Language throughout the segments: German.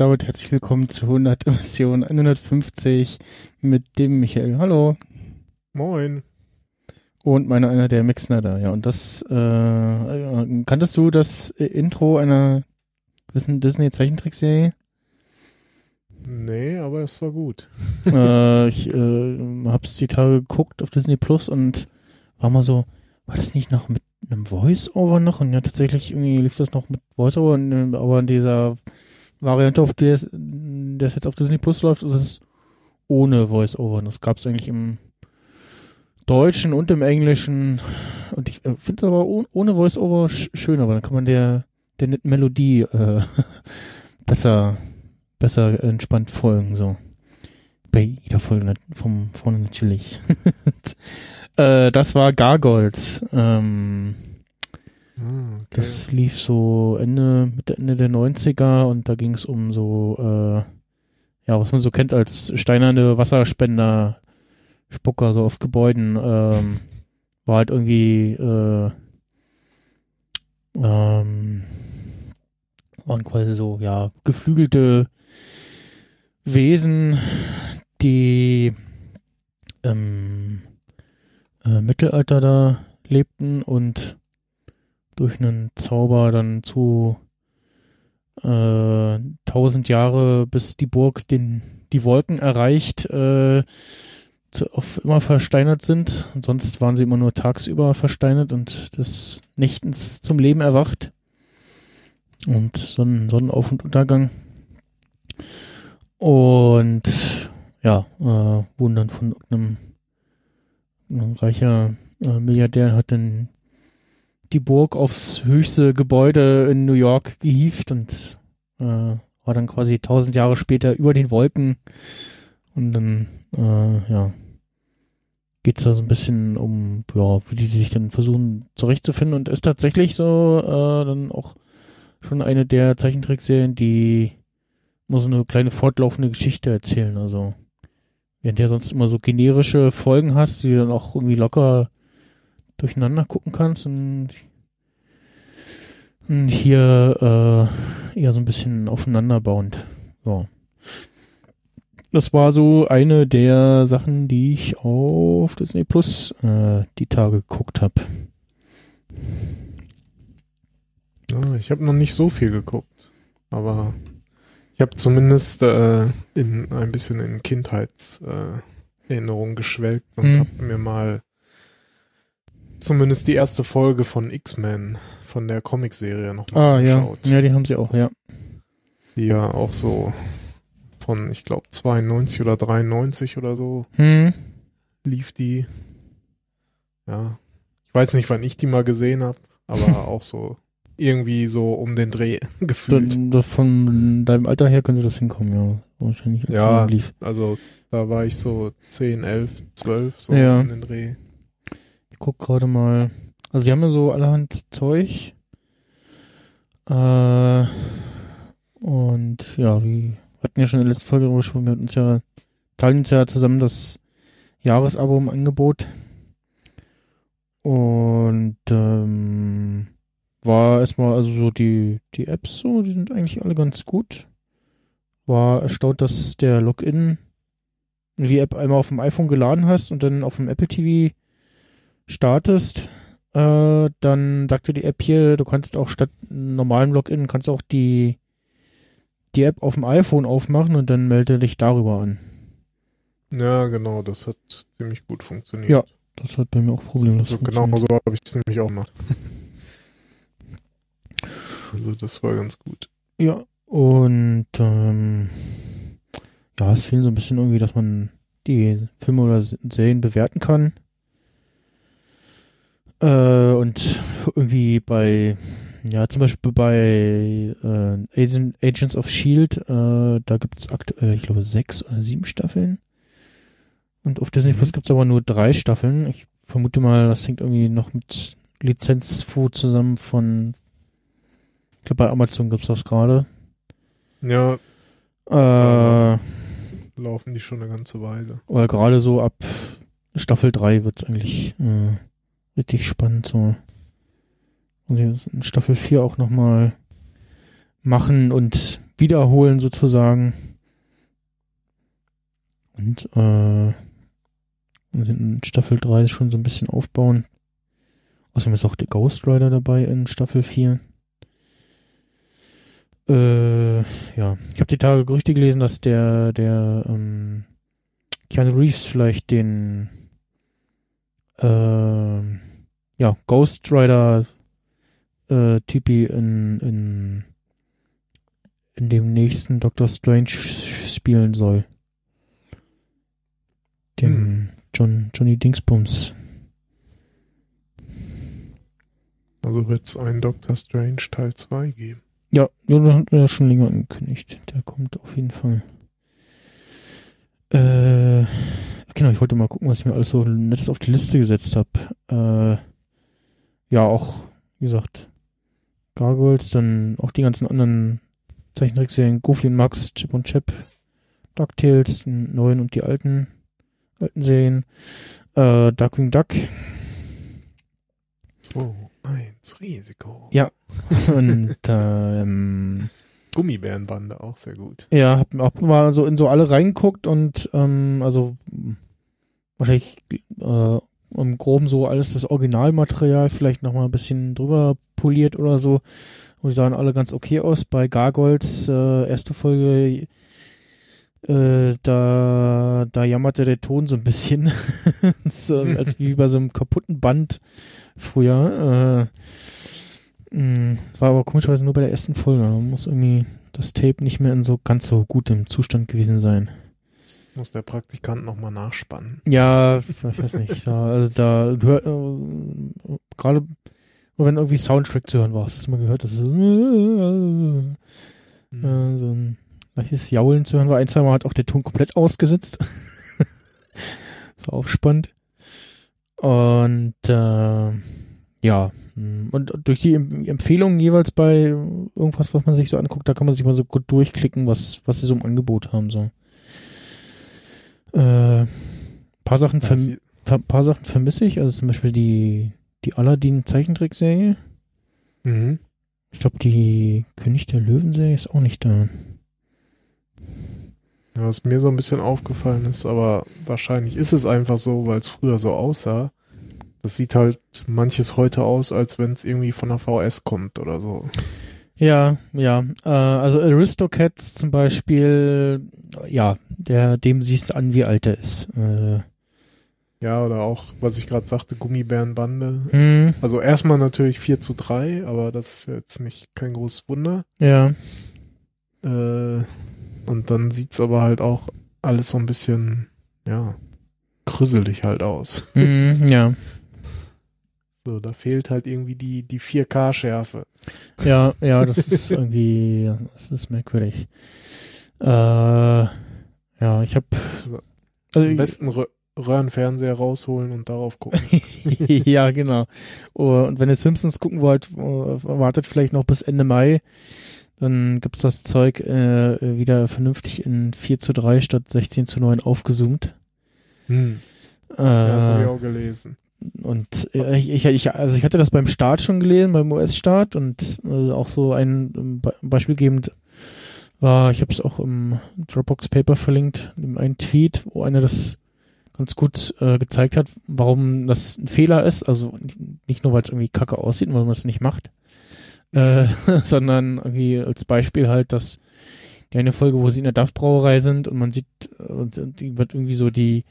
Und damit herzlich willkommen zu 100 Mission 150 mit dem Michael. Hallo. Moin. Und meiner einer der Mixner da. Ja, und das, äh, äh, kanntest du das Intro einer gewissen Disney-Zeichentrickserie? Nee, aber es war gut. äh, ich äh, hab's die Tage geguckt auf Disney Plus und war mal so, war das nicht noch mit einem Voice-Over noch? Und ja, tatsächlich irgendwie lief das noch mit Voice-Over, aber in dieser Variante, auf der es jetzt auf Disney Plus läuft, ist es ohne Voice-Over. Das gab es eigentlich im Deutschen und im Englischen. Und ich äh, finde es aber ohne, ohne Voice-Over sch schöner, weil dann kann man der, der Melodie äh, besser, besser entspannt folgen. So. Bei jeder Folge vom vorne natürlich. äh, das war Gargoyles. Ähm, okay. Das lief so Ende, Mitte, Ende der 90er und da ging es um so, äh, ja, was man so kennt als steinerne Wasserspender, Spucker, so auf Gebäuden, ähm, war halt irgendwie, äh, ähm, waren quasi so, ja, geflügelte Wesen, die im äh, Mittelalter da lebten und durch einen Zauber dann zu äh, tausend Jahre, bis die Burg den, die Wolken erreicht, äh, zu, auf immer versteinert sind. Und sonst waren sie immer nur tagsüber versteinert und des Nächtens zum Leben erwacht. Und Sonnen, Sonnenauf- und Untergang. Und ja, äh, wurden dann von irgendeinem, einem reicher äh, Milliardär hat dann die Burg aufs höchste Gebäude in New York gehievt und äh, war dann quasi tausend Jahre später über den Wolken. Und dann, äh, ja, geht's da so ein bisschen um, ja, wie die sich dann versuchen zurechtzufinden und ist tatsächlich so äh, dann auch schon eine der Zeichentrickserien, die nur so eine kleine fortlaufende Geschichte erzählen. Also, während ja sonst immer so generische Folgen hast, die dann auch irgendwie locker durcheinander gucken kannst und, und hier äh, eher so ein bisschen aufeinanderbauend. So. Das war so eine der Sachen, die ich auf Disney Plus äh, die Tage geguckt habe. Ja, ich habe noch nicht so viel geguckt, aber ich habe zumindest äh, in ein bisschen in Kindheitserinnerungen äh, geschwelgt und hm. habe mir mal zumindest die erste Folge von X-Men von der Comicserie noch mal ah, geschaut. Ja. ja, die haben sie auch, ja. Die ja auch so von, ich glaube, 92 oder 93 oder so hm. lief die. Ja. Ich weiß nicht, wann ich die mal gesehen habe, aber auch so irgendwie so um den Dreh gefühlt. Da, von deinem Alter her könnte das hinkommen, ja. Wahrscheinlich. Als ja, lief. also da war ich so 10, 11, 12, so ja. um den Dreh guck gerade mal. Also sie haben ja so allerhand Zeug. Äh, und ja, wir hatten ja schon in der letzten Folge darüber gesprochen, wir hatten uns ja, teilen uns ja zusammen das Jahresabo im Angebot. Und ähm, war erstmal also so die, die Apps so, die sind eigentlich alle ganz gut. War erstaunt, dass der Login die App einmal auf dem iPhone geladen hast und dann auf dem Apple TV startest, äh, dann sagte die App hier, du kannst auch statt normalem Login, kannst auch die, die App auf dem iPhone aufmachen und dann melde dich darüber an. Ja, genau, das hat ziemlich gut funktioniert. Ja, das hat bei mir auch problemlos so, Genau so habe ich es nämlich auch gemacht. also das war ganz gut. Ja, und ähm, ja, es fehlt so ein bisschen irgendwie, dass man die Filme oder Serien bewerten kann. Äh, und irgendwie bei, ja, zum Beispiel bei äh, Agent, Agents of Shield, äh, da gibt es aktuell, ich glaube, sechs oder sieben Staffeln. Und auf Disney mhm. Plus gibt es aber nur drei Staffeln. Ich vermute mal, das hängt irgendwie noch mit Lizenzfood zusammen von, ich glaube, bei Amazon gibt es das gerade. Ja. Äh, laufen die schon eine ganze Weile. Weil gerade so ab Staffel 3 wird es eigentlich äh, richtig spannend so. Und sie in Staffel 4 auch nochmal machen und wiederholen sozusagen. Und äh, in Staffel 3 schon so ein bisschen aufbauen. Außerdem ist auch der Ghost Rider dabei in Staffel 4. Äh, ja, ich habe die Tage Gerüchte gelesen, dass der, der ähm, Keanu Reeves vielleicht den äh, ja, Ghost Rider äh, Typi in, in, in dem nächsten Doctor Strange spielen soll. Dem hm. John, Johnny Dingsbums. Also wird es einen Doctor Strange Teil 2 geben. Ja, das hat er schon länger angekündigt. Der kommt auf jeden Fall. Äh, genau, ich wollte mal gucken, was ich mir alles so nettes auf die Liste gesetzt habe. Äh, ja, auch, wie gesagt, Gargoyles, dann auch die ganzen anderen Zeichentrickserien, Goofy und Max, Chip und Chap, DuckTales, die neuen und die alten, alten Serien, äh, Darkwing Duck. Oh. Eins, Risiko. Ja. Und ähm, Gummibärenbande auch sehr gut. Ja, hab, hab mal so in so alle reingeguckt und ähm, also wahrscheinlich äh, im Groben so alles das Originalmaterial vielleicht nochmal ein bisschen drüber poliert oder so. Und die sahen alle ganz okay aus. Bei Gargoyles, äh, erste Folge, äh, da, da jammerte der Ton so ein bisschen. so, als wie bei so einem kaputten Band früher. Äh, mh, mm, war aber komischerweise nur bei der ersten Folge. Da muss irgendwie das Tape nicht mehr in so ganz so gutem Zustand gewesen sein. Muss der Praktikant nochmal nachspannen. Ja, ich weiß nicht. Also da, du äh, gerade wenn irgendwie Soundtrack zu hören war, hast du mal gehört, dass so, äh, äh, so ein leichtes Jaulen zu hören war. Ein, zwei Mal hat auch der Ton komplett ausgesetzt. so aufspannt. Und äh, ja, und durch die Empfehlungen jeweils bei irgendwas, was man sich so anguckt, da kann man sich mal so gut durchklicken, was, was sie so im Angebot haben. So. Äh, paar Sachen, verm paar Sachen vermisse ich, also zum Beispiel die, die Aladdin-Zeichentrickserie. Mhm. Ich glaube, die König der Löwen-Serie ist auch nicht da. Ja, was mir so ein bisschen aufgefallen ist, aber wahrscheinlich ist es einfach so, weil es früher so aussah. Das sieht halt manches heute aus, als wenn es irgendwie von der VS kommt oder so. Ja, ja. Äh, also Aristocats zum Beispiel, ja, der, dem siehst du an, wie alt er ist. Äh, ja, oder auch, was ich gerade sagte, Gummibärenbande. Mhm. Also erstmal natürlich 4 zu 3, aber das ist jetzt nicht kein großes Wunder. Ja. Äh, und dann sieht's aber halt auch alles so ein bisschen, ja, krüsselig halt aus. Mhm, ja. So, da fehlt halt irgendwie die, die 4K-Schärfe. Ja, ja, das ist irgendwie, das ist merkwürdig. Äh, ja, ich habe also, am besten Rö Röhrenfernseher rausholen und darauf gucken. ja, genau. Oh, und wenn ihr Simpsons gucken wollt, wartet vielleicht noch bis Ende Mai. Dann gibt's das Zeug äh, wieder vernünftig in 4 zu 3 statt 16 zu 9 aufgezoomt. Hm. Äh, ja, das habe ich auch gelesen. Und äh, ich, ich, also ich hatte das beim Start schon gelesen, beim US-Start und äh, auch so ein Be Beispiel gebend war, ich habe es auch im Dropbox-Paper verlinkt, in einem Tweet, wo einer das ganz gut äh, gezeigt hat, warum das ein Fehler ist. Also nicht nur, weil es irgendwie kacke aussieht und weil man es nicht macht, äh, sondern irgendwie als Beispiel halt, dass die eine Folge, wo sie in der DAF-Brauerei sind und man sieht, und die wird irgendwie so die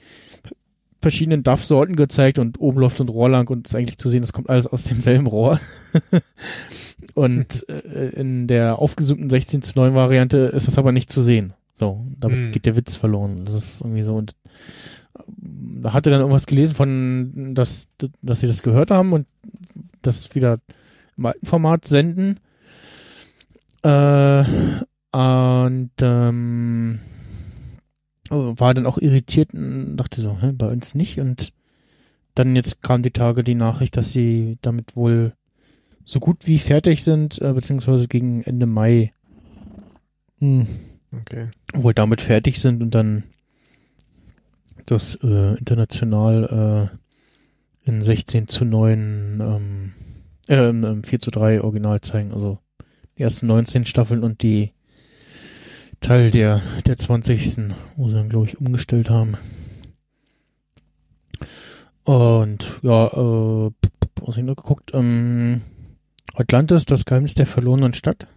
verschiedenen DAF-Sorten gezeigt und oben läuft ein Rohr lang und ist eigentlich zu sehen, das kommt alles aus demselben Rohr. und äh, in der aufgesummten 16 zu 9 Variante ist das aber nicht zu sehen. So, damit hm. geht der Witz verloren. Das ist irgendwie so und äh, da hatte dann irgendwas gelesen von, dass, dass sie das gehört haben und das wieder im alten Format senden. Äh, und ähm, war dann auch irritiert und dachte so, hä, bei uns nicht. Und dann jetzt kam die Tage die Nachricht, dass sie damit wohl so gut wie fertig sind, äh, beziehungsweise gegen Ende Mai hm, okay. wohl damit fertig sind und dann das äh, international äh, in 16 zu 9 ähm, äh, 4 zu 3 Original zeigen. Also die ersten 19 Staffeln und die Teil der, der 20. wo sie dann, glaube ich, umgestellt haben. Und ja, äh, was ich noch geguckt, ähm, Atlantis, das Geheimnis der verlorenen Stadt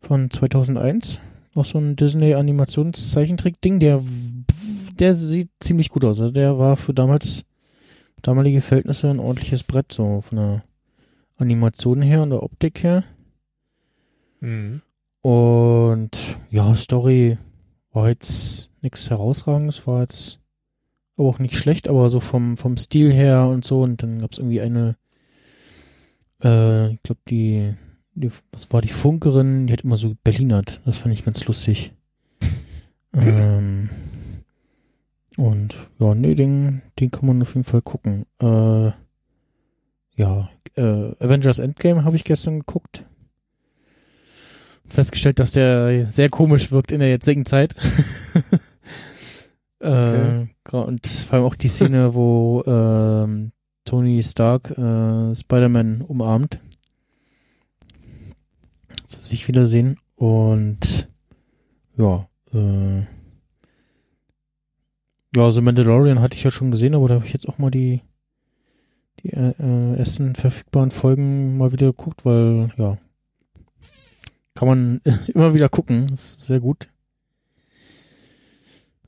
von 2001. Auch so ein Disney-Animationszeichentrick-Ding, der, der sieht ziemlich gut aus. Also der war für damals, damalige Verhältnisse ein ordentliches Brett, so von der Animation her und der Optik her. Mhm. Und ja, Story war jetzt nichts herausragendes, war jetzt aber auch nicht schlecht, aber so vom, vom Stil her und so. Und dann gab es irgendwie eine, äh, ich glaube, die, die, was war die Funkerin, die hat immer so Berlinert. Das fand ich ganz lustig. ähm, und ja, nee, den, den kann man auf jeden Fall gucken. Äh, ja, äh, Avengers Endgame habe ich gestern geguckt festgestellt, dass der sehr komisch wirkt in der jetzigen Zeit. okay. äh, und vor allem auch die Szene, wo äh, Tony Stark äh, Spider-Man umarmt. Also sich wiedersehen. Und ja, äh, ja, also Mandalorian hatte ich ja schon gesehen, aber da habe ich jetzt auch mal die die äh, ersten verfügbaren Folgen mal wieder geguckt, weil ja, kann man immer wieder gucken. Ist sehr gut.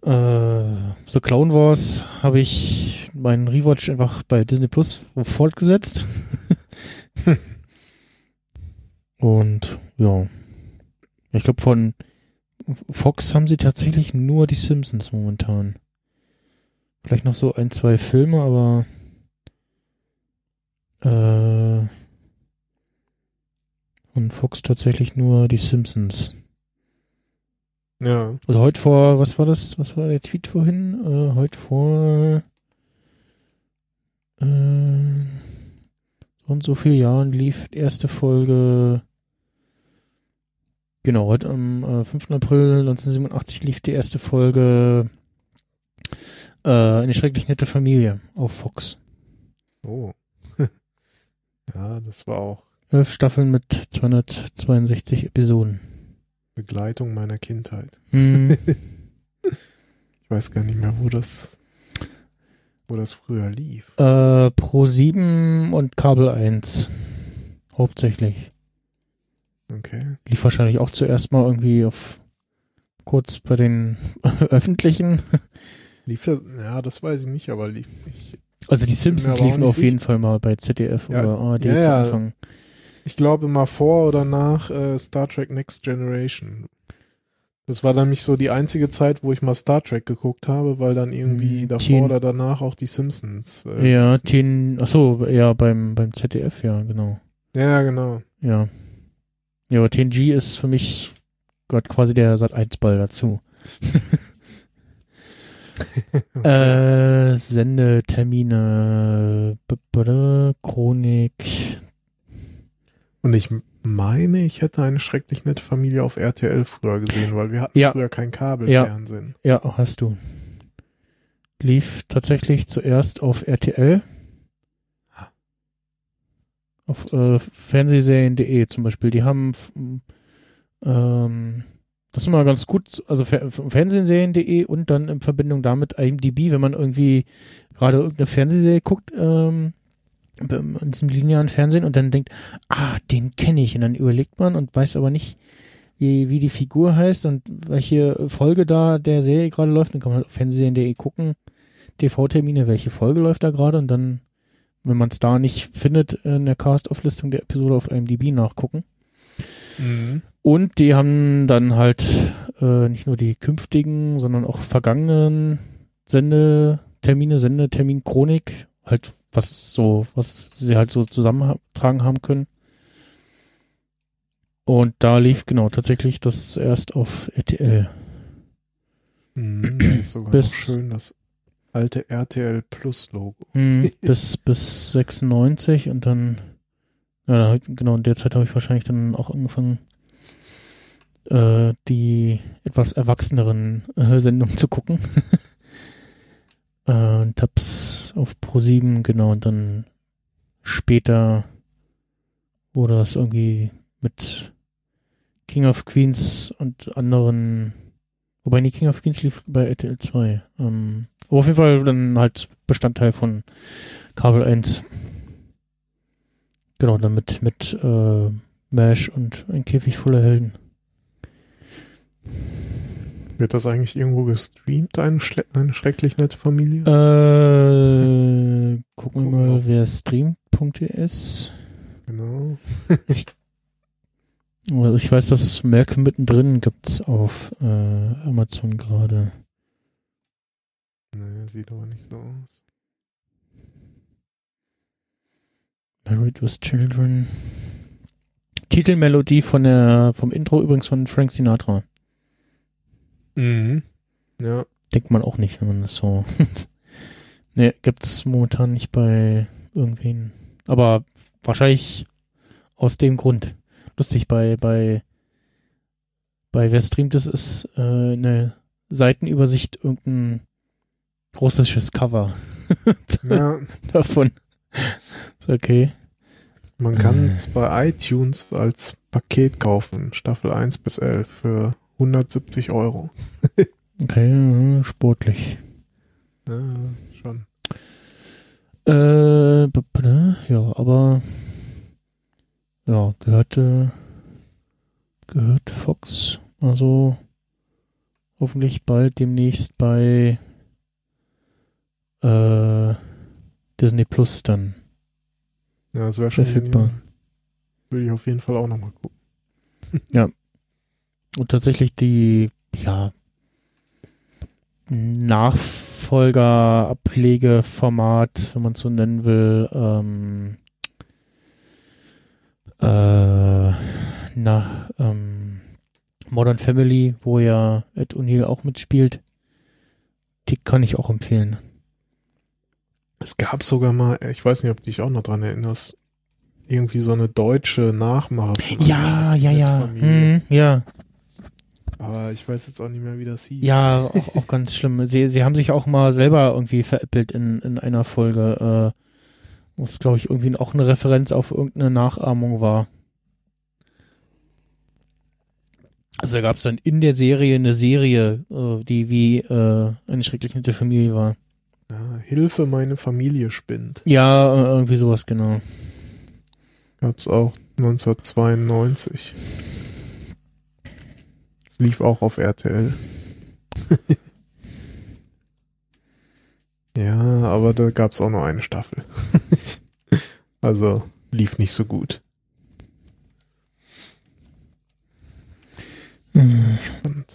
Äh, so Clown Wars habe ich meinen Rewatch einfach bei Disney Plus fortgesetzt. Und ja. Ich glaube, von Fox haben sie tatsächlich nur die Simpsons momentan. Vielleicht noch so ein, zwei Filme, aber äh, und Fox tatsächlich nur die Simpsons. Ja. Also heute vor, was war das? Was war der Tweet vorhin? Äh, heute vor äh, so und so vielen Jahren lief die erste Folge. Genau, heute am äh, 5. April 1987 lief die erste Folge äh, Eine schrecklich nette Familie auf Fox. Oh. ja, das war auch Elf Staffeln mit 262 Episoden. Begleitung meiner Kindheit. Hm. ich weiß gar nicht mehr, wo das, wo das früher lief. Äh, Pro 7 und Kabel 1. Hauptsächlich. Okay. Lief wahrscheinlich auch zuerst mal irgendwie auf kurz bei den öffentlichen. Lief das? Ja, das weiß ich nicht, aber lief ich. Also die Simpsons liefen auf jeden Fall mal bei ZDF ja, oder ARD ja, zu Anfang. Ja. Ich glaube immer vor oder nach äh, Star Trek Next Generation. Das war nicht so die einzige Zeit, wo ich mal Star Trek geguckt habe, weil dann irgendwie hm, davor Teen, oder danach auch die Simpsons. Äh, ja, Teen, ach so, ja, beim, beim ZDF, ja, genau. Ja, genau. Ja. Ja, aber TNG ist für mich Gott quasi der Sat 1 Ball dazu. okay. äh, Sendetermine, Chronik, und ich meine, ich hätte eine schrecklich nette Familie auf RTL früher gesehen, weil wir hatten ja. früher kein Kabelfernsehen. Ja. ja, hast du. Lief tatsächlich zuerst auf RTL. Auf äh, Fernsehserien.de zum Beispiel. Die haben ähm, das ist immer ganz gut, also Fernsehserien.de und dann in Verbindung damit IMDb, wenn man irgendwie gerade irgendeine Fernsehserie guckt, ähm, in diesem linearen Fernsehen und dann denkt, ah, den kenne ich. Und dann überlegt man und weiß aber nicht, wie, wie die Figur heißt und welche Folge da der Serie gerade läuft. Dann kann man halt auf fernsehen.de gucken, TV-Termine, welche Folge läuft da gerade und dann, wenn man es da nicht findet, in der Cast-Auflistung der Episode auf IMDb nachgucken. Mhm. Und die haben dann halt äh, nicht nur die künftigen, sondern auch vergangenen Sendetermine, Sendetermin Chronik, halt was so, was sie halt so zusammentragen haben können. Und da lief genau tatsächlich das erst auf RTL. Mhm, das ist sogar bis, schön das alte RTL Plus Logo. Mh, bis bis 96 und dann ja, genau in der Zeit habe ich wahrscheinlich dann auch angefangen äh, die etwas erwachseneren äh, Sendungen zu gucken. äh, und hab's auf Pro7, genau, und dann später wurde das irgendwie mit King of Queens und anderen, wobei nie King of Queens lief bei RTL 2. Ähm, aber auf jeden Fall dann halt Bestandteil von Kabel 1. Genau, dann mit, mit äh, Mash und ein Käfig voller Helden. Wird das eigentlich irgendwo gestreamt, eine, eine schrecklich nette Familie? Äh, gucken wir mal, wer streamt.es. Genau. ich, also ich weiß, dass Malcolm mittendrin gibt's auf äh, Amazon gerade. Naja, sieht aber nicht so aus. Married with Children. Titelmelodie von der, vom Intro übrigens von Frank Sinatra. Mhm. Ja. Denkt man auch nicht, wenn man das so. ne, gibt's momentan nicht bei irgendwen. Aber wahrscheinlich aus dem Grund. Lustig, bei, bei, bei wer streamt es, ist äh, eine Seitenübersicht irgendein russisches Cover. ja. Davon. Okay. Man kann es bei iTunes als Paket kaufen, Staffel 1 bis 11 für 170 Euro. okay, sportlich. Ja, schon. Äh, ja, aber ja, gehörte gehört Fox also hoffentlich bald demnächst bei äh, Disney Plus dann. Ja, das wäre schon verfügbar. Würde ich auf jeden Fall auch nochmal gucken. ja, und tatsächlich die, ja, Nachfolger, Ablegeformat, wenn man es so nennen will, ähm, äh, na, ähm, Modern Family, wo ja Ed O'Neill auch mitspielt, die kann ich auch empfehlen. Es gab sogar mal, ich weiß nicht, ob du dich auch noch dran erinnerst, irgendwie so eine deutsche Nachmache. Ja, ja, ja. Hm, ja. Aber ich weiß jetzt auch nicht mehr, wie das hieß. Ja, auch, auch ganz schlimm. Sie, sie haben sich auch mal selber irgendwie veräppelt in, in einer Folge, äh, wo es, glaube ich, irgendwie auch eine Referenz auf irgendeine Nachahmung war. Also da gab es dann in der Serie eine Serie, äh, die wie äh, eine schrecklich nette Familie war. Ja, Hilfe, meine Familie spinnt. Ja, äh, irgendwie sowas, genau. Gab's auch 1992 lief auch auf RTL. ja, aber da gab es auch nur eine Staffel. also lief nicht so gut. Spannend.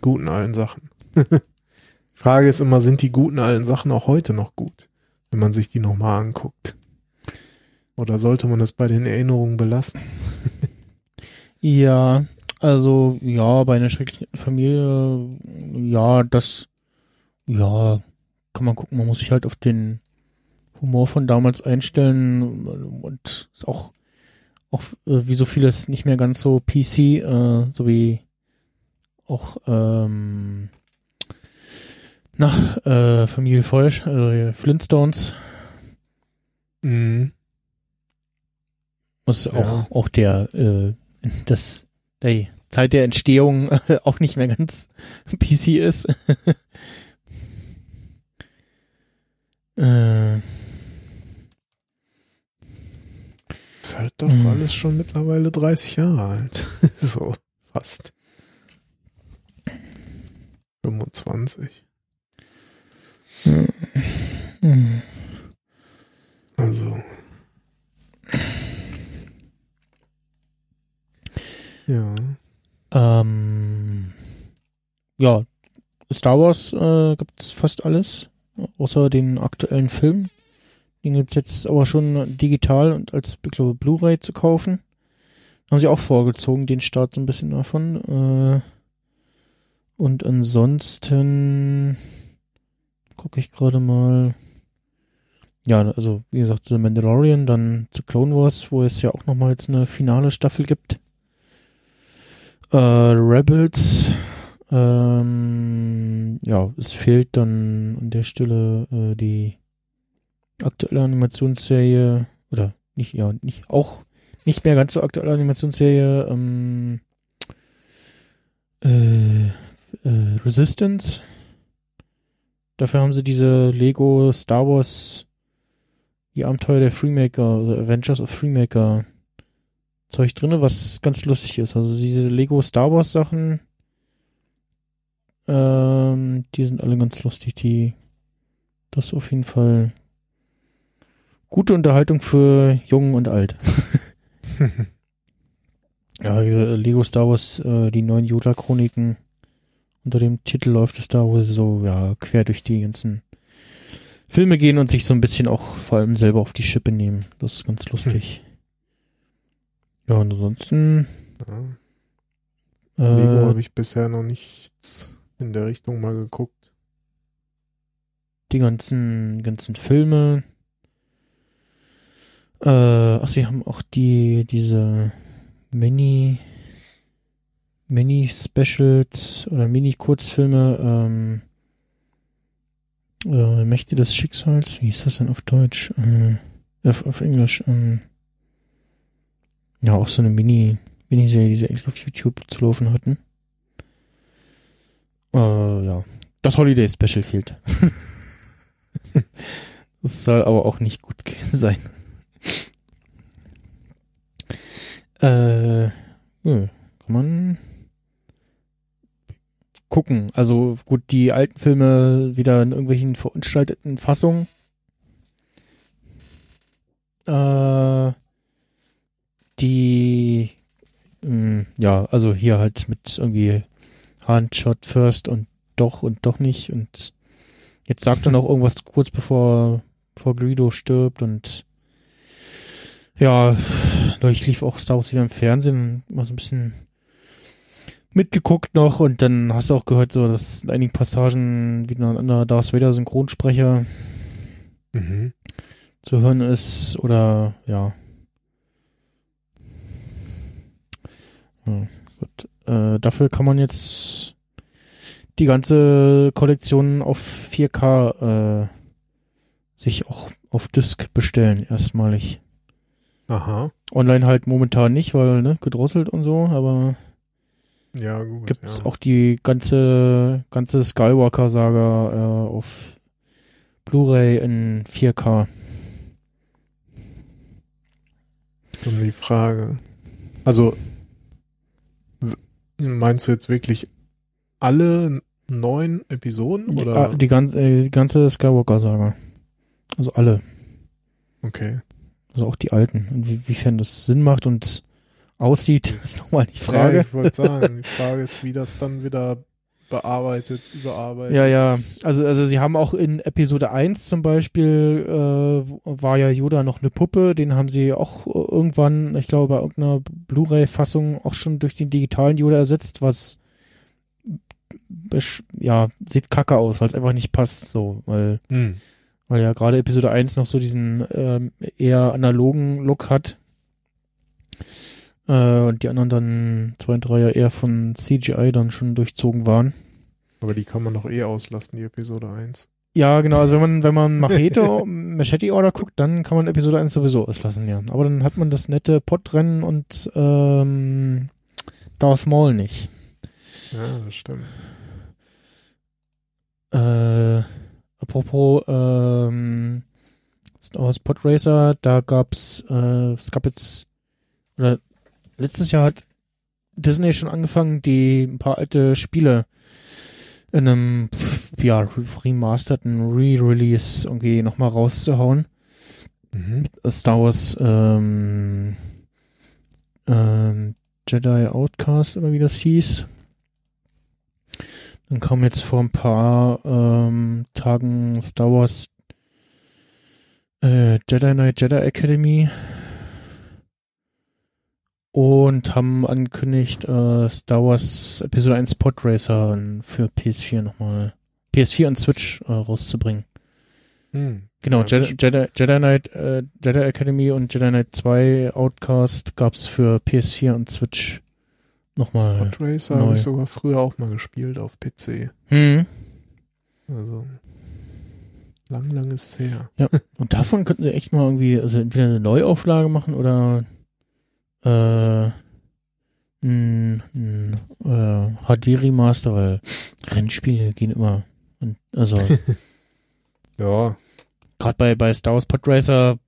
Guten allen Sachen. Frage ist immer, sind die guten allen Sachen auch heute noch gut, wenn man sich die nochmal anguckt? Oder sollte man es bei den Erinnerungen belassen? ja, also, ja, bei einer schrecklichen Familie, ja, das, ja, kann man gucken. Man muss sich halt auf den Humor von damals einstellen und ist auch, auch äh, wie so vieles nicht mehr ganz so PC, äh, so wie auch, ähm, nach äh, Familie Feusch, äh, Flintstones. Mhm. Muss ja. auch, auch der, äh, das die Zeit der Entstehung auch nicht mehr ganz PC ist. äh, ist halt doch mhm. alles schon mittlerweile 30 Jahre alt. so, fast. 25. Mhm. Also. Ja. Ähm, ja, Star Wars äh, es fast alles, außer den aktuellen Film. Den gibt es jetzt aber schon digital und als Blu-ray zu kaufen. Haben sie auch vorgezogen, den Start so ein bisschen davon. Äh, und ansonsten gucke ich gerade mal. Ja, also wie gesagt, The Mandalorian, dann The Clone Wars, wo es ja auch nochmal jetzt eine finale Staffel gibt. Äh, Rebels, ähm, ja, es fehlt dann an der Stelle äh, die aktuelle Animationsserie oder nicht, ja, nicht auch nicht mehr ganz so aktuelle Animationsserie ähm, äh, äh, Resistance. Dafür haben sie diese Lego Star Wars die Abenteuer der Freemaker oder Adventures of Freemaker Zeug drinne, was ganz lustig ist. Also diese Lego Star Wars Sachen, ähm, die sind alle ganz lustig. Die, das ist auf jeden Fall gute Unterhaltung für Jung und Alt. ja, Lego Star Wars, äh, die neuen Yoda-Chroniken. Unter dem Titel läuft es da, wo sie so, ja, quer durch die ganzen Filme gehen und sich so ein bisschen auch vor allem selber auf die Schippe nehmen. Das ist ganz lustig. Ja, und ansonsten. Ja. Äh, Lego habe ich bisher noch nichts in der Richtung mal geguckt. Die ganzen, ganzen Filme. Äh, ach, sie haben auch die, diese Mini, Mini-Specials oder Mini-Kurzfilme, ähm, äh, Mächte des Schicksals, wie hieß das denn auf Deutsch? Äh, auf, auf Englisch, ähm, ja, auch so eine Mini, Miniserie, die sie eigentlich auf YouTube zu laufen hatten. Äh, ja. Das Holiday Special fehlt. das soll aber auch nicht gut sein. Äh, ja, kann man gucken. Also gut, die alten Filme wieder in irgendwelchen verunstalteten Fassungen. Äh, die, mh, hm, ja, also hier halt mit irgendwie Handshot first und doch und doch nicht und jetzt sagt er noch irgendwas kurz bevor, bevor Greedo stirbt und ja, ich lief auch Star Wars wieder im Fernsehen, mal so ein bisschen mitgeguckt noch und dann hast du auch gehört, so dass in einigen Passagen wieder ein anderer Darth Vader Synchronsprecher mhm. zu hören ist oder ja, Ja, gut. Äh, dafür kann man jetzt die ganze Kollektion auf 4K äh, sich auch auf Disk bestellen, erstmalig. Aha. Online halt momentan nicht, weil, ne, gedrosselt und so, aber ja, gut. Gibt es ja. auch die ganze, ganze Skywalker-Saga äh, auf Blu-ray in 4K. Und die Frage. Also Meinst du jetzt wirklich alle neun Episoden? Oder? Die, die, ganze, äh, die ganze Skywalker-Saga. Also alle. Okay. Also auch die alten. Und wie, wiefern das Sinn macht und aussieht, ist nochmal die Frage. Ja, ich wollte sagen, die Frage ist, wie das dann wieder bearbeitet, überarbeitet. Ja, ja. Also, also sie haben auch in Episode 1 zum Beispiel, äh, war ja Yoda noch eine Puppe, den haben sie auch irgendwann, ich glaube, bei irgendeiner Blu-ray-Fassung auch schon durch den digitalen Yoda ersetzt, was ja, sieht kacke aus, weil es einfach nicht passt, so, weil, hm. weil ja gerade Episode 1 noch so diesen ähm, eher analogen Look hat. Äh, und die anderen dann zwei und drei ja eher von CGI dann schon durchzogen waren. Aber die kann man doch eh auslassen, die Episode 1. Ja, genau, also wenn man, wenn man Machete, Machete Order guckt, dann kann man Episode 1 sowieso auslassen, ja. Aber dann hat man das nette Podrennen und ähm, Darth Maul nicht. Ja, das stimmt. Äh, apropos ähm, Star Wars Podracer, da gab's, äh, es gab jetzt, oder letztes Jahr hat Disney schon angefangen, die ein paar alte Spiele in einem, ja, remasterten Re-Release irgendwie nochmal rauszuhauen. Mhm. Star Wars, ähm, ähm, Jedi Outcast oder wie das hieß. Dann kam jetzt vor ein paar ähm, Tagen Star Wars äh, Jedi Knight Jedi Academy und haben angekündigt, äh, Star Wars Episode 1 Pod Racer für PS4 nochmal, PS4 und Switch äh, rauszubringen. Hm. Genau, ja, Jedi, Jedi, Jedi Knight, äh, Jedi Academy und Jedi Knight 2 Outcast gab's für PS4 und Switch nochmal. Pod Racer habe ich sogar früher auch mal gespielt auf PC. Hm. Also lang, lang ist her. Ja, und davon könnten sie echt mal irgendwie, also entweder eine Neuauflage machen oder äh, ein, ein äh, HD-Remaster, weil Rennspiele gehen immer. Und, also ja. Gerade bei, bei Star Wars Podracer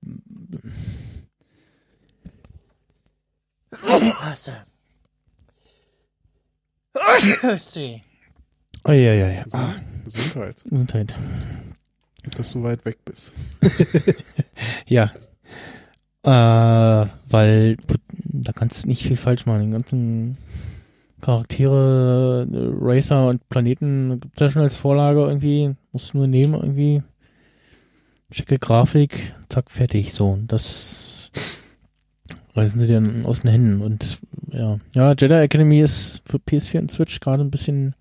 Oh, ja, ja, ja. Gesundheit. Gesundheit. Dass du weit weg bist. ja. Äh, weil da kannst du nicht viel falsch machen. Den ganzen Charaktere, Racer und Planeten gibt es ja schon als Vorlage irgendwie. Musst du nur nehmen irgendwie. Schicke Grafik, zack, fertig. So, das reißen sie dir aus den Händen. Und ja, ja, Jedi Academy ist für PS4 und Switch gerade ein bisschen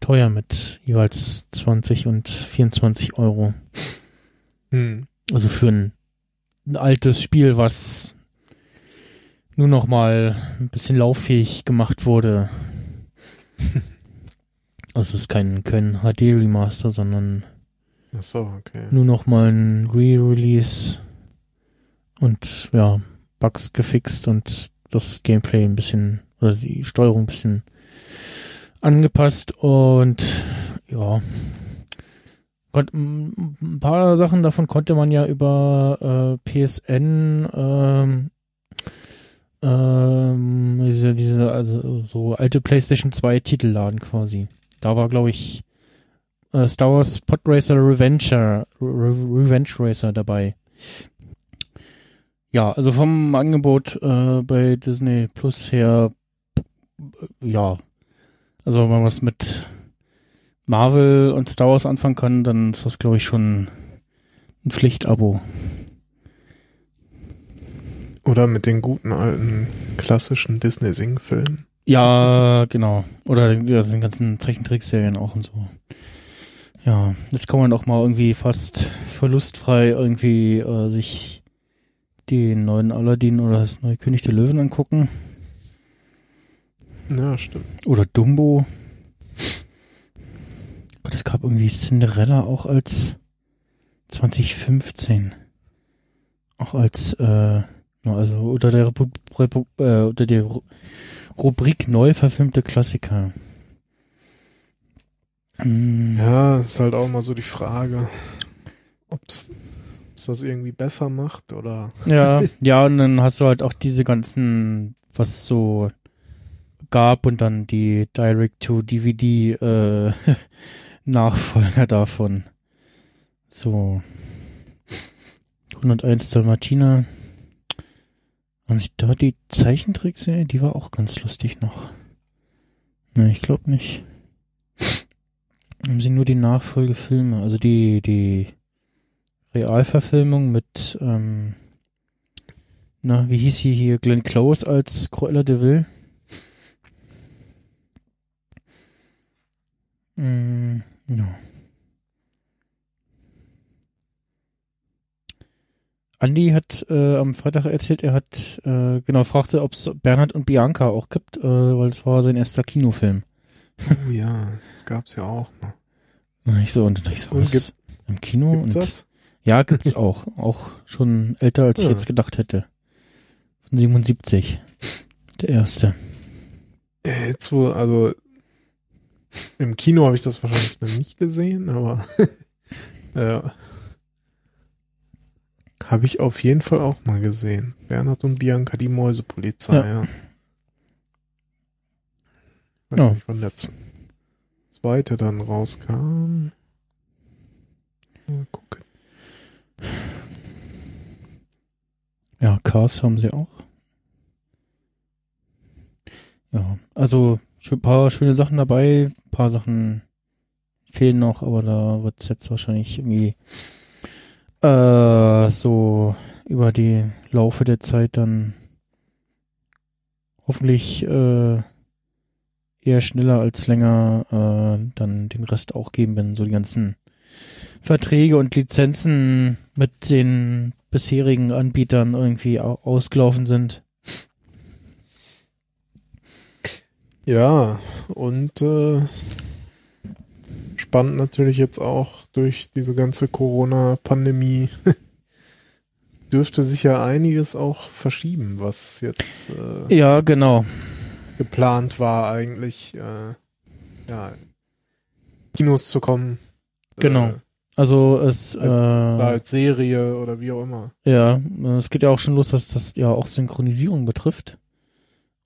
teuer mit jeweils 20 und 24 Euro. Hm. Also für ein, ein altes Spiel, was nur noch mal ein bisschen lauffähig gemacht wurde. also es ist kein, kein HD-Remaster, sondern Ach so, okay. nur noch mal ein Re-Release und ja, Bugs gefixt und das Gameplay ein bisschen oder die Steuerung ein bisschen angepasst und ja, ein paar Sachen davon konnte man ja über äh, PSN ähm, ähm, diese, diese, also so alte PlayStation 2 Titel laden quasi. Da war, glaube ich, äh, Star Wars Podracer Revenger, Re Revenge Racer dabei. Ja, also vom Angebot äh, bei Disney Plus her, ja, also wenn man was mit Marvel und Star Wars anfangen kann, dann ist das, glaube ich, schon ein Pflichtabo. Oder mit den guten alten klassischen Disney-Sing-Filmen. Ja, genau. Oder ja, den ganzen Zeichentrickserien auch und so. Ja, jetzt kann man auch mal irgendwie fast verlustfrei irgendwie äh, sich den neuen Aladdin oder das neue König der Löwen angucken. Ja, stimmt. Oder Dumbo. Gott, es gab irgendwie Cinderella auch als 2015. Auch als, äh, also unter der, Repu Repu äh, unter der Rubrik neu verfilmte Klassiker. Hm. Ja, ist halt auch mal so die Frage, ob's, ob's das irgendwie besser macht oder. Ja, ja, und dann hast du halt auch diese ganzen, was so gab und dann die Direct-to-DVD äh, Nachfolger davon. So 101 Dalmatiner. Haben sich da die Zeichentrickserie, die war auch ganz lustig noch. Ne, ich glaube nicht. Haben sie nur die Nachfolgefilme, also die, die Realverfilmung mit, ähm, na, wie hieß sie hier, Glenn Close als Cruella de Vil? Mm, ja. Andi hat äh, am Freitag erzählt, er hat äh, genau fragte, ob es Bernhard und Bianca auch gibt, äh, weil es war sein erster Kinofilm. Oh ja, das gab's ja auch mal. Na, ich so und ich so was gibt, im Kino gibt's und das? ja gibt's auch, auch schon älter als ja. ich jetzt gedacht hätte. Von 77, der erste. Jetzt wo also im Kino habe ich das wahrscheinlich noch nicht gesehen, aber ja. Habe ich auf jeden Fall auch mal gesehen. Bernhard und Bianca, die Mäusepolizei, ja. ja. Weiß ja. nicht, wann der zweite dann rauskam. Mal gucken. Ja, Cars haben sie auch. Ja, also ein paar schöne Sachen dabei, ein paar Sachen fehlen noch, aber da wird es jetzt wahrscheinlich irgendwie äh, so über die Laufe der Zeit dann hoffentlich äh, eher schneller als länger äh, dann den Rest auch geben, wenn so die ganzen Verträge und Lizenzen mit den bisherigen Anbietern irgendwie ausgelaufen sind. Ja, und äh, spannend natürlich jetzt auch durch diese ganze Corona-Pandemie dürfte sich ja einiges auch verschieben, was jetzt äh, ja genau geplant war eigentlich äh, ja Kinos zu kommen. Genau. Äh, also es äh, als Serie oder wie auch immer. Ja, es geht ja auch schon los, dass das ja auch Synchronisierung betrifft.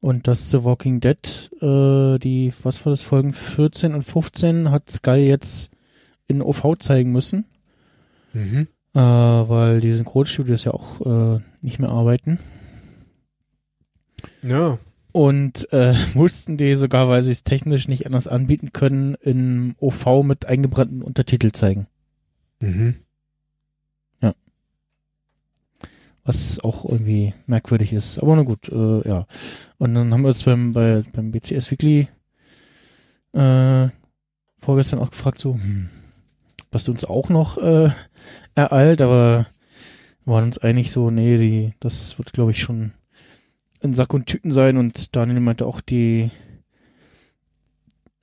Und das The Walking Dead, äh, die, was war das, Folgen 14 und 15 hat Sky jetzt in OV zeigen müssen. Mhm. Äh, weil die Synchronstudios ja auch äh, nicht mehr arbeiten. Ja. Und äh, mussten die sogar, weil sie es technisch nicht anders anbieten können, in OV mit eingebrannten Untertitel zeigen. Mhm. Was auch irgendwie merkwürdig ist. Aber na gut, äh, ja. Und dann haben wir uns beim, bei, beim BCS Weekly äh, vorgestern auch gefragt, so, hm, was uns auch noch äh, ereilt, aber waren uns einig so, nee, die, das wird, glaube ich, schon in Sack und Tüten sein und Daniel meinte auch, die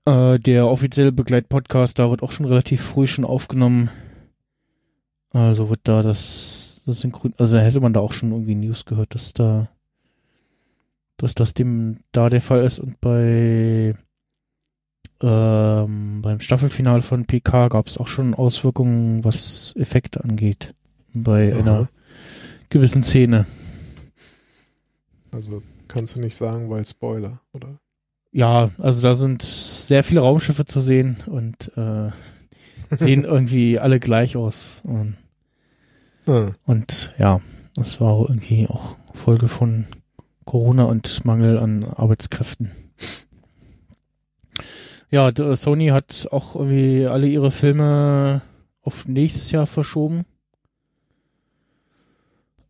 äh, der offizielle Begleitpodcast, da wird auch schon relativ früh schon aufgenommen. Also wird da das Synchron, also hätte man da auch schon irgendwie News gehört, dass da, dass das dem da der Fall ist und bei ähm, beim Staffelfinal von PK gab es auch schon Auswirkungen, was Effekte angeht, bei Aha. einer gewissen Szene. Also kannst du nicht sagen, weil Spoiler, oder? Ja, also da sind sehr viele Raumschiffe zu sehen und äh, sehen irgendwie alle gleich aus. Und hm. Und ja, das war irgendwie auch Folge von Corona und Mangel an Arbeitskräften. Ja, Sony hat auch irgendwie alle ihre Filme auf nächstes Jahr verschoben.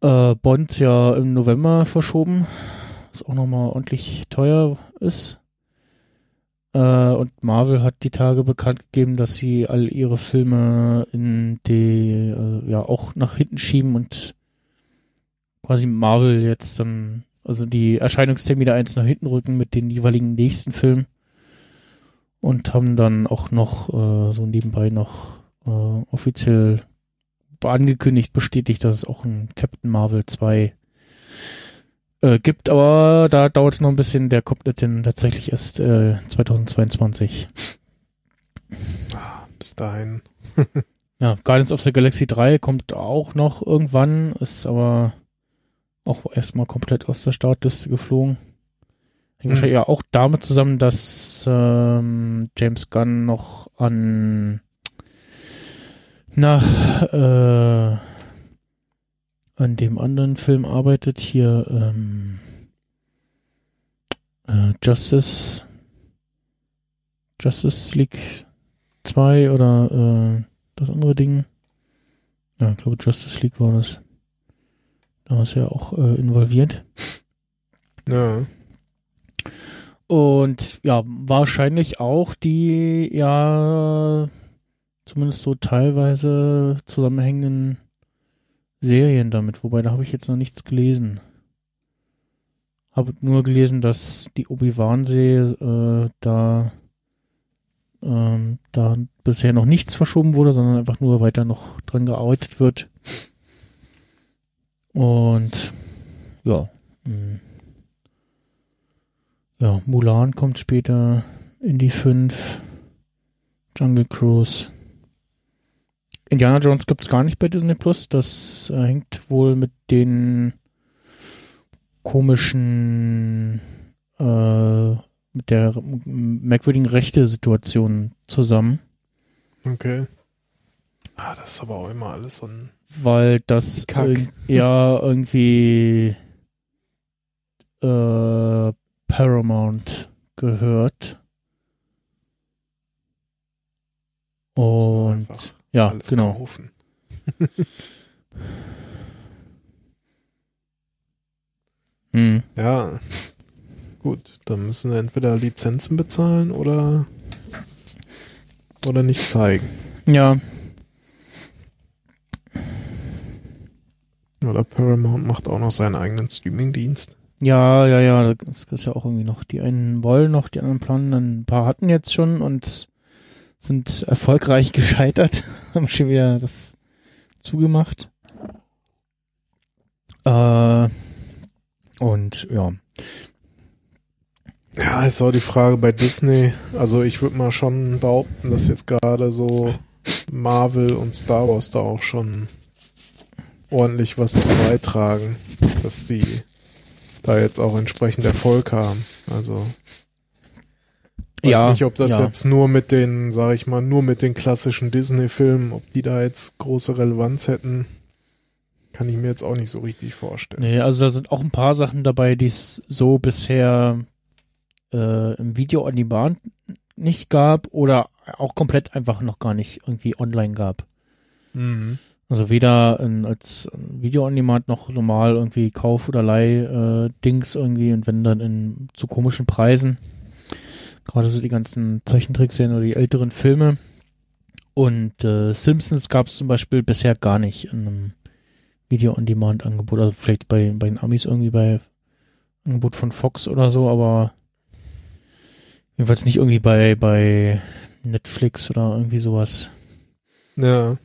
Äh, Bond ja im November verschoben, was auch nochmal ordentlich teuer ist. Äh, und Marvel hat die Tage bekannt gegeben, dass sie all ihre Filme in die, äh, ja, auch nach hinten schieben und quasi Marvel jetzt dann, also die Erscheinungstermine eins nach hinten rücken mit den jeweiligen nächsten Filmen. Und haben dann auch noch äh, so nebenbei noch äh, offiziell angekündigt, bestätigt, dass es auch ein Captain Marvel 2 äh, gibt, aber da dauert es noch ein bisschen. Der kommt denn tatsächlich erst äh, 2022. Ah, bis dahin. ja, Guardians of the Galaxy 3 kommt auch noch irgendwann, ist aber auch erstmal komplett aus der Startliste geflogen. Hängt mhm. wahrscheinlich ja auch damit zusammen, dass ähm, James Gunn noch an na, äh, an dem anderen Film arbeitet, hier ähm, äh, Justice Justice League 2 oder äh, das andere Ding. Ja, ich glaube Justice League war das. Da ist er auch äh, involviert. Ja. Und ja, wahrscheinlich auch die ja zumindest so teilweise zusammenhängenden Serien damit, wobei da habe ich jetzt noch nichts gelesen. Habe nur gelesen, dass die Obi-Wan-Serie äh, da, ähm, da bisher noch nichts verschoben wurde, sondern einfach nur weiter noch dran gearbeitet wird. Und ja. Mh. Hm. Ja, Mulan kommt später in die 5. Jungle Cruise. Indiana Jones gibt es gar nicht bei Disney Plus. Das äh, hängt wohl mit den komischen, äh, mit der merkwürdigen Rechte-Situation zusammen. Okay. Ah, das ist aber auch immer alles so ein. Weil das Kack. ja irgendwie äh, Paramount gehört. Und ja, genau. Kaufen. hm. Ja, gut, dann müssen wir entweder Lizenzen bezahlen oder oder nicht zeigen. Ja. Oder Paramount macht auch noch seinen eigenen Streaming-Dienst. Ja, ja, ja, das ist ja auch irgendwie noch. Die einen wollen noch, die anderen planen. Ein paar hatten jetzt schon und sind erfolgreich gescheitert. Haben schon wieder das zugemacht. Äh, und ja. Ja, ist auch die Frage bei Disney. Also ich würde mal schon behaupten, dass jetzt gerade so Marvel und Star Wars da auch schon ordentlich was zu beitragen, dass sie da jetzt auch entsprechend Erfolg haben. Also weiß ja, nicht, ob das ja. jetzt nur mit den, sag ich mal, nur mit den klassischen Disney-Filmen, ob die da jetzt große Relevanz hätten, kann ich mir jetzt auch nicht so richtig vorstellen. Nee, also da sind auch ein paar Sachen dabei, die es so bisher äh, im Video on Demand nicht gab oder auch komplett einfach noch gar nicht irgendwie online gab. Mhm. Also weder in, als Video on Demand noch normal irgendwie Kauf- oder Leih-Dings äh, irgendwie und wenn dann in zu komischen Preisen. Gerade so die ganzen Zeichentrickserien oder die älteren Filme. Und äh, Simpsons gab es zum Beispiel bisher gar nicht in einem Video-on-Demand-Angebot. Also vielleicht bei, bei den Amis irgendwie bei Angebot von Fox oder so, aber jedenfalls nicht irgendwie bei, bei Netflix oder irgendwie sowas. Ja.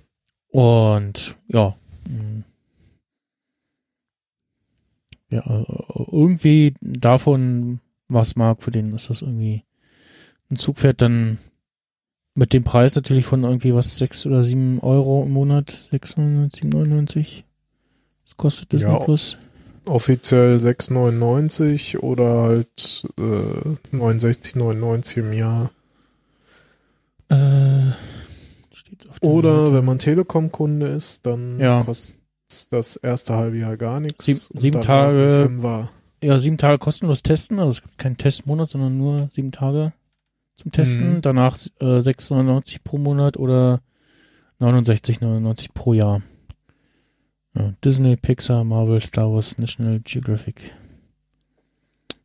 Und ja. Hm. Ja, äh, irgendwie davon, was mag, für den ist das irgendwie ein Zug fährt, dann mit dem Preis natürlich von irgendwie was, sechs oder sieben Euro im Monat, 6,99, 7,99. Das kostet das ja, Plus. Offiziell 6,99 oder halt äh, 69,99 im Jahr. Äh, oder Seite. wenn man Telekom-Kunde ist, dann ja. kostet das erste halbe Jahr gar nichts. Sieb, sieben Tage. Ja, sieben Tage kostenlos testen. Also es gibt keinen Testmonat, sondern nur sieben Tage zum Testen. Mhm. Danach äh, 6,99 pro Monat oder 69,99 pro Jahr. Ja, Disney, Pixar, Marvel, Star Wars, National Geographic.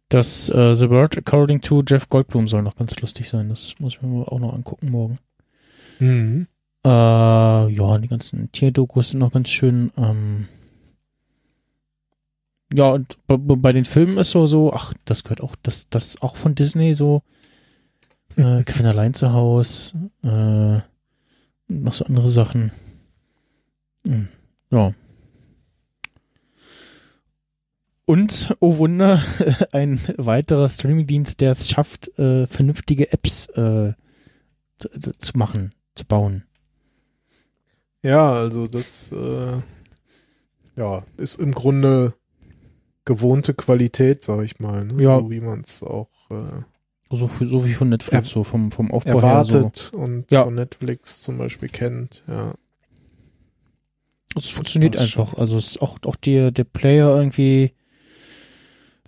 Das äh, The World According to Jeff Goldblum soll noch ganz lustig sein. Das muss ich mir auch noch angucken morgen. Mhm. Äh, ja, die ganzen Tierdokus sind noch ganz schön. Ähm, ja, und bei, bei, den Filmen ist so, so, ach, das gehört auch, das, das auch von Disney so. Äh, Kevin allein zu Haus, äh, noch so andere Sachen. Hm, ja. Und, oh Wunder, ein weiterer Streamingdienst, der es schafft, äh, vernünftige Apps äh, zu, zu, machen, zu bauen. Ja, also das äh, ja, ist im Grunde gewohnte Qualität, sag ich mal. Ne? Ja. So wie man es auch äh, so, so wie von Netflix, so vom, vom Aufbau erwartet her. So. und ja. von Netflix zum Beispiel kennt, ja. Es funktioniert einfach. Schon. Also es ist auch, auch der, der Player irgendwie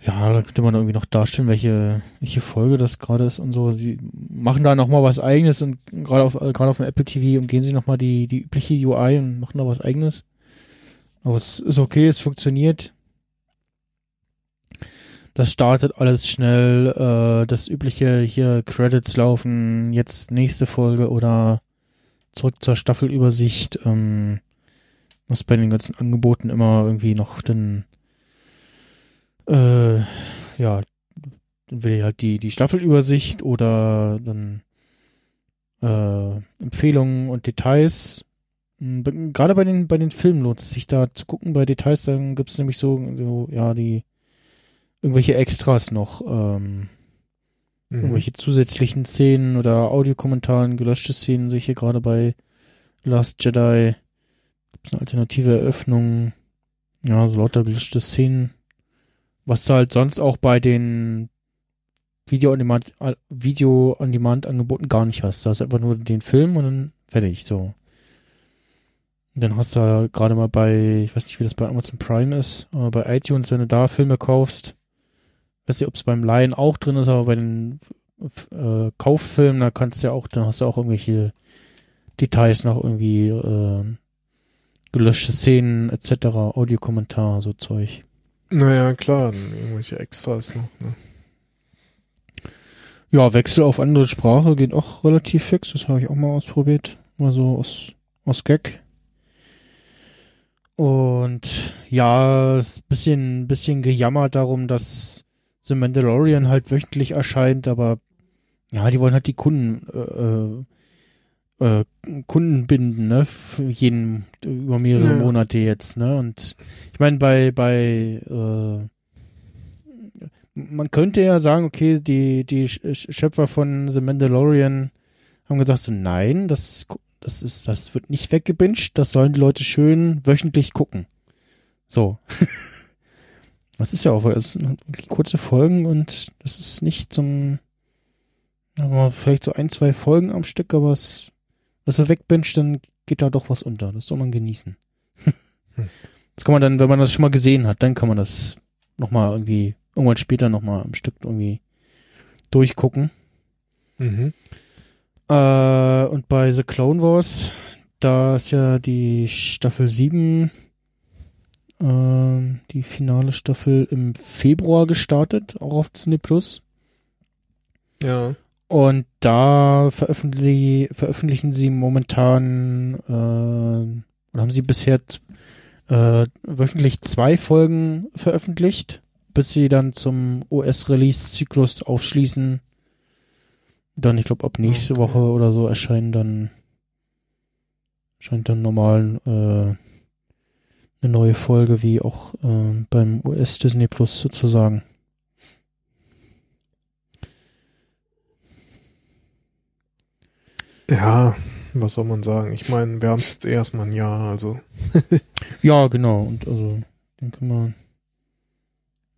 ja, da könnte man irgendwie noch darstellen, welche, welche Folge das gerade ist und so. Sie machen da nochmal was eigenes und gerade auf, gerade auf dem Apple TV umgehen sie nochmal die, die übliche UI und machen da was eigenes. Aber es ist okay, es funktioniert. Das startet alles schnell, äh, das übliche hier Credits laufen, jetzt nächste Folge oder zurück zur Staffelübersicht. Ähm, muss bei den ganzen Angeboten immer irgendwie noch den äh, ja, ich halt die, die Staffelübersicht oder dann äh, Empfehlungen und Details. Hm, gerade bei den, bei den Filmen lohnt es sich da zu gucken. Bei Details, dann gibt es nämlich so, so, ja, die irgendwelche Extras noch, ähm, mhm. irgendwelche zusätzlichen Szenen oder Audiokommentaren, gelöschte Szenen, sehe ich hier gerade bei Last Jedi. Gibt's eine alternative Eröffnung. Ja, so lauter gelöschte Szenen. Was du halt sonst auch bei den Video on Demand, äh, Video on gar nicht hast. Da hast du einfach nur den Film und dann fertig, so. Und dann hast du gerade mal bei, ich weiß nicht, wie das bei Amazon Prime ist, aber bei iTunes, wenn du da Filme kaufst, weiß nicht, ob es beim Laien auch drin ist, aber bei den äh, Kauffilmen, da kannst du ja auch, dann hast du auch irgendwelche Details noch irgendwie äh, gelöschte Szenen etc., Audiokommentar, so Zeug. Naja, klar, irgendwelche Extras noch, ne? Ja, Wechsel auf andere Sprache geht auch relativ fix. Das habe ich auch mal ausprobiert. Mal so aus, aus Gag. Und ja, ist bisschen, bisschen gejammert darum, dass The Mandalorian halt wöchentlich erscheint, aber ja, die wollen halt die Kunden, äh, äh, Kunden binden, ne? Für jeden über mehrere ja. Monate jetzt, ne? Und ich meine, bei, bei äh, man könnte ja sagen, okay, die, die Schöpfer von The Mandalorian haben gesagt, so nein, das, das ist, das wird nicht weggebinged, das sollen die Leute schön wöchentlich gucken. So. das ist ja auch, es sind kurze Folgen und das ist nicht zum, aber vielleicht so ein, zwei Folgen am Stück, aber es, was er wegbinged, dann geht da doch was unter. Das soll man genießen. Hm. Das kann man dann, wenn man das schon mal gesehen hat, dann kann man das nochmal irgendwie irgendwann später nochmal am Stück irgendwie durchgucken. Mhm. Äh, und bei The Clone Wars, da ist ja die Staffel 7, äh, die finale Staffel im Februar gestartet, auch auf Disney Plus. Ja. Und da veröffentlichen, veröffentlichen sie momentan, äh, oder haben sie bisher äh, wöchentlich zwei Folgen veröffentlicht bis sie dann zum US-Release-Zyklus aufschließen. Dann, ich glaube, ab nächste okay. Woche oder so erscheinen dann scheint dann normal äh, eine neue Folge wie auch äh, beim US Disney Plus sozusagen. Ja, was soll man sagen? Ich meine, wir haben es jetzt erstmal ein Jahr, also. ja, genau. Und also, denke mal.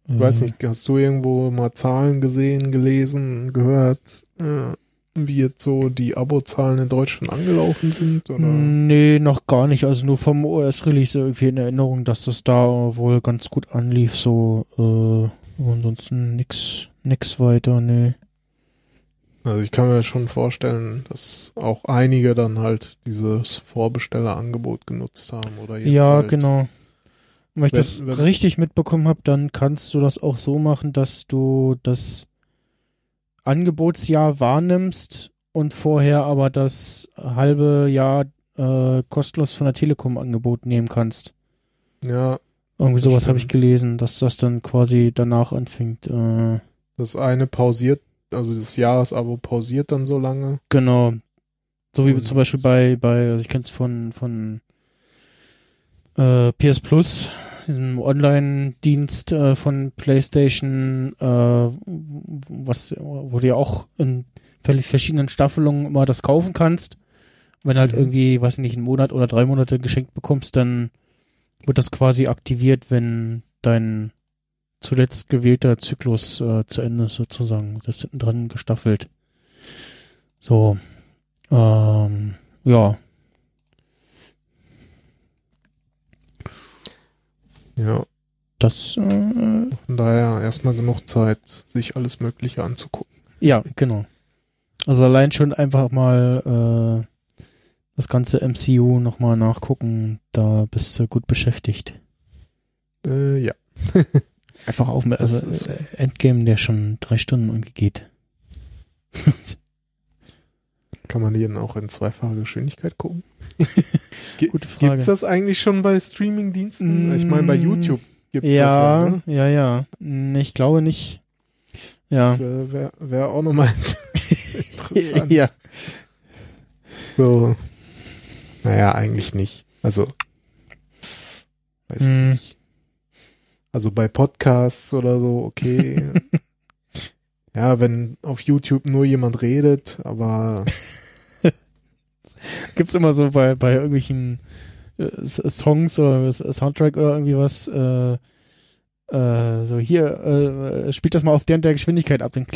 Ich weiß mhm. nicht, hast du irgendwo mal Zahlen gesehen, gelesen, gehört, äh, wie jetzt so die Abozahlen in Deutschland angelaufen sind? Oder? Nee, noch gar nicht. Also nur vom OS-Release irgendwie in Erinnerung, dass das da wohl ganz gut anlief, so, äh, ansonsten nix, nix weiter, nee. Also ich kann mir schon vorstellen, dass auch einige dann halt dieses Vorbestellerangebot genutzt haben oder jetzt Ja, halt genau. Wenn ich das wenn, richtig mitbekommen habe, dann kannst du das auch so machen, dass du das Angebotsjahr wahrnimmst und vorher aber das halbe Jahr äh, kostenlos von der Telekom Angebot nehmen kannst. Ja. Irgendwie sowas habe ich gelesen, dass das dann quasi danach anfängt. Äh, das eine pausiert, also das Jahresabo pausiert dann so lange. Genau. So wie und zum Beispiel bei, bei, also ich kenne es von, von äh, PS Plus, diesem Online-Dienst äh, von PlayStation, äh, was, wo du ja auch in völlig verschiedenen Staffelungen immer das kaufen kannst. Wenn halt mhm. irgendwie, weiß nicht, einen Monat oder drei Monate geschenkt bekommst, dann wird das quasi aktiviert, wenn dein zuletzt gewählter Zyklus äh, zu Ende ist, sozusagen. Das ist hinten dran gestaffelt. So. Ähm, ja, Ja. Das. Äh, Von daher erstmal genug Zeit, sich alles Mögliche anzugucken. Ja, genau. Also allein schon einfach mal äh, das ganze MCU nochmal nachgucken, da bist du gut beschäftigt. Äh, ja. einfach auch mit, also äh, Endgame, der schon drei Stunden irgendwie geht. Kann man dann auch in zweifacher Geschwindigkeit gucken? Gute Frage. Gibt es das eigentlich schon bei Streaming-Diensten? Ich meine, bei mm, YouTube gibt es ja, das ja. Ne? Ja, ja. Mm, ich glaube nicht. Ja. Das äh, wäre wär auch nochmal interessant. ja. So. Naja, eigentlich nicht. Also, weiß ich mm. nicht. Also bei Podcasts oder so, okay. ja, wenn auf YouTube nur jemand redet, aber Gibt's immer so bei, bei irgendwelchen äh, Songs oder Soundtrack oder irgendwie was, äh, äh, so hier, äh, spielt das mal auf der und der Geschwindigkeit ab, dann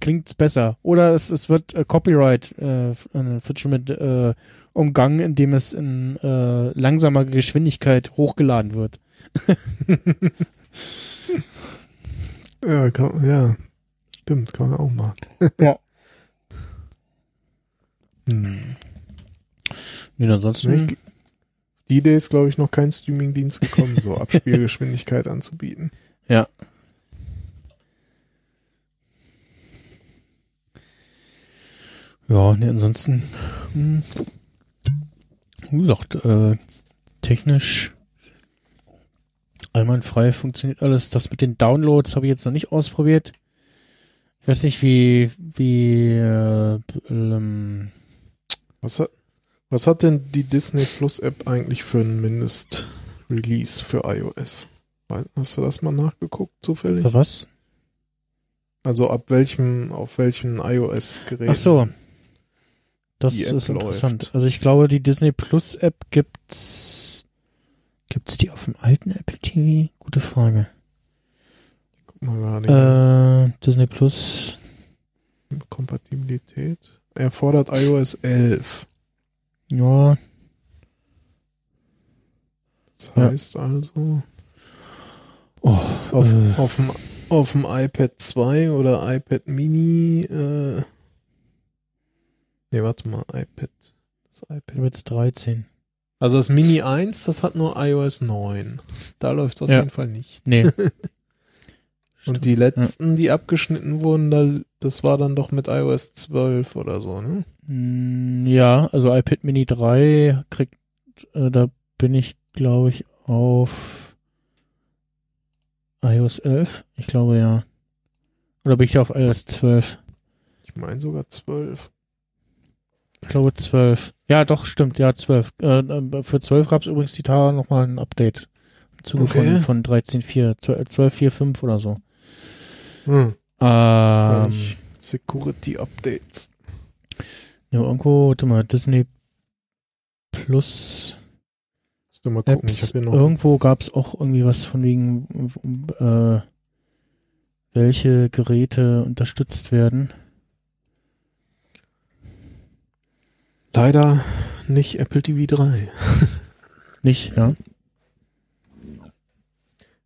klingt's besser. Oder es, es wird äh, Copyright äh, wird schon mit äh, umgangen, indem es in äh, langsamer Geschwindigkeit hochgeladen wird. ja, kann, ja, stimmt, kann man auch machen. ja. Hm. Nee, ansonsten. Ich, die Idee ist, glaube ich, noch kein Streamingdienst gekommen, so Abspielgeschwindigkeit anzubieten. Ja. Ja, ne, ansonsten, hm, wie gesagt, äh, technisch einwandfrei funktioniert alles. Das mit den Downloads habe ich jetzt noch nicht ausprobiert. Ich weiß nicht, wie, wie, äh, ähm, was hat, was hat denn die Disney Plus App eigentlich für ein Mindest-Release für iOS? Hast du das mal nachgeguckt, zufällig? Für was? Also ab welchem, auf welchem iOS-Gerät? Ach so. Das ist interessant. Läuft. Also ich glaube, die Disney Plus App gibt's, gibt's die auf dem alten Apple TV? Gute Frage. Guck mal gerade. Äh, Disney Plus. Kompatibilität. Erfordert iOS 11. Ja. Das heißt ja. also. Oh, auf, äh. auf, dem, auf dem iPad 2 oder iPad Mini. Äh, nee, warte mal, iPad. Das iPad. iPad 13. Also das Mini 1, das hat nur iOS 9. Da läuft es auf ja. jeden Fall nicht. Nee. Und die letzten, ja. die abgeschnitten wurden, da, das war dann doch mit iOS 12 oder so, ne? Mm, ja, also iPad Mini 3 kriegt, äh, da bin ich, glaube ich, auf iOS 11. Ich glaube ja. Oder bin ich auf iOS 12? Ich meine sogar 12. Ich glaube 12. Ja, doch, stimmt, ja, 12. Äh, äh, für 12 gab es übrigens die Tage nochmal ein Update. Im Zuge okay. von, von 13.4, 12.4.5 oder so. Hm. Ähm, Security Updates. Ja, irgendwo, warte mal, Disney Plus. Musst du mal gucken, Apps, ich hab hier noch irgendwo gab es auch irgendwie was von wegen, äh, welche Geräte unterstützt werden. Leider nicht Apple TV 3. nicht, ja.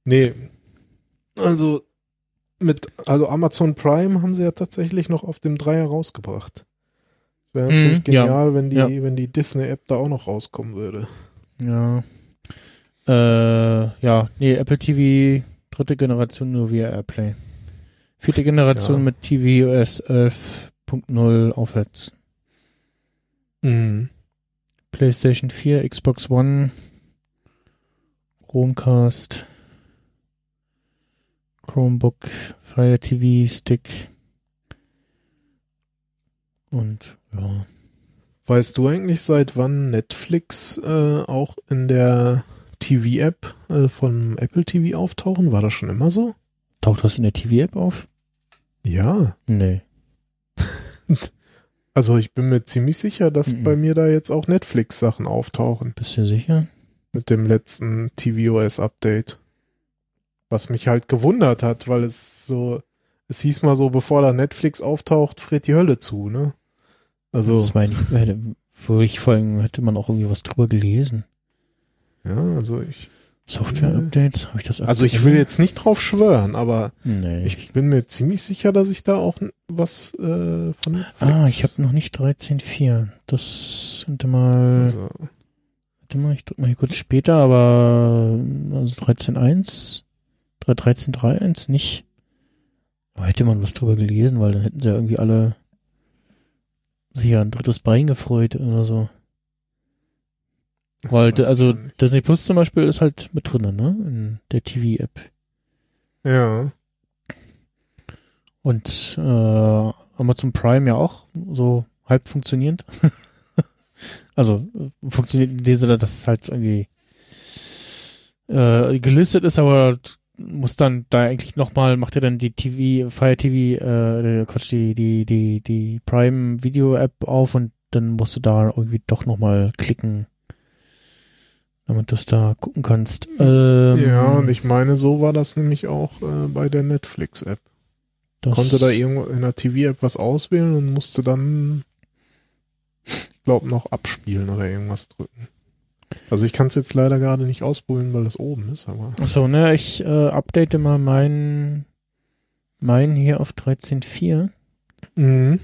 Nee. Also mit, also Amazon Prime haben sie ja tatsächlich noch auf dem Dreier rausgebracht. Es wäre natürlich mm, genial, ja. wenn die, ja. wenn die Disney-App da auch noch rauskommen würde. Ja. Äh, ja, nee, Apple TV dritte Generation nur via Airplay. Vierte Generation ja. mit TV OS 11.0 aufwärts. Mhm. PlayStation 4, Xbox One, Chromecast. Chromebook, Fire TV Stick und ja. Weißt du eigentlich, seit wann Netflix äh, auch in der TV-App äh, von Apple TV auftauchen? War das schon immer so? Taucht das in der TV-App auf? Ja. Nee. also ich bin mir ziemlich sicher, dass mhm. bei mir da jetzt auch Netflix-Sachen auftauchen. Bist du sicher? Mit dem letzten tvOS-Update. Was mich halt gewundert hat, weil es so, es hieß mal so, bevor da Netflix auftaucht, friert die Hölle zu, ne? Also. Das meine ich, hätte, wo ich vor allem hätte man auch irgendwie was drüber gelesen. Ja, also ich. Software-Updates, habe ich das Also ich will jetzt nicht drauf schwören, aber nee, ich bin mir ziemlich sicher, dass ich da auch was äh, von Netflix Ah, ich habe noch nicht 13.4. Das könnte mal. Also. Warte mal, ich drück mal hier kurz später, aber also 13.1 13.3.1 nicht. Aber hätte man was drüber gelesen, weil dann hätten sie ja irgendwie alle sich ja ein drittes Bein gefreut oder so. Weil, also Disney Plus zum Beispiel ist halt mit drinnen, ne? In der TV-App. Ja. Und äh, Amazon Prime ja auch so halb funktionierend. also funktioniert in dem Sinne, dass es halt irgendwie äh, gelistet ist, aber muss dann da eigentlich nochmal, macht er dann die TV, Fire TV, äh, Quatsch, die, die, die, die Prime Video App auf und dann musst du da irgendwie doch nochmal klicken, damit du es da gucken kannst. Ähm, ja, und ich meine, so war das nämlich auch äh, bei der Netflix-App. Konnte da irgendwo in der TV-App was auswählen und musste dann, ich glaube, noch abspielen oder irgendwas drücken. Also ich kann es jetzt leider gerade nicht ausprobieren, weil das oben ist, aber. Achso, ne, ich äh, update mal meinen meinen hier auf 13.4. Mhm.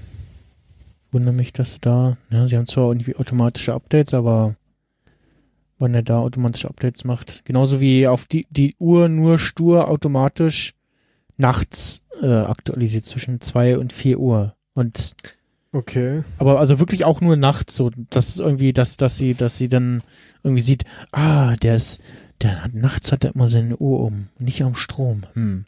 Wundere mich, dass da, ja, sie haben zwar irgendwie automatische Updates, aber wann er da automatische Updates macht, genauso wie auf die, die Uhr nur stur automatisch nachts äh, aktualisiert zwischen 2 und 4 Uhr. Und Okay. Aber also wirklich auch nur nachts, so, das ist irgendwie, dass, dass sie, dass sie dann irgendwie sieht, ah, der ist, der hat, nachts hat er immer seine Uhr um, nicht am Strom. Hm.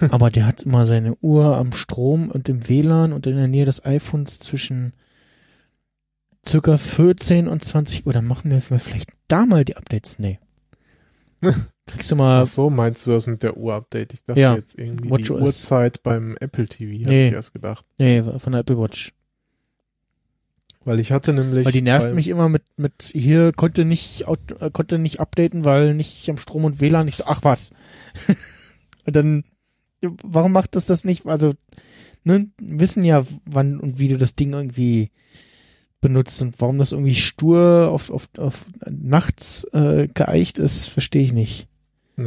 Aber der hat immer seine Uhr am Strom und im WLAN und in der Nähe des iPhones zwischen circa 14 und 20 Uhr. Dann machen wir vielleicht da mal die Updates. Nee. Kriegst du mal. Ach so, meinst du das mit der Uhr-Update? Ich dachte ja. jetzt irgendwie Watch die OS. Uhrzeit beim Apple TV, nee. ich erst gedacht. Nee, von der Apple Watch. Weil ich hatte nämlich. Weil die nervt mich immer mit, mit, hier konnte nicht, äh, konnte nicht updaten, weil nicht am Strom und WLAN. Ich so, ach was. und dann, warum macht das das nicht? Also, ne, wissen ja, wann und wie du das Ding irgendwie benutzt und warum das irgendwie stur auf, auf, auf nachts äh, geeicht ist, verstehe ich nicht.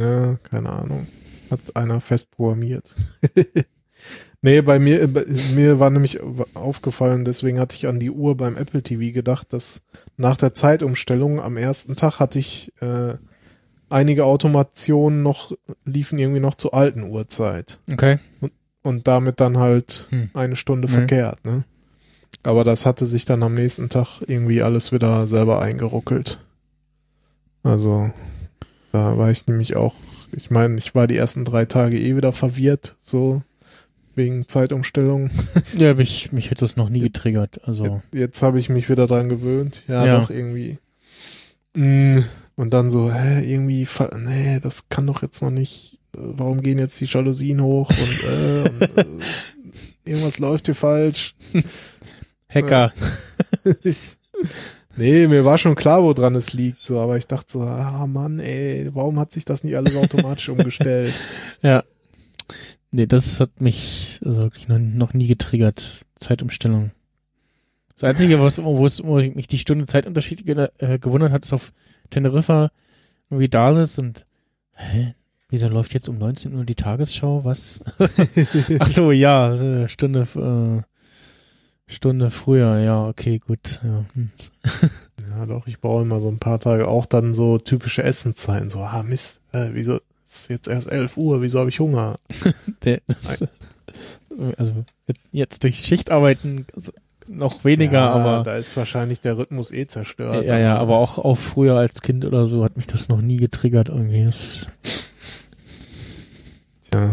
Ja, keine Ahnung. Hat einer fest programmiert. nee, bei mir, bei mir war nämlich aufgefallen, deswegen hatte ich an die Uhr beim Apple TV gedacht, dass nach der Zeitumstellung am ersten Tag hatte ich äh, einige Automationen noch, liefen irgendwie noch zur alten Uhrzeit. Okay. Und, und damit dann halt hm. eine Stunde mhm. verkehrt, ne? Aber das hatte sich dann am nächsten Tag irgendwie alles wieder selber eingeruckelt. Also, da war ich nämlich auch, ich meine, ich war die ersten drei Tage eh wieder verwirrt, so wegen Zeitumstellung. Ja, mich, mich hätte es noch nie getriggert. Also jetzt, jetzt habe ich mich wieder dran gewöhnt. Ja, ja. doch irgendwie. Mm, und dann so, hä, irgendwie, nee, das kann doch jetzt noch nicht. Warum gehen jetzt die Jalousien hoch und, äh, und äh, irgendwas läuft hier falsch. Hacker. Nee, mir war schon klar, woran es liegt, so, aber ich dachte so, ah Mann, ey, warum hat sich das nicht alles automatisch umgestellt? Ja. Nee, das hat mich also wirklich noch, noch nie getriggert. Zeitumstellung. Das Einzige, was, wo es wo mich die Stunde Zeitunterschied ge äh, gewundert hat, ist auf Teneriffa irgendwie da sitzt und hä? Wieso läuft jetzt um 19 Uhr die Tagesschau? Was? Ach so, ja, äh, Stunde äh, Stunde früher, ja, okay, gut. Ja, hm. ja doch, ich brauche immer so ein paar Tage auch dann so typische Essenszeiten. So, ah Mist, äh, wieso ist jetzt erst 11 Uhr, wieso habe ich Hunger? Der, das, also jetzt durch Schichtarbeiten noch weniger, ja, aber. Da ist wahrscheinlich der Rhythmus eh zerstört. Ja, ja, aber auch, auch früher als Kind oder so hat mich das noch nie getriggert irgendwie. Tja,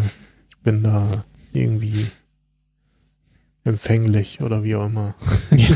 ich bin da irgendwie empfänglich oder wie auch immer. Ja.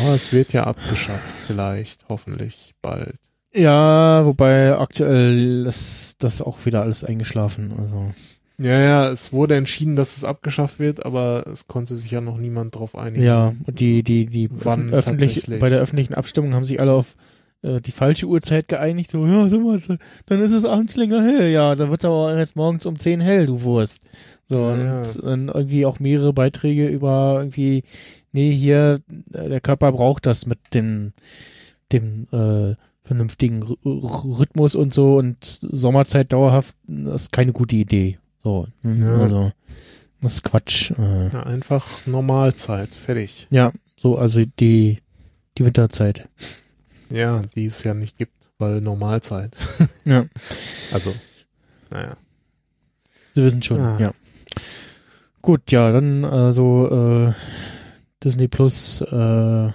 Aber es wird ja abgeschafft, vielleicht, hoffentlich bald. Ja, wobei aktuell ist das auch wieder alles eingeschlafen. Also. Ja, ja, es wurde entschieden, dass es abgeschafft wird, aber es konnte sich ja noch niemand drauf einigen. Ja, und die, die, die Wann öffentlich, bei der öffentlichen Abstimmung haben sich alle auf äh, die falsche Uhrzeit geeinigt. So, ja, so mal, dann ist es abends länger hell. Ja, dann wird es aber jetzt morgens um 10 hell, du Wurst. So, ja, und dann irgendwie auch mehrere Beiträge über irgendwie, nee, hier, der Körper braucht das mit dem, dem äh, vernünftigen R Rhythmus und so und Sommerzeit dauerhaft, das ist keine gute Idee. So, hm, ja. also, das ist Quatsch. Äh. Ja, einfach Normalzeit, fertig. Ja, so, also die, die Winterzeit. Ja, die es ja nicht gibt, weil Normalzeit. ja. Also, naja. Sie wissen schon, ah. ja. Gut, ja, dann also äh, Disney Plus, äh,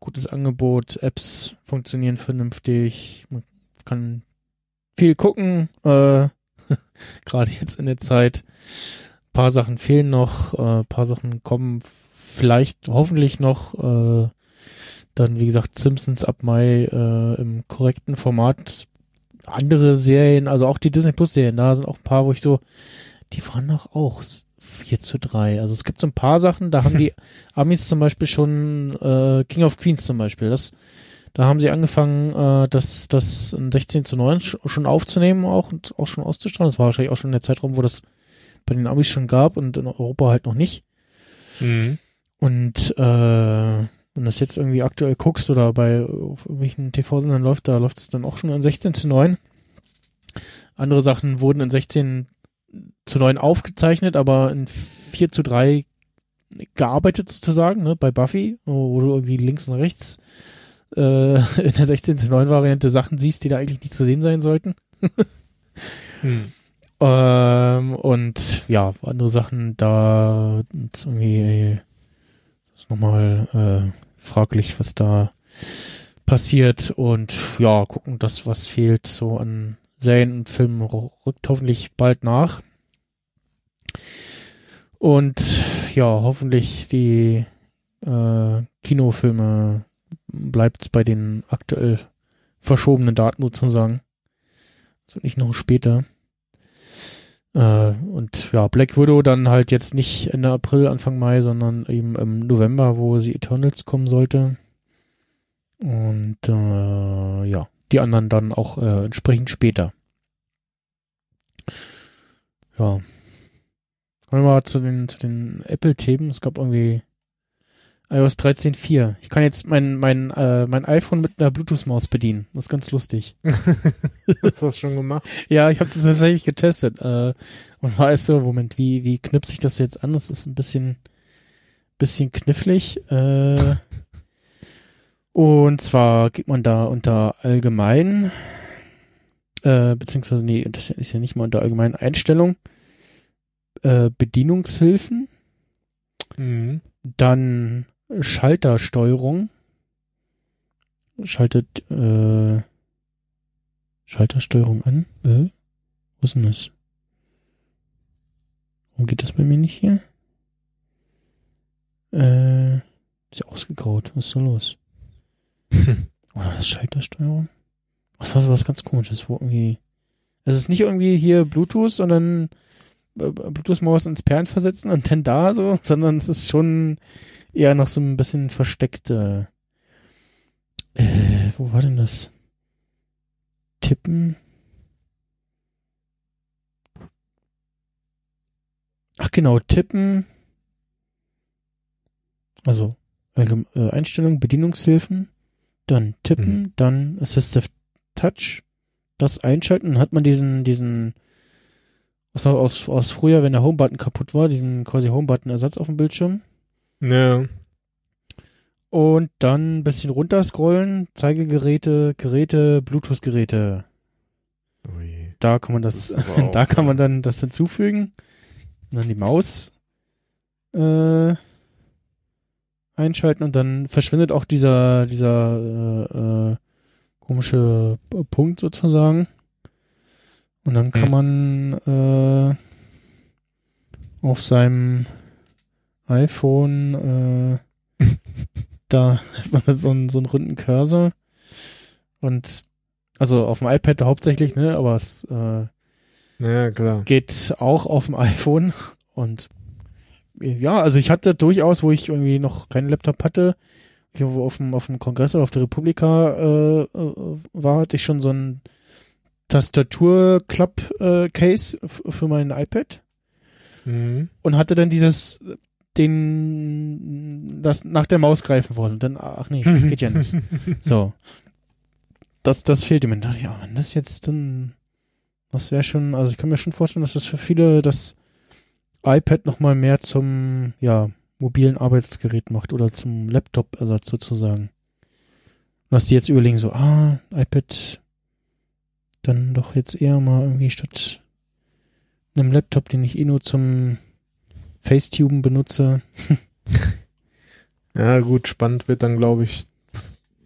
gutes Angebot, Apps funktionieren vernünftig, man kann viel gucken, äh, gerade jetzt in der Zeit. Ein paar Sachen fehlen noch, äh, paar Sachen kommen vielleicht hoffentlich noch. Äh, dann, wie gesagt, Simpsons ab Mai äh, im korrekten Format. Andere Serien, also auch die Disney Plus Serien, da sind auch ein paar, wo ich so, die waren doch auch 4 zu 3. Also es gibt so ein paar Sachen, da haben die Amis zum Beispiel schon äh, King of Queens zum Beispiel. Das, da haben sie angefangen, äh, das, das 16 zu 9 schon aufzunehmen auch und auch schon auszustrahlen. Das war wahrscheinlich auch schon der Zeitraum, wo das bei den Amis schon gab und in Europa halt noch nicht. Mhm. Und äh, wenn das jetzt irgendwie aktuell guckst oder bei auf irgendwelchen TV-Sendern läuft, da läuft es dann auch schon in 16 zu 9. Andere Sachen wurden in 16 zu 9 aufgezeichnet, aber in 4 zu 3 gearbeitet sozusagen, ne, bei Buffy, wo du irgendwie links und rechts äh, in der 16 zu 9 Variante Sachen siehst, die da eigentlich nicht zu sehen sein sollten. hm. ähm, und ja, andere Sachen da irgendwie ist nochmal äh, fraglich, was da passiert und ja, gucken, das, was fehlt so an Serien und Filmen rückt hoffentlich bald nach. Und ja, hoffentlich die äh, Kinofilme bleibt bei den aktuell verschobenen Daten sozusagen. Das wird nicht noch später. Äh, und ja, Black Widow dann halt jetzt nicht Ende April, Anfang Mai, sondern eben im November, wo sie Eternals kommen sollte. Und äh, ja, die anderen dann auch äh, entsprechend später. Ja. Kommen wir mal zu den, zu den Apple-Themen. Es gab irgendwie iOS 13.4. Ich kann jetzt mein, mein, äh, mein iPhone mit einer Bluetooth-Maus bedienen. Das ist ganz lustig. Hast du das schon gemacht? ja, ich habe das tatsächlich getestet. Äh, und war es so, Moment, wie, wie knipse ich das jetzt an? Das ist ein bisschen, bisschen knifflig. Äh, und zwar geht man da unter allgemein, äh, beziehungsweise, nee, das ist ja nicht mal unter allgemeinen Einstellungen, äh, Bedienungshilfen, mhm. dann Schaltersteuerung, schaltet äh, Schaltersteuerung an. Äh, wo ist denn das? Warum geht das bei mir nicht hier? Äh, ist ja ausgegraut. Was ist da los? Oder das Schaltersteuerung? Das war so was ganz komisches, wo irgendwie. Es ist nicht irgendwie hier Bluetooth, sondern äh, Bluetooth-Maus ins Perlen versetzen und dann da so, sondern es ist schon eher noch so ein bisschen versteckte. Äh, wo war denn das? Tippen? Ach genau, tippen. Also äh, Einstellungen, Bedienungshilfen dann tippen, mhm. dann Assistive Touch, das einschalten, dann hat man diesen, diesen, was aus, aus früher, wenn der Homebutton kaputt war, diesen quasi Homebutton-Ersatz auf dem Bildschirm. Ja. Und dann ein bisschen runterscrollen, Zeigegeräte, Geräte, Bluetooth-Geräte. Da kann man das, das da kann man dann das hinzufügen. Und dann die Maus äh, einschalten und dann verschwindet auch dieser, dieser äh, äh, komische Punkt sozusagen. Und dann kann man äh, auf seinem iPhone äh, da hat man so einen, so einen runden Cursor und also auf dem iPad hauptsächlich, ne, aber es äh, ja, klar. geht auch auf dem iPhone und ja, also ich hatte durchaus, wo ich irgendwie noch keinen Laptop hatte, wo auf dem, auf dem Kongress oder auf der Republika äh, äh war, hatte ich schon so ein Tastatur-Club-Case äh, für mein iPad. Mhm. Und hatte dann dieses, den, das nach der Maus greifen wollen. Und dann, ach nee, geht ja nicht. so. Das, das fehlte mir. Da dachte ich, ja, wenn das jetzt dann, das wäre schon, also ich kann mir schon vorstellen, dass das für viele das iPad nochmal mehr zum, ja, mobilen Arbeitsgerät macht oder zum Laptop-Ersatz sozusagen. Was die jetzt überlegen, so, ah, iPad dann doch jetzt eher mal irgendwie statt einem Laptop, den ich eh nur zum Facetuben benutze. ja, gut, spannend wird dann, glaube ich,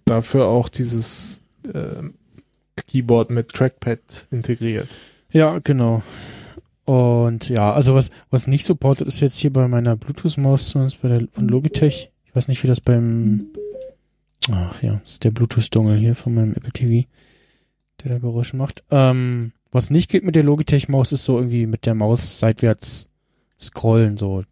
dafür auch dieses äh, Keyboard mit Trackpad integriert. Ja, genau. Und ja, also was, was nicht supportet ist jetzt hier bei meiner Bluetooth-Maus, zumindest bei der von Logitech. Ich weiß nicht, wie das beim, ach ja, das ist der Bluetooth-Dongle hier von meinem Apple TV, der da Geräusche macht. Ähm, was nicht geht mit der Logitech-Maus, ist so irgendwie mit der Maus seitwärts scrollen, so.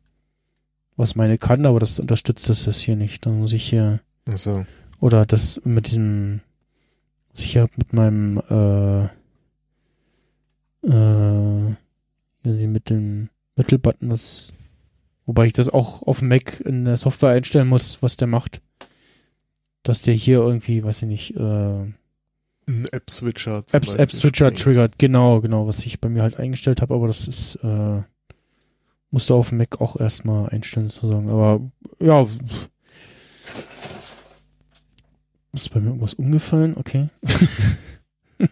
Was meine kann, aber das unterstützt das jetzt hier nicht. Dann muss ich hier. Ach so. Oder das mit diesem, sicher mit meinem, äh, äh, mit dem Mittelbutton, das, wobei ich das auch auf dem Mac in der Software einstellen muss, was der macht. Dass der hier irgendwie, weiß ich nicht, äh, ein App-Switcher. App, App-Switcher triggert, genau, genau, was ich bei mir halt eingestellt habe, aber das ist, äh, musst du auf dem Mac auch erstmal einstellen, sozusagen. Aber ja, ist bei mir irgendwas umgefallen? Okay.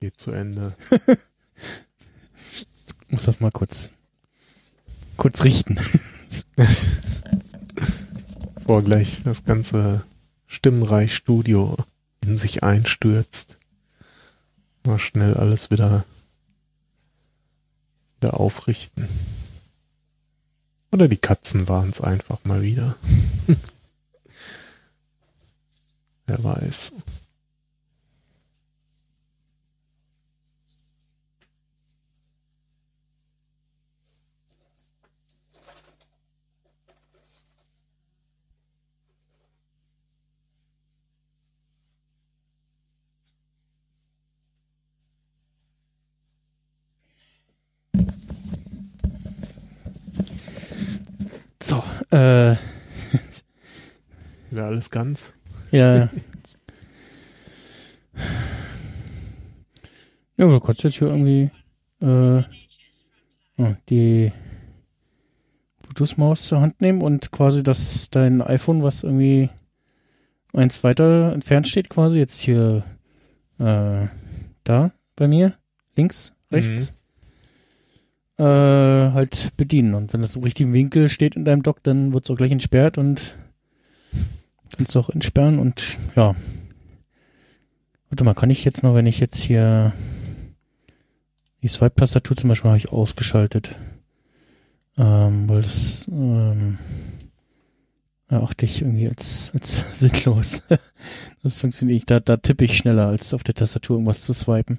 Geht zu Ende. muss das mal kurz, kurz richten. Bevor gleich das ganze Stimmenreich-Studio in sich einstürzt. Mal schnell alles wieder, wieder aufrichten. Oder die Katzen waren es einfach mal wieder. Wer weiß. So, äh. Wieder alles ganz. Ja. ja, du kannst jetzt hier irgendwie äh, oh, die Bluetooth-Maus zur Hand nehmen und quasi das dein iPhone, was irgendwie eins weiter entfernt steht, quasi jetzt hier äh, da bei mir, links, rechts, mhm. Äh, halt bedienen. Und wenn das im richtigen Winkel steht in deinem Dock, dann wird es auch gleich entsperrt und kannst auch entsperren und ja. Warte mal, kann ich jetzt noch, wenn ich jetzt hier die Swipe-Tastatur zum Beispiel habe ich ausgeschaltet. Ähm, weil das ähm, erachte ich irgendwie als, als sinnlos. das funktioniert nicht. Da, da tippe ich schneller, als auf der Tastatur irgendwas zu swipen.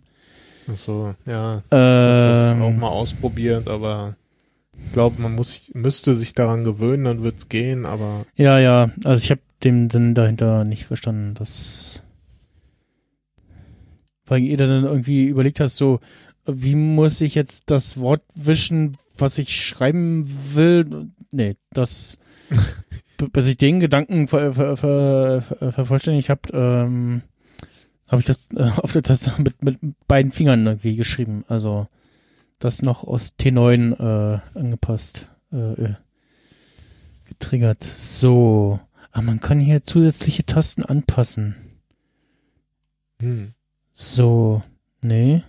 Ach so, ja. Ähm, das auch mal ausprobiert, aber ich glaube, man muss, müsste sich daran gewöhnen, dann wird's gehen, aber. Ja, ja. Also ich habe dem Sinn dahinter nicht verstanden, dass weil jeder dann irgendwie überlegt hast, so, wie muss ich jetzt das Wort wischen, was ich schreiben will? Nee, das, bis ich den Gedanken ver, ver, ver, vervollständigt habe, ähm, habe ich das äh, auf der Taste mit, mit beiden Fingern irgendwie geschrieben. Also das noch aus T9 äh, angepasst, äh, getriggert. So. Aber man kann hier zusätzliche Tasten anpassen. Hm. So, nee.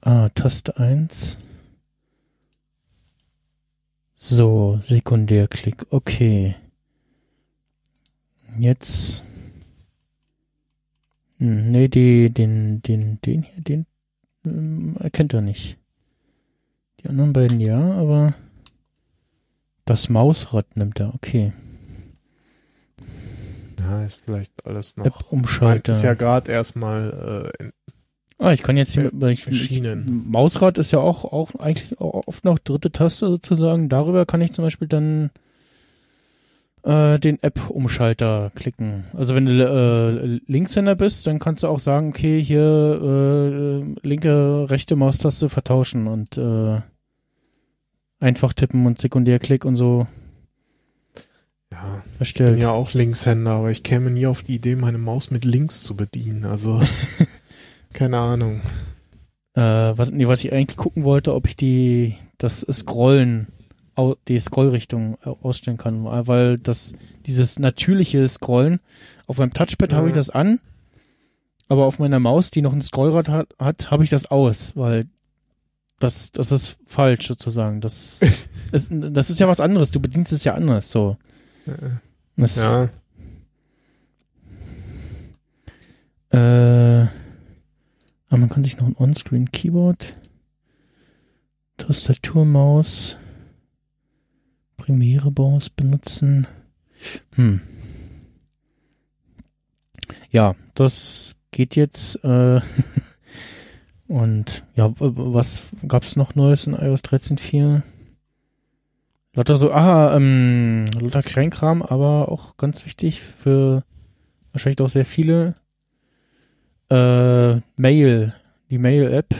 Ah, Taste 1. So, Sekundärklick, okay. Jetzt. Hm, nee, die, den, den, den hier, den ähm, erkennt er nicht. Die anderen beiden ja, aber das Mausrad nimmt er, okay. Ja, ist vielleicht alles noch. App-Umschalter. Ist ja gerade erstmal äh, Ah, ich kann jetzt hier mit ich, erschienen. Mausrad ist ja auch, auch eigentlich oft noch dritte Taste sozusagen. Darüber kann ich zum Beispiel dann äh, den App-Umschalter klicken. Also wenn du äh, Linkshänder bist, dann kannst du auch sagen, okay, hier äh, linke, rechte Maustaste vertauschen und äh, einfach tippen und Sekundärklick und so ja, erstellt. Ich bin ja auch Linkshänder, aber ich käme nie auf die Idee, meine Maus mit links zu bedienen. Also keine Ahnung. Äh, was, nee, was ich eigentlich gucken wollte, ob ich die das Scrollen, die Scrollrichtung ausstellen kann, weil das dieses natürliche Scrollen auf meinem Touchpad ja. habe ich das an, aber auf meiner Maus, die noch ein Scrollrad hat, hat habe ich das aus, weil das das ist falsch sozusagen. Das ist, das ist ja was anderes. Du bedienst es ja anders so. Das, ja. Äh, aber man kann sich noch ein On-Screen Keyboard, Tastaturmaus, Premiere Maus benutzen. Hm. Ja, das geht jetzt. Äh, Und ja, was gab's noch Neues in iOS 13.4? Lauter so, aha, ähm, lauter Kleinkram, aber auch ganz wichtig für wahrscheinlich auch sehr viele. Äh, Mail, die Mail-App.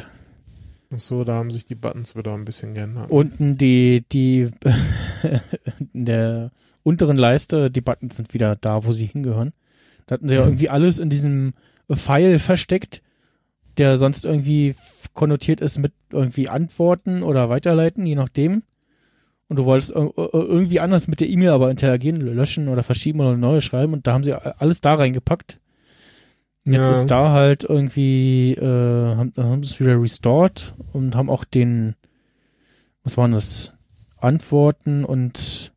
Ach so, da haben sich die Buttons wieder ein bisschen geändert. Unten die, die, in der unteren Leiste, die Buttons sind wieder da, wo sie hingehören. Da hatten sie ja irgendwie alles in diesem Pfeil versteckt, der sonst irgendwie konnotiert ist mit irgendwie Antworten oder Weiterleiten, je nachdem. Und du wolltest irgendwie anders mit der E-Mail aber interagieren, löschen oder verschieben oder neu schreiben und da haben sie alles da reingepackt. Jetzt ja. ist da halt irgendwie, äh, haben, haben sie es wieder restored und haben auch den, was waren das? Antworten und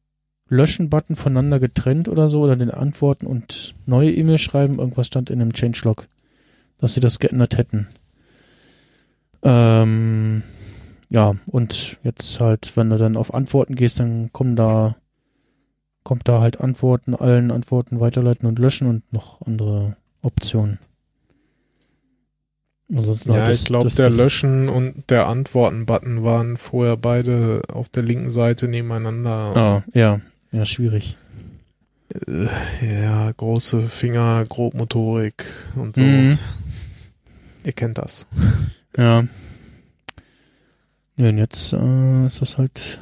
Löschen-Button voneinander getrennt oder so, oder den Antworten und neue E-Mail schreiben. Irgendwas stand in einem Changelog, dass sie das geändert hätten. Ähm, ja, und jetzt halt, wenn du dann auf Antworten gehst, dann kommen da, kommt da halt Antworten, allen Antworten weiterleiten und löschen und noch andere Optionen. Ansonsten ja, ich glaube, der Löschen und der Antworten-Button waren vorher beide auf der linken Seite nebeneinander. Ah, ja, ja, schwierig. Äh, ja, große Finger, Grobmotorik und so. Mhm. Ihr kennt das. Ja. Ja, und jetzt äh, ist das halt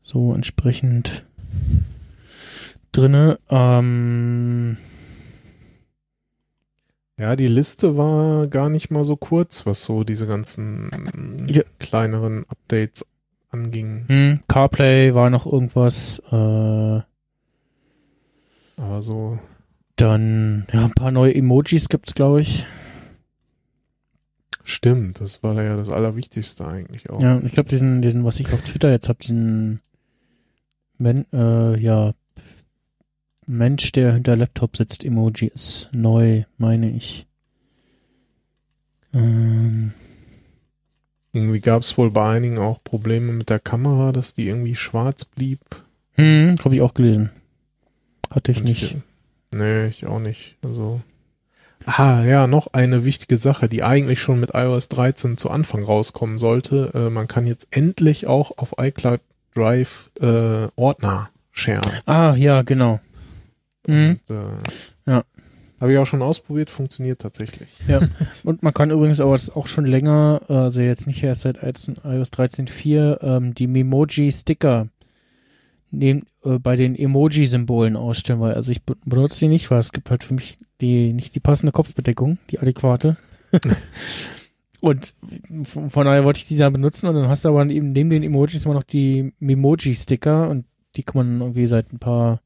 so entsprechend drinne. Ähm, ja, die Liste war gar nicht mal so kurz, was so diese ganzen ja. kleineren Updates anging. Hm, CarPlay war noch irgendwas. Äh, aber so. Dann, ja, ein paar neue Emojis gibt's, glaube ich. Stimmt, das war ja das Allerwichtigste eigentlich auch. Ja, ich glaube, diesen, diesen, was ich auf Twitter jetzt habe, diesen Men, äh, ja, Mensch, der hinter Laptop sitzt, Emoji ist neu, meine ich. Ähm. Irgendwie gab es wohl bei einigen auch Probleme mit der Kamera, dass die irgendwie schwarz blieb. Hm, habe ich auch gelesen. Hatte ich Und nicht. Ich, nee, ich auch nicht. Also Ah, ja, noch eine wichtige Sache, die eigentlich schon mit iOS 13 zu Anfang rauskommen sollte. Äh, man kann jetzt endlich auch auf iCloud Drive äh, Ordner sharen. Ah, ja, genau. Mhm. Und, äh, ja. Habe ich auch schon ausprobiert, funktioniert tatsächlich. Ja, und man kann übrigens aber das auch schon länger, also jetzt nicht erst seit iOS 13.4, ähm, die Memoji-Sticker neben, äh, bei den Emoji-Symbolen ausstellen, weil also ich benutze die nicht, weil es gibt halt für mich die nicht die passende Kopfbedeckung, die adäquate. und von, daher wollte ich die da benutzen und dann hast du aber eben neben den Emojis immer noch die Memoji-Sticker und die kann man irgendwie seit ein paar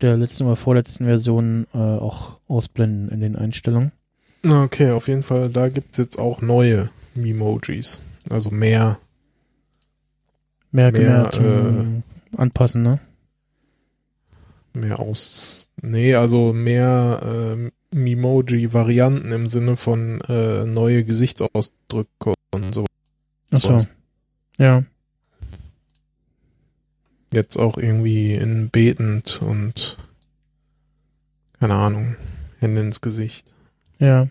der letzten oder vorletzten Versionen äh, auch ausblenden in den Einstellungen. Okay, auf jeden Fall, da gibt's jetzt auch neue Memojis. Also mehr. Mehr, mehr zum äh, Anpassen, ne? Mehr aus. Nee, also mehr äh, Memoji-Varianten im Sinne von äh, neue Gesichtsausdrücke und so. Ach so. Ja. Jetzt auch irgendwie in betend und keine Ahnung, Hände ins Gesicht. Ja.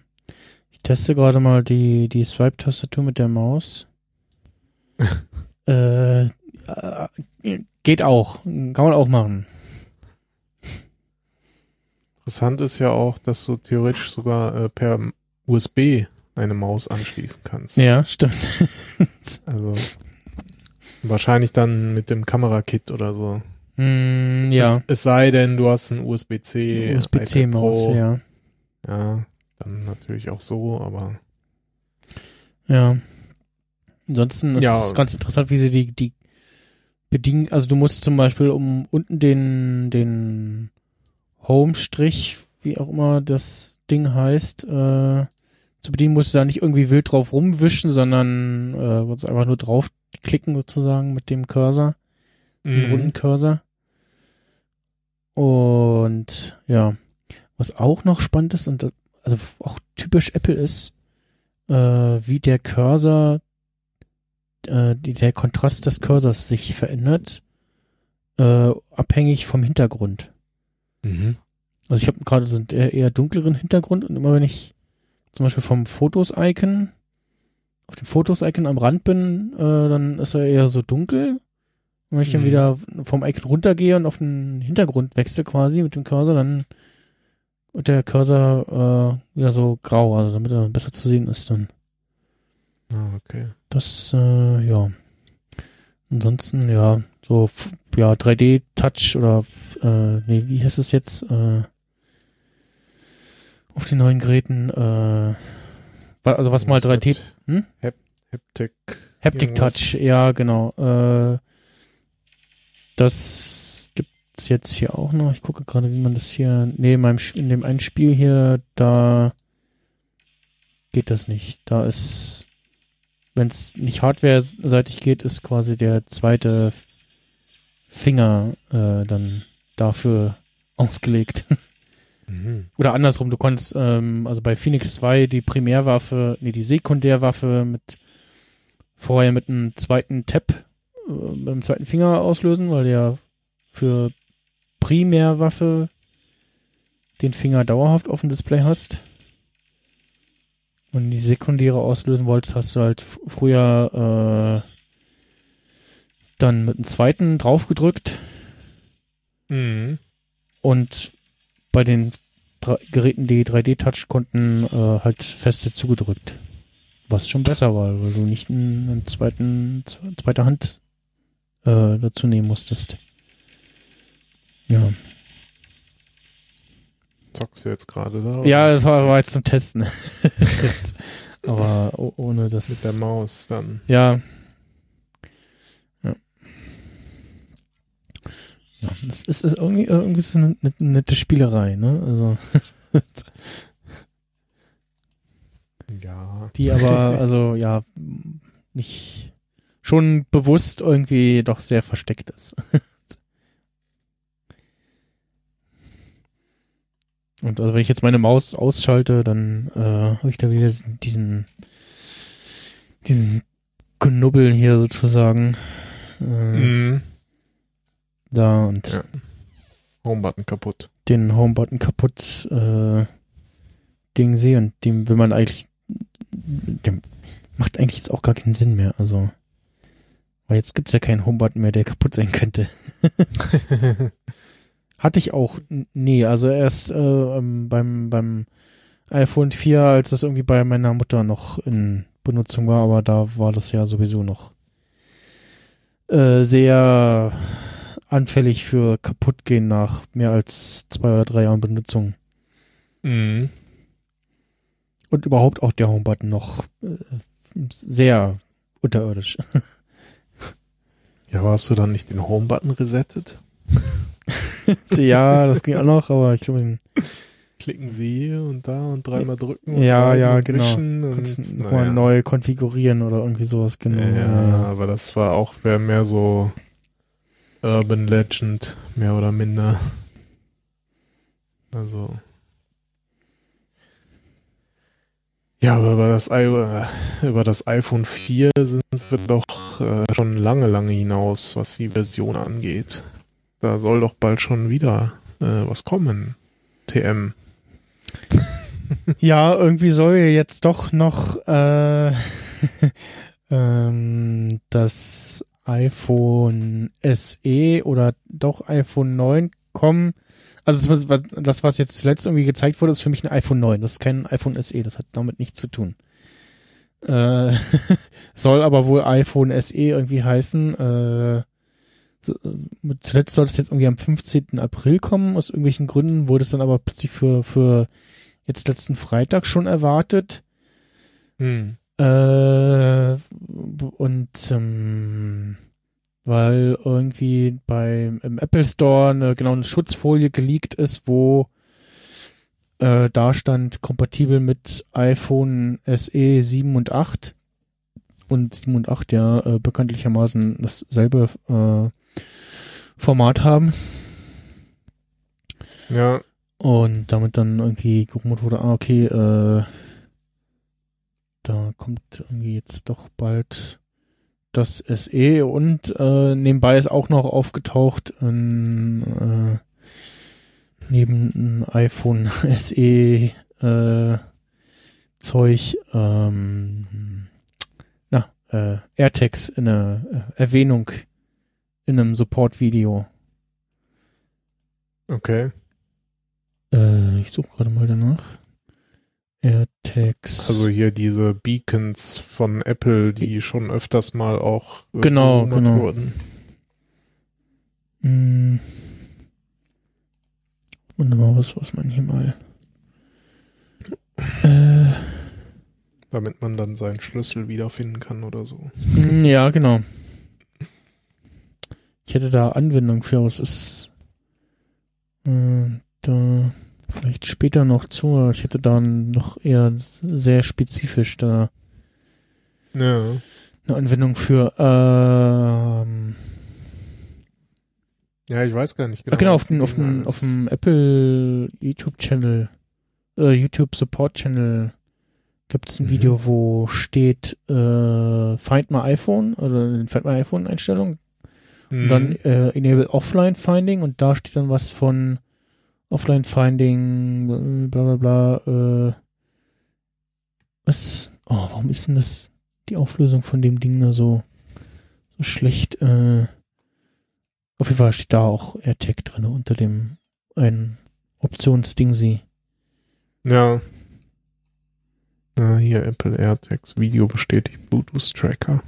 Ich teste gerade mal die, die Swipe-Tastatur mit der Maus. äh, geht auch. Kann man auch machen. Interessant ist ja auch, dass du theoretisch sogar äh, per USB eine Maus anschließen kannst. Ja, stimmt. also wahrscheinlich dann mit dem Kamerakit oder so. Mm, ja. Es, es, sei denn, du hast ein USB-C. USB-C-Maus, ja. Ja, dann natürlich auch so, aber. Ja. Ansonsten ist ja. es ganz interessant, wie sie die, die bedienen. Also du musst zum Beispiel um unten den, den Home-Strich, wie auch immer das Ding heißt, äh, zu bedienen, musst du da nicht irgendwie wild drauf rumwischen, sondern äh, einfach nur draufklicken sozusagen mit dem Cursor, mhm. dem runden Cursor. Und ja, was auch noch spannend ist und also auch typisch Apple ist, äh, wie der Cursor, äh, die, der Kontrast des Cursors sich verändert, äh, abhängig vom Hintergrund. Mhm. Also ich habe gerade so einen eher dunkleren Hintergrund und immer wenn ich zum Beispiel vom Fotos-Icon, auf dem Fotos-Icon am Rand bin, äh, dann ist er eher so dunkel. Und wenn ich dann Mhm. wieder vom Icon runtergehe und auf den Hintergrund wechsle quasi mit dem Cursor, dann wird der Cursor äh, wieder so grau, also damit er besser zu sehen ist dann. Ah, okay. Das, äh, ja. Ansonsten, ja, so, ja, 3D-Touch oder, äh, nee, wie heißt es jetzt, äh, auf den neuen Geräten, äh, also was mal 3D, mit hm? Hap Haptic. Haptic irgendwas. Touch, ja, genau, äh, das gibt's jetzt hier auch noch, ich gucke gerade, wie man das hier, nee, in meinem, in dem einen Spiel hier, da geht das nicht, da ist, wenn es nicht hardware-seitig geht, ist quasi der zweite Finger äh, dann dafür ausgelegt. Mhm. Oder andersrum, du konntest, ähm, also bei Phoenix 2 die Primärwaffe, nee, die Sekundärwaffe mit vorher mit einem zweiten Tab, äh, mit einem zweiten Finger auslösen, weil du ja für Primärwaffe den Finger dauerhaft auf dem Display hast. Und die sekundäre auslösen wolltest, hast du halt früher äh, dann mit dem zweiten draufgedrückt Mhm. und bei den Geräten, die 3D-Touch konnten, äh, halt feste zugedrückt. Was schon besser war, weil du nicht einen, einen zweiten, zwe- zweite Hand äh, dazu nehmen musstest. Ja, Zockst du jetzt gerade da? ja das war, war jetzt zum Testen. Aber ohne das. Mit der Maus dann. Ja. Ja, das ist, ist irgendwie, irgendwie ist eine, eine nette Spielerei, ne? Also, Ja. die aber, also, ja, nicht, schon bewusst irgendwie doch sehr versteckt ist. Und also wenn ich jetzt meine Maus ausschalte, dann äh, habe ich da wieder diesen, diesen, diesen Knubbel hier sozusagen. Äh, Mhm. Da und Ja. Homebutton kaputt. den Homebutton kaputt äh, Ding sehe und dem will man eigentlich, dem macht eigentlich jetzt auch gar keinen Sinn mehr. Also, weil jetzt gibt's ja keinen Homebutton mehr, der kaputt sein könnte. Hatte ich auch, nee, also erst äh, ähm, beim, beim iPhone 4, als das irgendwie bei meiner Mutter noch in Benutzung war, aber da war das ja sowieso noch äh, sehr anfällig für kaputtgehen nach mehr als zwei oder drei Jahren Benutzung. mhm. Und überhaupt auch der Homebutton noch äh, sehr unterirdisch. Ja, aber hast du dann nicht den Homebutton resettet? ja, das ging auch noch, aber ich glaube, Klicken Sie hier und da und dreimal drücken. Ja, und ja, und genau. Und, naja. neu konfigurieren oder irgendwie sowas, genau. Ja, Ja, ja. aber das war auch mehr so Urban Legend, mehr oder minder. Also. Ja, aber über das, I über das iPhone 4 sind wir doch äh, schon lange, lange hinaus, was die Version angeht. Da soll doch bald schon wieder äh, was kommen. TM. Ja, irgendwie soll ja jetzt doch noch äh, ähm, das iPhone SE oder doch iPhone 9 kommen. Also das, was, jetzt zuletzt irgendwie gezeigt wurde, ist für mich ein iPhone 9. Das ist kein iPhone SE. Das hat damit nichts zu tun. Äh, soll aber wohl iPhone SE irgendwie heißen. Äh, zuletzt soll es jetzt irgendwie am 15. April kommen. Aus irgendwelchen Gründen wurde es dann aber plötzlich für, für jetzt letzten Freitag schon erwartet. Hm. Äh, und ähm, weil irgendwie beim im Apple Store eine genau eine Schutzfolie geleakt ist, wo äh, da stand kompatibel mit iPhone SE 7 und 8 und 7 und 8 ja äh, bekanntlichermaßen dasselbe äh, Format haben. Ja, und damit dann irgendwie gerummelt wurde, ah, okay, äh, da kommt irgendwie jetzt doch bald das SE und äh, nebenbei ist auch noch aufgetaucht ein, äh, neben ein iPhone SE äh, Zeug, ähm, na, äh, AirTags in einer äh, Erwähnung in einem Support-Video. Okay. Äh, ich suche gerade mal danach. AirTags. Also hier diese Beacons von Apple, die schon öfters mal auch äh, genau, genau. wurden. Hm. Wunderbar, was, was man hier mal. Äh, Damit man dann seinen Schlüssel wiederfinden kann oder so. Hm, ja, genau. Ich hätte da Anwendung für, es ist äh, da vielleicht später noch zu. Ich hätte da noch eher sehr spezifisch da ja. eine Anwendung für. Ähm, ja, ich weiß gar nicht genau. Ah, genau, auf dem, auf dem, auf dem Apple YouTube Channel, äh, YouTube Support Channel gibt es ein mhm. Video, wo steht äh, Find My iPhone oder Find My iPhone Einstellung mhm. und dann äh, Enable Offline Finding und da steht dann was von Offline Finding, bla bla bla. Äh, was? Oh, warum ist denn das die Auflösung von dem Ding da so, so schlecht? Äh, auf jeden Fall steht da auch AirTag drin unter dem ein Optionsding sie. Ja. Na, hier Apple AirTags Video bestätigt Bluetooth Tracker.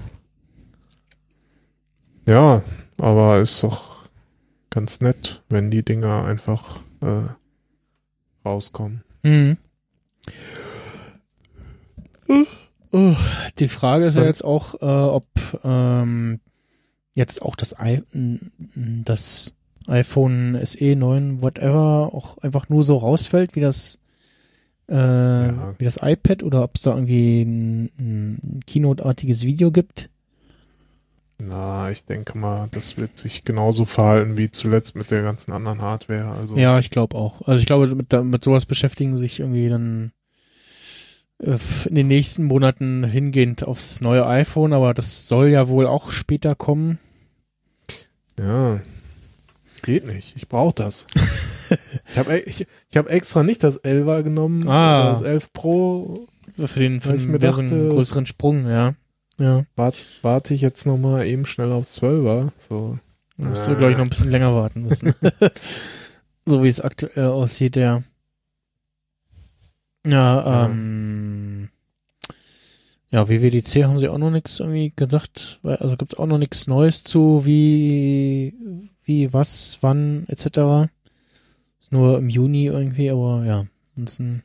Ja, aber ist doch ganz nett, wenn die Dinger einfach äh, rauskommen. Mhm. Die Frage ist ja jetzt auch, äh, ob ähm, jetzt auch das, I das iPhone SE 9, whatever, auch einfach nur so rausfällt, wie das äh, ja. wie das iPad oder ob es da irgendwie ein, ein Keynote-artiges Video gibt. Na, ich denke mal, das wird sich genauso verhalten wie zuletzt mit der ganzen anderen Hardware. Also ja, ich glaube auch. Also ich glaube, mit, mit sowas beschäftigen sich irgendwie dann äh, in den nächsten Monaten hingehend aufs neue iPhone, aber das soll ja wohl auch später kommen. Ja, geht nicht. Ich brauche das. ich habe ich, ich hab extra nicht das 11er genommen, ah. das 11 Pro. Für den, für den dachte, größeren Sprung, ja. Ja. Warte wart ich jetzt noch mal eben schnell aufs 12er. So. Musst du, glaube ich, noch ein bisschen länger warten müssen. so wie es aktuell aussieht, ja. Ja, ja. ähm. Ja, WWDC haben sie auch noch nichts irgendwie gesagt. Also gibt es auch noch nichts Neues zu, wie, wie, was, wann, etc. Ist nur im Juni irgendwie, aber ja, ansonsten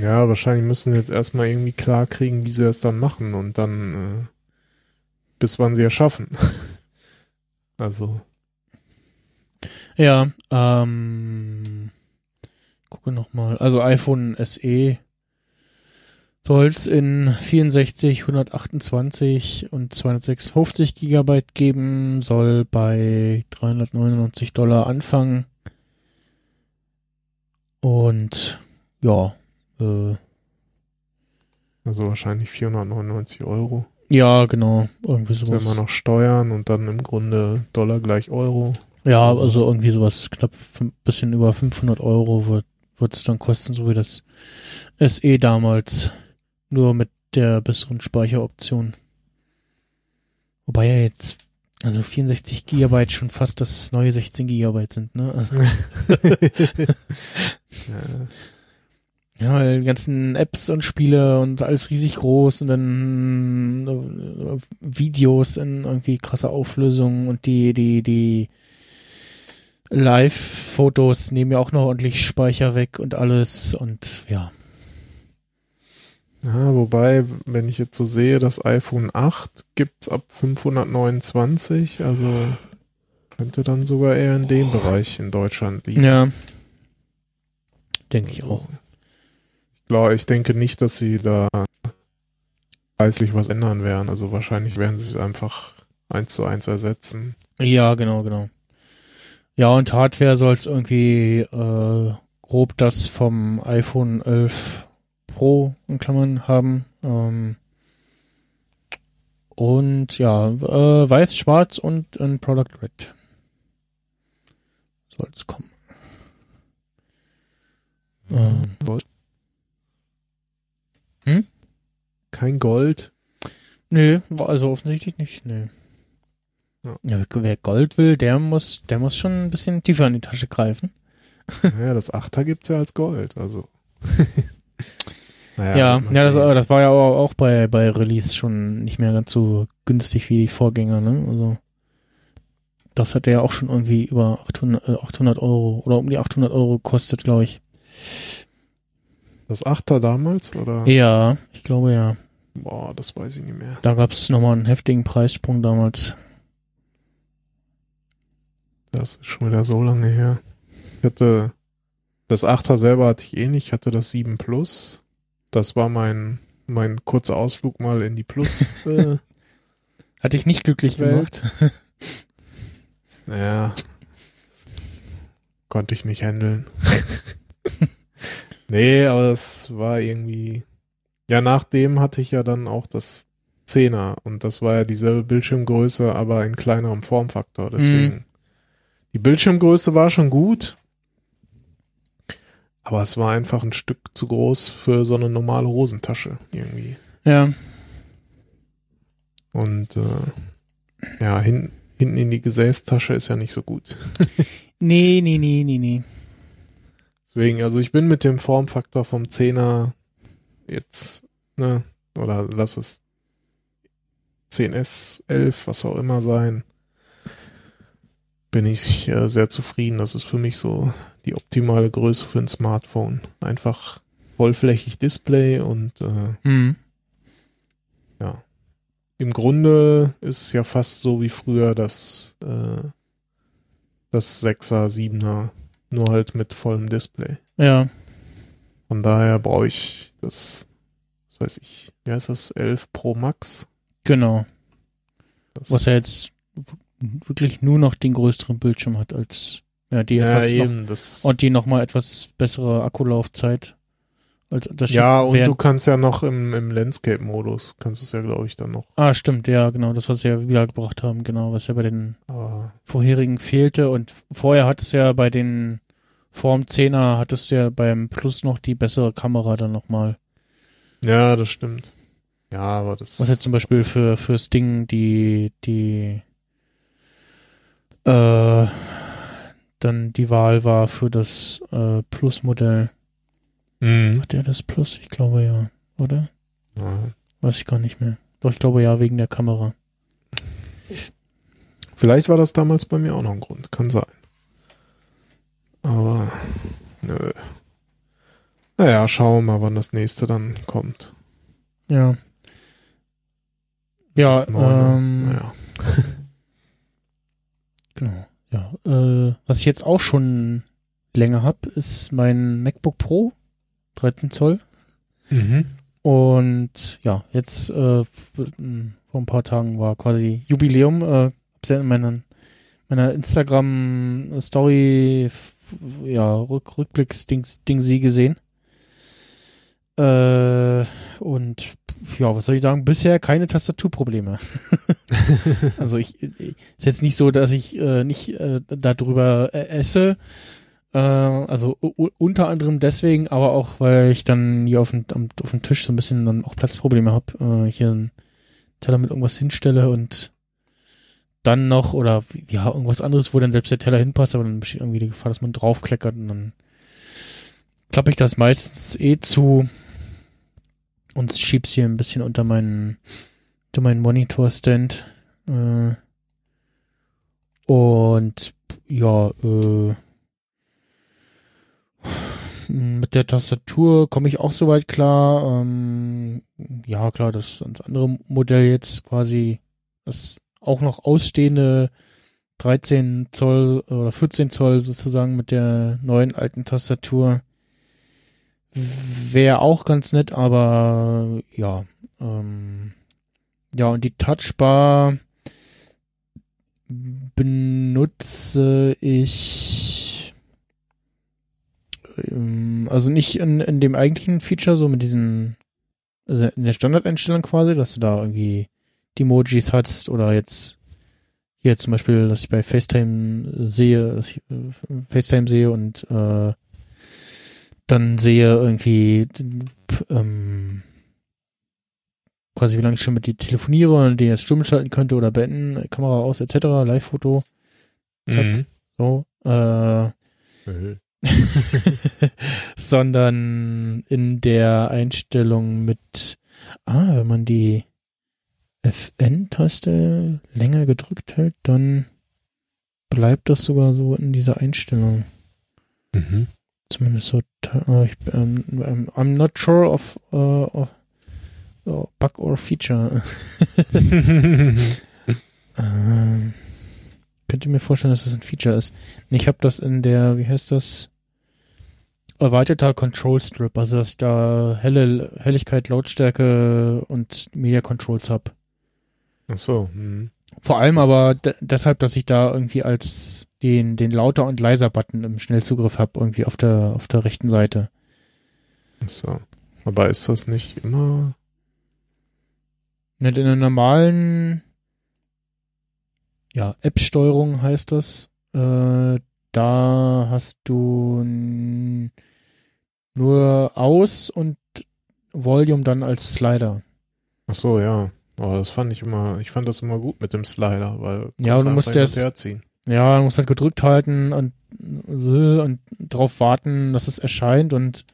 ja, wahrscheinlich müssen sie jetzt erstmal irgendwie klar kriegen, wie sie das dann machen und dann äh, bis wann sie es schaffen. also. Ja, ähm, gucke nochmal. Also iPhone SE soll es in 64, 128 und 256 Gigabyte geben, soll bei 399 Dollar anfangen. Und ja, äh, also wahrscheinlich 499 Euro. Ja, genau. Irgendwie sowas. Wenn man noch Steuern und dann im Grunde Dollar gleich Euro. Ja, also, also irgendwie sowas knapp ein bisschen über 500 Euro wird wird es dann kosten, so wie das SE damals. Nur mit der besseren Speicheroption. Wobei ja jetzt, also 64 Gigabyte schon fast das neue 16 Gigabyte sind, ne? Also ja. Ja, die ganzen Apps und Spiele und alles riesig groß und dann äh, Videos in irgendwie krasser Auflösung und die, die, die Live-Fotos nehmen ja auch noch ordentlich Speicher weg und alles und ja. Ja, wobei, wenn ich jetzt so sehe, das iPhone 8 gibt's ab 529, also könnte dann sogar eher in dem oh. Bereich in Deutschland liegen. Ja. Denke ich auch klar, ich denke nicht, dass sie da preislich was ändern werden. Also wahrscheinlich werden sie es einfach eins zu eins ersetzen. Ja, genau, genau. Ja, und Hardware soll es irgendwie äh, grob das vom iPhone 11 Pro in Klammern haben. Ähm, und ja, äh, weiß, schwarz und ein Product Red. Soll es kommen. Ähm, kein Gold. Nö, also offensichtlich nicht, nö. Ja. ja. wer Gold will, der muss, der muss schon ein bisschen tiefer in die Tasche greifen. Ja, das Achter gibt's ja als Gold, also. naja, ja, ja das, das, war ja auch bei, bei Release schon nicht mehr ganz so günstig wie die Vorgänger, ne? Also, das hat ja auch schon irgendwie über 800, 800 äh, Euro oder um die 800 Euro gekostet, glaube ich. Das Achter damals, oder? Ja, ich glaube ja. Boah, das weiß ich nicht mehr. Da gab es nochmal einen heftigen Preissprung damals. Das ist schon wieder so lange her. Ich hatte das 8er selber hatte ich eh nicht, ich hatte das 7 Plus. Das war mein, mein kurzer Ausflug mal in die Plus. Äh, hatte ich nicht glücklich Welt. gemacht. naja. Konnte ich nicht handeln. nee, aber das war irgendwie. Ja, nachdem hatte ich ja dann auch das 10er und das war ja dieselbe Bildschirmgröße, aber in kleinerem Formfaktor. Deswegen. Mm. Die Bildschirmgröße war schon gut, aber es war einfach ein Stück zu groß für so eine normale Hosentasche irgendwie. Ja. Und äh, ja, hin, hinten in die Gesäßtasche ist ja nicht so gut. nee, nee, nee, nee, nee. Deswegen, also ich bin mit dem Formfaktor vom 10er jetzt, ne, oder lass es 10S, 11, was auch immer sein, bin ich äh, sehr zufrieden. Das ist für mich so die optimale Größe für ein Smartphone. Einfach vollflächig Display und äh, mhm. ja. Im Grunde ist es ja fast so wie früher das, äh, das 6er, 7er, nur halt mit vollem Display. Ja. Von daher brauche ich das, was weiß ich, wie heißt das, 11 Pro Max? Genau. Das was ja jetzt wirklich nur noch den größeren Bildschirm hat als ja, die ja, etwas eben, noch, das und die nochmal etwas bessere Akkulaufzeit als Unterschied. Ja, und du kannst ja noch im, im Landscape-Modus, kannst du es ja, glaube ich, dann noch. Ah, stimmt, ja, genau, das, was sie ja wiedergebracht haben, genau, was ja bei den ah. vorherigen fehlte. Und vorher hattest du ja bei den Form 10er hattest du ja beim Plus noch die bessere Kamera dann nochmal. Ja, das stimmt. Ja, aber das. Was jetzt zum Beispiel für, fürs Ding die, die äh, dann die Wahl war für das äh, Plus-Modell. Mhm. Hat der das Plus? Ich glaube ja, oder? Ja. Weiß ich gar nicht mehr. Doch, ich glaube ja, wegen der Kamera. Vielleicht war das damals bei mir auch noch ein Grund. Kann sein. Aber, nö. Naja, schauen wir mal, wann das nächste dann kommt. Ja. Ja, ähm, naja. Genau. Ja. Äh, was ich jetzt auch schon länger habe, ist mein MacBook Pro 13 Zoll. Mhm. Und ja, jetzt äh, vor ein paar Tagen war quasi Jubiläum. Äh, hab's ja in meiner, meiner Instagram Story ja, Rück, Rückblicks-Ding sie gesehen. Äh, und ja, was soll ich sagen? Bisher keine Tastaturprobleme. also ich, ich, ist jetzt nicht so, dass ich äh, nicht äh, darüber äh, esse. Äh, also unter anderem deswegen, aber auch, weil ich dann hier auf dem, auf Tisch so ein bisschen dann auch Platzprobleme habe. Äh, hier einen Teller mit irgendwas hinstelle und dann noch oder ja, irgendwas anderes, wo dann selbst der Teller hinpasst, aber dann besteht irgendwie die Gefahr, dass man draufkleckert und dann klappe ich das meistens eh zu und schieb's hier ein bisschen unter meinen, unter meinen Monitorstand. Äh, und ja, äh, mit der Tastatur komme ich auch soweit klar. Ähm, ja, klar, das, das andere Modell jetzt quasi das auch noch ausstehende 13 Zoll oder 14 Zoll sozusagen mit der neuen alten Tastatur Wäre auch ganz nett, aber ja. Ähm, ja, und die Touchbar benutze ich ähm, also nicht in, in dem eigentlichen Feature, so mit diesen, also in der Standardeinstellung quasi, dass du da irgendwie Emojis hast oder jetzt hier zum Beispiel, dass ich bei FaceTime sehe, dass ich äh, FaceTime sehe und äh, dann sehe irgendwie ähm, quasi, wie lange ich schon mit dir telefoniere und die jetzt Stumm schalten könnte oder beenden, Kamera aus, etc., Live-Foto. Zack. Mhm. So. Äh, mhm. sondern in der Einstellung mit, ah, wenn man die FN-Taste länger gedrückt hält, dann bleibt das sogar so in dieser Einstellung. Mhm. Zumindest so, uh, ich, um, I'm, I'm, not sure of, uh, of oh, Bug or Feature. ähm, könnt ihr mir vorstellen, dass das ein Feature ist? Ich habe das in der, wie heißt das? Erweiterter Control Strip, also dass ich da helle Helligkeit, Lautstärke und Media Controls habe. Ach so. Hm. Vor allem das aber deshalb, dass ich da irgendwie als den, den lauter und leiser Button im Schnellzugriff habe, irgendwie auf der, auf der rechten Seite. Ach so. Aber ist das nicht immer? Nicht in der normalen ja, App-Steuerung heißt das. Äh, da hast du nur aus und Volume dann als Slider. Ach so, ja. Aber das fand ich immer, ich fand das immer gut mit dem Slider, weil ja, du musst das, ja, du musst halt gedrückt halten und, und drauf warten, dass es erscheint und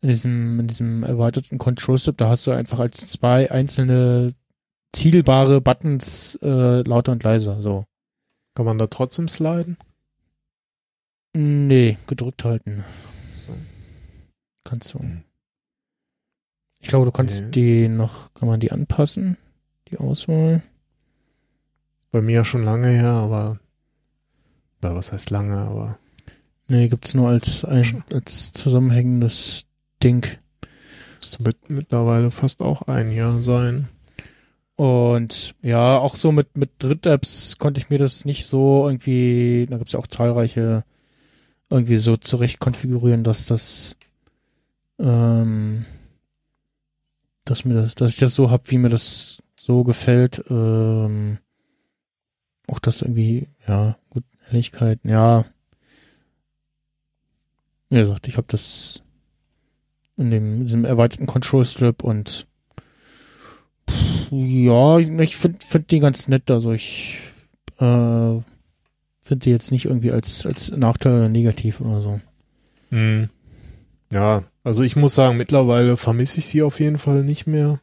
in diesem, in diesem erweiterten Control Strip, da hast du einfach als zwei einzelne zielbare Buttons äh, lauter und leiser, so. Kann man da trotzdem sliden? Nee, gedrückt halten. So. Kannst du. Hm. Ich glaube, du kannst nee. die noch, kann man die anpassen? Die Auswahl? Bei mir ja schon lange her, aber ja, was heißt lange, aber. Nee, gibt's nur als ein, als zusammenhängendes Ding. Müsste mit, mittlerweile fast auch ein Jahr sein. Und ja, auch so mit, mit Dritt-Apps konnte ich mir das nicht so irgendwie, da gibt's ja auch zahlreiche irgendwie so zurecht konfigurieren, dass das, ähm, dass mir das, dass ich das so hab, wie mir das so gefällt. Ähm, auch das irgendwie, ja, gut, Helligkeit, ja. Wie gesagt, ich habe das in dem diesem erweiterten Control Strip und ja, ich finde find die ganz nett. Also ich äh, finde die jetzt nicht irgendwie als, als Nachteil oder negativ oder so. Hm. Ja, also ich muss sagen, mittlerweile vermisse ich sie auf jeden Fall nicht mehr.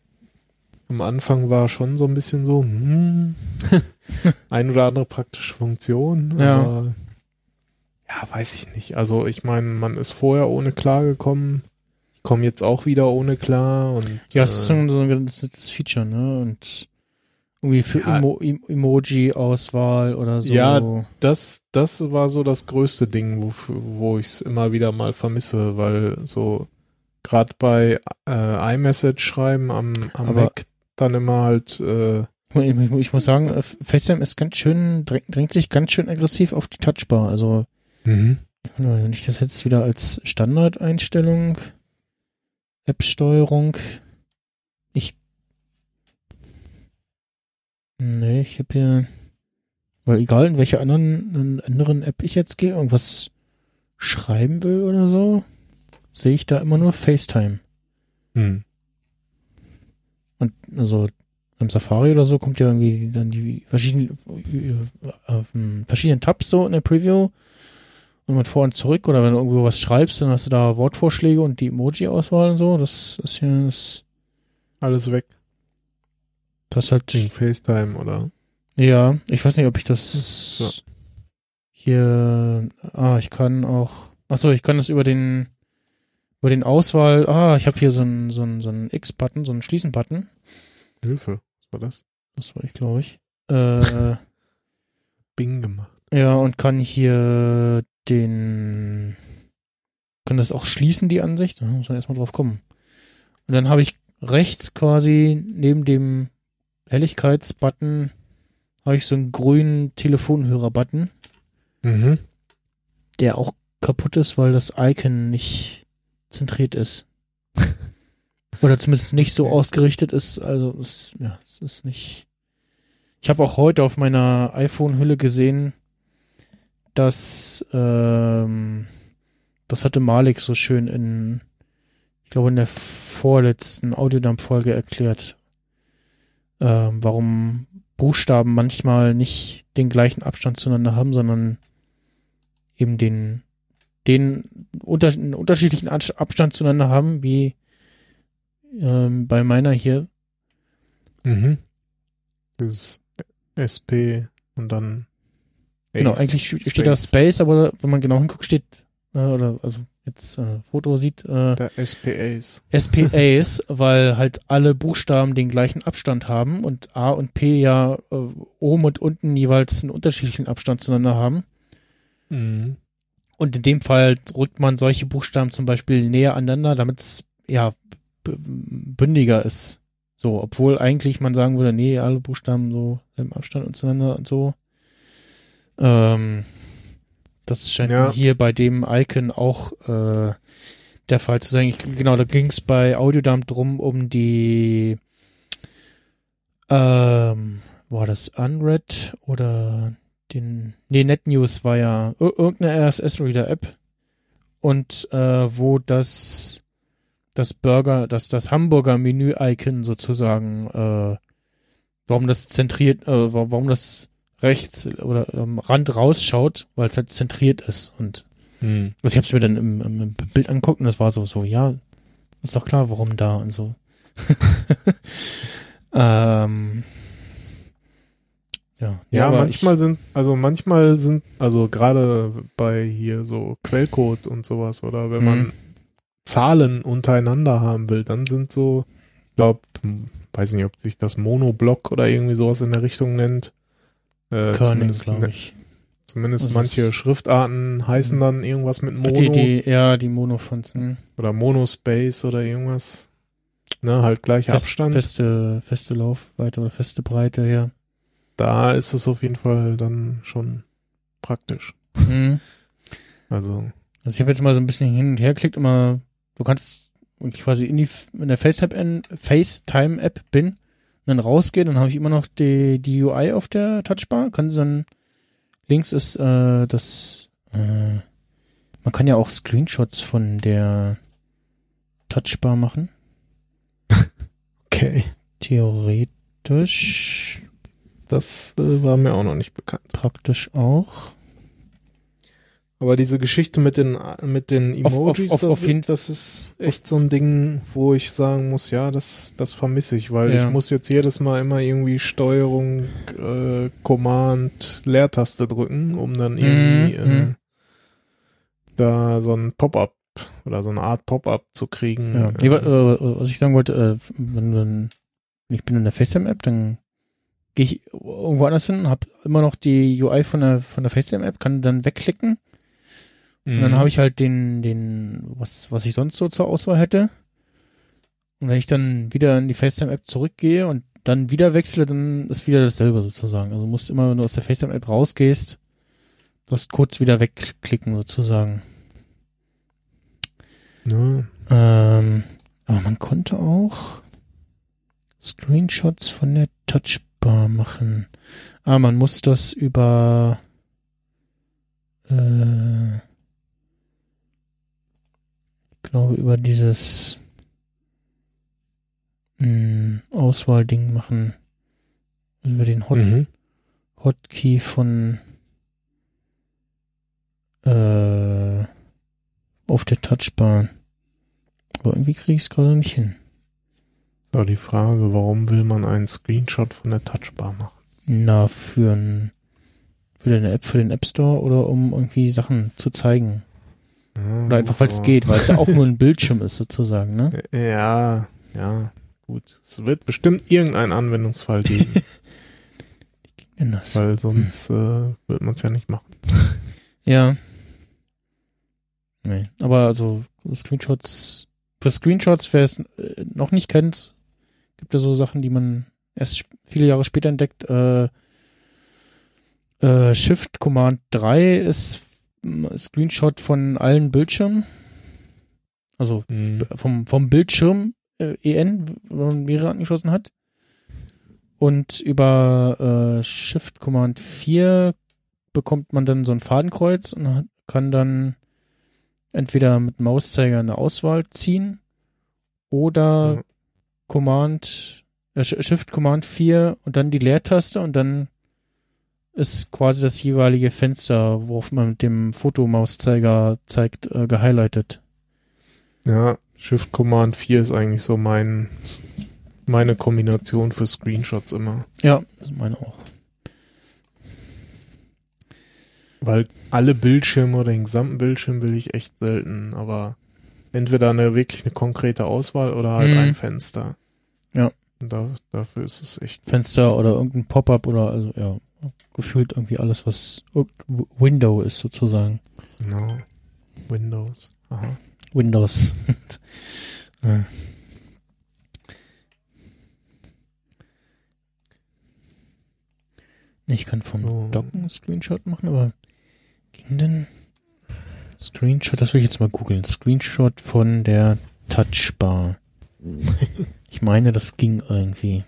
Am Anfang war schon so ein bisschen so, hm, ein oder andere praktische Funktion. Ja. Aber, ja, weiß ich nicht. Also ich meine, man ist vorher ohne klar gekommen. Ich komme jetzt auch wieder ohne klar. Und, ja, es ist so ein ganz nettes Feature, ne? Und irgendwie für ja. Emo Emoji-Auswahl oder so. Ja, das, das war so das größte Ding, wo, wo ich es immer wieder mal vermisse, weil so gerade bei äh, iMessage schreiben am, am Aber Mac dann immer halt äh, ich, ich, muss sagen, äh, FaceTime ist ganz schön, drängt, drängt sich ganz schön aggressiv auf die Touchbar. Also, mhm. wenn ich das jetzt wieder als Standardeinstellung, App-Steuerung, Nee, ich habe hier, weil egal in welche anderen, anderen App ich jetzt gehe, irgendwas schreiben will oder so, sehe ich da immer nur FaceTime. Hm. Und also im Safari oder so kommt ja irgendwie dann die verschiedenen, äh, verschiedenen Tabs so in der Preview und mit vor und zurück oder wenn du irgendwo was schreibst, dann hast du da Wortvorschläge und die Emoji-Auswahl und so. Das ist ja alles weg. Das halt. Wegen FaceTime, oder? Ja, ich weiß nicht, ob ich das so. hier. Ah, ich kann auch. Achso, ich kann das über den über den Auswahl. Ah, ich habe hier so einen so einen so einen X-Button, so einen Schließen-Button. Hilfe, was war das? Das war ich, glaube ich. Äh, Bing gemacht. Ja, und kann hier den kann das auch schließen, die Ansicht. Da muss man erstmal drauf kommen. Und dann habe ich rechts quasi neben dem Helligkeitsbutton habe ich so einen grünen Telefonhörer-Button, mhm. der auch kaputt ist, weil das Icon nicht zentriert ist. Oder zumindest nicht so ausgerichtet ist. Also es, ja, es ist nicht. Ich habe auch heute auf meiner iPhone-Hülle gesehen, dass ähm, das hatte Malik so schön in, ich glaube in der vorletzten Audiodump-Folge erklärt ähm, warum Buchstaben manchmal nicht den gleichen Abstand zueinander haben, sondern eben den, den unter, einen unterschiedlichen Abstand zueinander haben, wie ähm, bei meiner hier. Mhm. Das ist SP und dann Genau, eigentlich Space. steht da Space, aber wenn man genau hinguckt, steht, äh, oder also jetzt äh, Foto sieht, äh, der SPAs. SPAs, weil halt alle Buchstaben den gleichen Abstand haben und A und P ja äh, oben und unten jeweils einen unterschiedlichen Abstand zueinander haben. Mhm. Und in dem Fall rückt man solche Buchstaben zum Beispiel näher aneinander, damit es ja bündiger ist. So, obwohl eigentlich man sagen würde, nee, alle Buchstaben so im Abstand zueinander und so. Ähm, das scheint ja. hier bei dem Icon auch äh, der Fall zu sein. Ich, genau, da ging es bei Audiodump drum um die ähm, war das Unread oder den nee NetNews war ja irgendeine RSS-Reader-App und äh, wo das das Burger, das das Hamburger Menü-Icon sozusagen, äh, warum das zentriert, äh, warum das rechts oder am Rand rausschaut, weil es halt zentriert ist. Und hm. also ich habe es mir dann im, im, Bild angeguckt und das war so, so, ja, ist doch klar, warum da und so. ähm, ja, ja, ja manchmal ich, sind, also manchmal sind, also gerade bei hier so Quellcode und sowas oder wenn man hm. Zahlen untereinander haben will, dann sind so, glaube, weiß nicht, ob sich das Monoblock oder irgendwie sowas in der Richtung nennt. Äh, zumindest, glaube ich. Zumindest also manche Schriftarten heißen dann irgendwas mit Mono. Die, die, ja, die Monofonts. Hm. Oder Monospace oder irgendwas. Ne, halt gleicher Fest, Abstand. Feste, feste Laufweite oder feste Breite, ja. Da ist es auf jeden Fall dann schon praktisch. Mhm. Also. Also ich habe jetzt mal so ein bisschen hin und her geklickt, immer, du kannst quasi in die in der FaceTime-App bin dann rausgehe, dann habe ich immer noch die, die UI auf der Touchbar. Kann dann links ist äh, das äh, man kann ja auch Screenshots von der Touchbar machen. okay. Theoretisch. Das äh, war mir auch noch nicht bekannt. Praktisch auch. Aber diese Geschichte mit den, mit den Emojis, auf, auf, das, das, ist echt so ein Ding, wo ich sagen muss, ja, das, das vermisse ich, weil ja. ich muss jetzt jedes Mal immer irgendwie Steuerung, äh, Command, Leertaste drücken, um dann irgendwie mhm. äh, mhm. da so ein Pop-up oder so eine Art Pop-up zu kriegen. Ja. Nee, äh, was ich sagen wollte, äh, wenn, wenn ich bin in der FaceTime-App, dann gehe ich irgendwo anders hin, habe immer noch die UI von der, von der FaceTime-App, kann dann wegklicken Mhm. Und dann mhm. habe ich halt den, den, was, was ich sonst so zur Auswahl hätte. Und wenn ich dann wieder in die FaceTime-App zurückgehe und dann wieder wechsle, dann ist wieder dasselbe sozusagen. Also du musst immer, wenn du aus der FaceTime-App rausgehst, du musst kurz wieder wegklicken sozusagen. Ja. Ähm, aber man konnte auch Screenshots von der Touchbar machen. Ah, man muss das über äh, glaube, über dieses mh, hm, Auswahlding machen. Über den Hot mhm. Hotkey von äh, auf der Touchbar. Aber irgendwie kriege ich es gerade nicht hin. So, die Frage, warum will man einen Screenshot von der Touchbar machen? Na, für, ein, für eine App, für den App Store oder um irgendwie Sachen zu zeigen. Ja, Oder einfach, weil es geht, weil es ja auch nur ein Bildschirm ist, sozusagen, ne? Ja, ja, gut. Es wird bestimmt irgendeinen Anwendungsfall geben. Weil sonst hm. äh, wird man es ja nicht machen. Ja. Nee, aber also Screenshots, für Screenshots, wer es äh, noch nicht kennt, gibt es so Sachen, die man erst viele Jahre später entdeckt. Äh, äh, Shift Command 3 ist Screenshot von allen Bildschirmen. Also mhm. vom, vom Bildschirm äh, EN, wenn man mehrere angeschlossen hat. Und über äh, Shift Command 4 bekommt man dann so ein Fadenkreuz und kann dann entweder mit Mauszeiger eine Auswahl ziehen oder mhm. Command äh, Shift Command 4 und dann die Leertaste und dann ist quasi das jeweilige Fenster, worauf man mit dem Fotomauszeiger zeigt, äh, gehighlightet. Ja, Shift Command 4 ist eigentlich so mein, meine Kombination für Screenshots immer. Ja, meine auch. Weil alle Bildschirme oder den gesamten Bildschirm will ich echt selten, aber entweder eine wirklich eine konkrete Auswahl oder halt mhm. ein Fenster. Ja. Da, dafür ist es echt. Fenster oder irgendein Pop-up oder also ja, gefühlt irgendwie alles, was Window ist sozusagen. Genau. Windows. Aha. Windows. ja. Ich kann vom oh. Docken Screenshot machen, aber ging denn Screenshot, das will ich jetzt mal googeln. Screenshot von der Touchbar. ich meine, das ging irgendwie.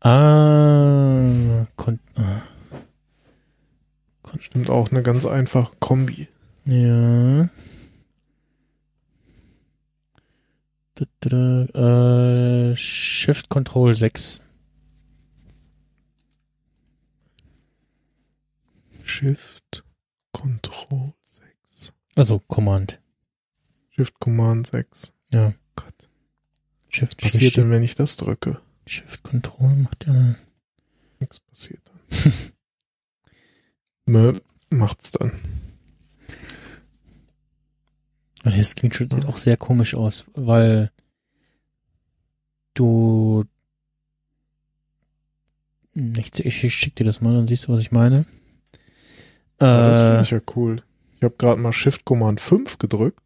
Ah, kon ah. Kon Stimmt auch eine ganz einfache Kombi. Ja. Äh, Shift Control 6. Shift Control 6. Also Command. Shift Command 6. Ja. Gott. Shift Was passiert denn, wenn ich das drücke? Shift Control macht ja. Nichts passiert dann. Mö, macht's dann. Und der Screenshot sieht auch sehr komisch aus, weil du ich, ich, ich schick dir das mal, dann siehst du, was ich meine. Ja, das finde ich ja cool. Ich habe gerade mal Shift Command 5 gedrückt.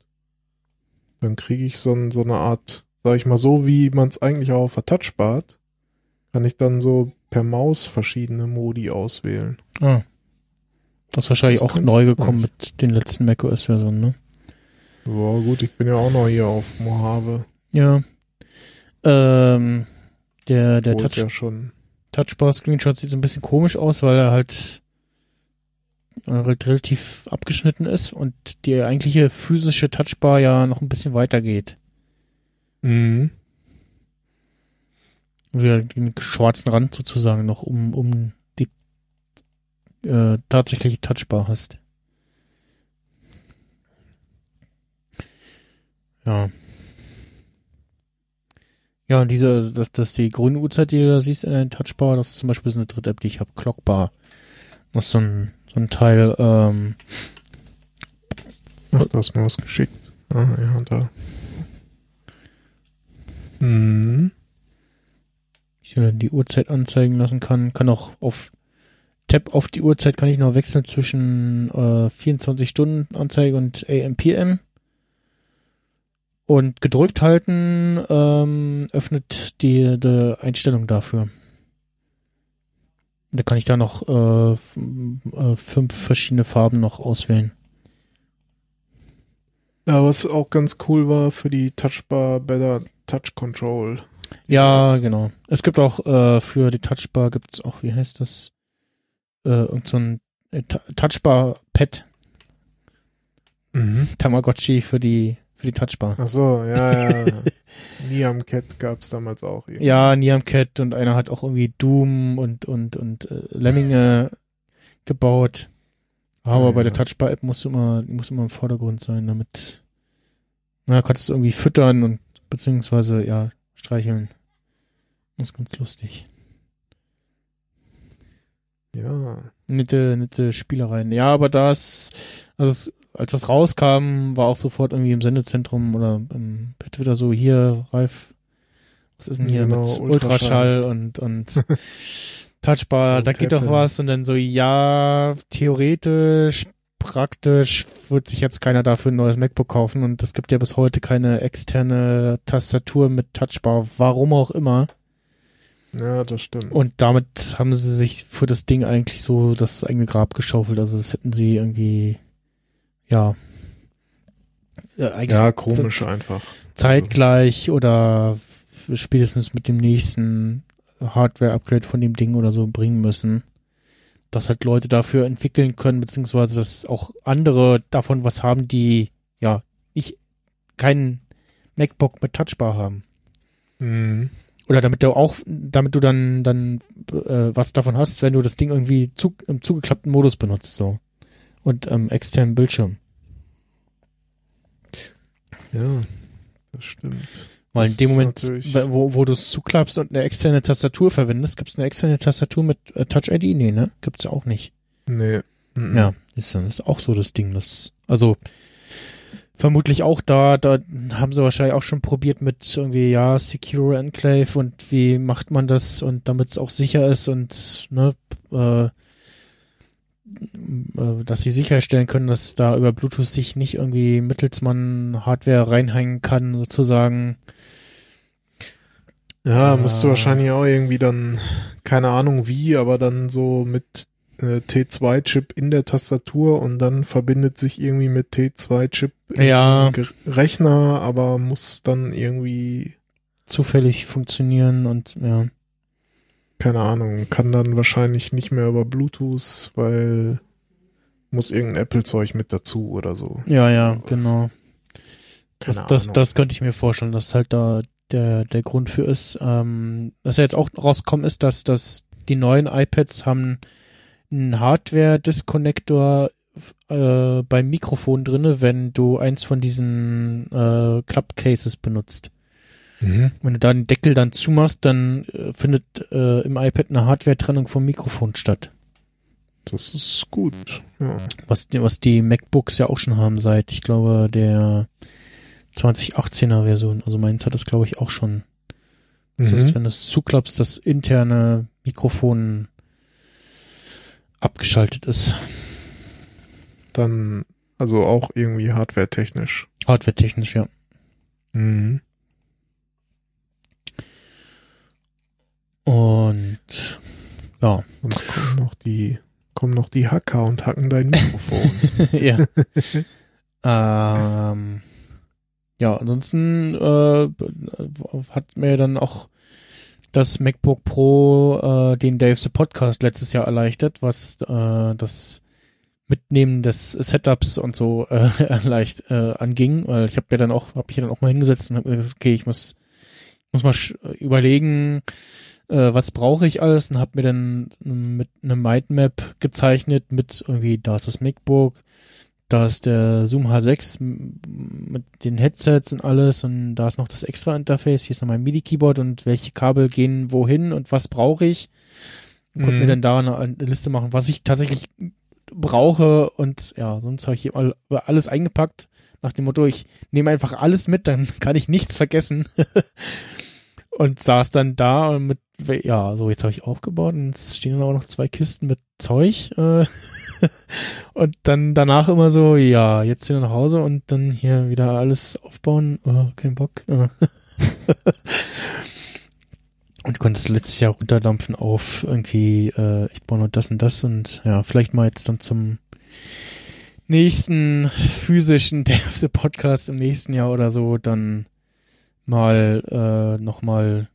Dann kriege ich so, so eine Art, sag ich mal, so wie man es eigentlich auch auf der Touchbar hat, kann ich dann so per Maus verschiedene Modi auswählen. Ah. Das ist wahrscheinlich das auch neu gekommen mit den letzten macOS-Versionen, ne? Ja, gut, ich bin ja auch noch hier auf Mojave. Ja. Ähm, der der Touch ja schon Touchbar-Screenshot sieht so ein bisschen komisch aus, weil er halt relativ abgeschnitten ist und die eigentliche physische Touchbar ja noch ein bisschen weiter geht. Mhm. Oder den schwarzen Rand sozusagen noch um, um die äh, tatsächliche Touchbar hast. Ja. Ja, und diese, dass, dass die grüne Uhrzeit, die du da siehst in der Touchbar, das ist zum Beispiel so eine dritte App, die ich habe, Clockbar. Das ist so ein, so ein Teil, ähm, Ach, du hast mir was geschickt. Ah, ja, da. Hm. Ich dann die Uhrzeit anzeigen lassen kann. Kann auch auf Tab auf die Uhrzeit kann ich noch wechseln zwischen äh, 24 Stunden Anzeige und AM PM. Und gedrückt halten ähm, öffnet die, die Einstellung dafür. Da kann ich da noch äh, äh, fünf verschiedene Farben noch auswählen. Ja, was auch ganz cool war für die Touchbar Better Touch Control. Ja, genau. Es gibt auch äh, für die Touchbar gibt es auch, wie heißt das? Äh, irgend so ein äh, Touchbar Pad. Mhm. Tamagotchi für die für die Touchbar. Ach so, ja, ja. Niam Cat gab's damals auch. Irgendwie. Ja, Niam Cat und einer hat auch irgendwie Doom und und und äh, Lemminge gebaut. Aber ja, bei der Touchbar-App muss immer muss immer im Vordergrund sein, damit na kannst du irgendwie füttern und beziehungsweise ja streicheln. Das ist ganz lustig. Ja. Nette, nette Spielereien. Ja, aber das, also als das rauskam, war auch sofort irgendwie im Sendezentrum oder im, per Twitter so, hier, Ralf, was ist denn hier genau, mit Ultraschall, und, und Touchbar, und da geht doch was und dann so, ja, theoretisch, praktisch wird sich jetzt keiner dafür ein neues MacBook kaufen und es gibt ja bis heute keine externe Tastatur mit Touchbar, warum auch immer. Ja, das stimmt. Und damit haben sie sich für das Ding eigentlich so das eigene Grab geschaufelt. Also das hätten sie irgendwie ja. Ja, ja komisch einfach. Zeitgleich oder spätestens mit dem nächsten Hardware-Upgrade von dem Ding oder so bringen müssen. Dass halt Leute dafür entwickeln können, beziehungsweise dass auch andere davon was haben, die, ja, ich keinen MacBook mit Touchbar haben. Mhm. oder damit du auch, damit du dann, dann äh, was davon hast, wenn du das Ding irgendwie zu, im zugeklappten Modus benutzt, so. Und ähm, externen Bildschirm. Ja, das stimmt. Weil in dem Moment, wo, wo du es zuklappst und eine externe Tastatur verwendest, gibt es eine externe Tastatur mit äh, Touch ID? Nee, ne? Gibt's ja auch nicht. Nee. Mhm. Ja, ist, das ist auch so das Ding. Das, also vermutlich auch da, da haben sie wahrscheinlich auch schon probiert mit irgendwie, ja, Secure Enclave und wie macht man das und damit es auch sicher ist und ne, äh, äh, dass sie sicherstellen können, dass da über Bluetooth sich nicht irgendwie Mittelsmann Hardware reinhängen kann, sozusagen. Ja, musst du wahrscheinlich auch irgendwie dann, keine Ahnung wie, aber dann so mit äh, T2-Chip in der Tastatur und dann verbindet sich irgendwie mit T2-Chip ja. Rechner, aber muss dann irgendwie zufällig funktionieren und ja keine Ahnung, kann dann wahrscheinlich nicht mehr über Bluetooth, weil muss irgendein Apple-Zeug mit dazu oder so. Ja, ja, genau. Das, das, das könnte ich mir vorstellen, dass halt da der, der Grund für ist. Ähm, was ja jetzt auch rauskommen ist, dass, dass die neuen iPads haben einen Hardware-Disconnector äh, beim Mikrofon drinne, wenn du eins von diesen äh, Club-Cases benutzt. Mhm. Wenn du da den Deckel dann zumachst, dann äh, findet äh, im iPad eine Hardware-Trennung vom Mikrofon statt. Das ist gut. Ja. Was, was die MacBooks ja auch schon haben seit, ich glaube, der 2018er Version. Also meins hat das, glaube ich, auch schon. Mhm. Das heißt, wenn du es zuklappst, das interne Mikrofon abgeschaltet ist. Dann, also auch irgendwie hardware-technisch. Hardware-technisch, ja. Mhm. Und ja. Sonst kommen noch die, kommen noch die Hacker und hacken dein Mikrofon. ja. ähm, ja, ansonsten äh, hat mir dann auch das MacBook Pro äh, den Dave the Podcast letztes Jahr erleichtert, was äh, das Mitnehmen des Setups und so äh, leicht äh, anging. Weil ich habe mir dann auch, habe ich dann auch mal hingesetzt und habe gesagt, okay, ich muss, muss mal überlegen, äh, was brauche ich alles und habe mir dann mit einer Mindmap gezeichnet mit irgendwie, da ist das MacBook, da ist der Zoom H6 mit den Headsets und alles und da ist noch das extra Interface, hier ist noch mein MIDI-Keyboard und welche Kabel gehen wohin und was brauche ich. Und konnte mir mhm. dann da eine, eine, Liste machen, was ich tatsächlich brauche und ja, sonst habe ich hier alles eingepackt nach dem Motto, ich nehme einfach alles mit, dann kann ich nichts vergessen. und saß dann da mit ja, so jetzt habe ich aufgebaut und es stehen dann auch noch zwei Kisten mit Zeug. Äh, und dann danach immer so, ja, jetzt wieder nach Hause und dann hier wieder alles aufbauen. Oh, kein Bock. Äh. und konntest letztes Jahr runterdampfen auf irgendwie, äh, ich baue nur das und das und ja, vielleicht mal jetzt dann zum nächsten physischen the Podcast im nächsten Jahr oder so dann mal äh, nochmal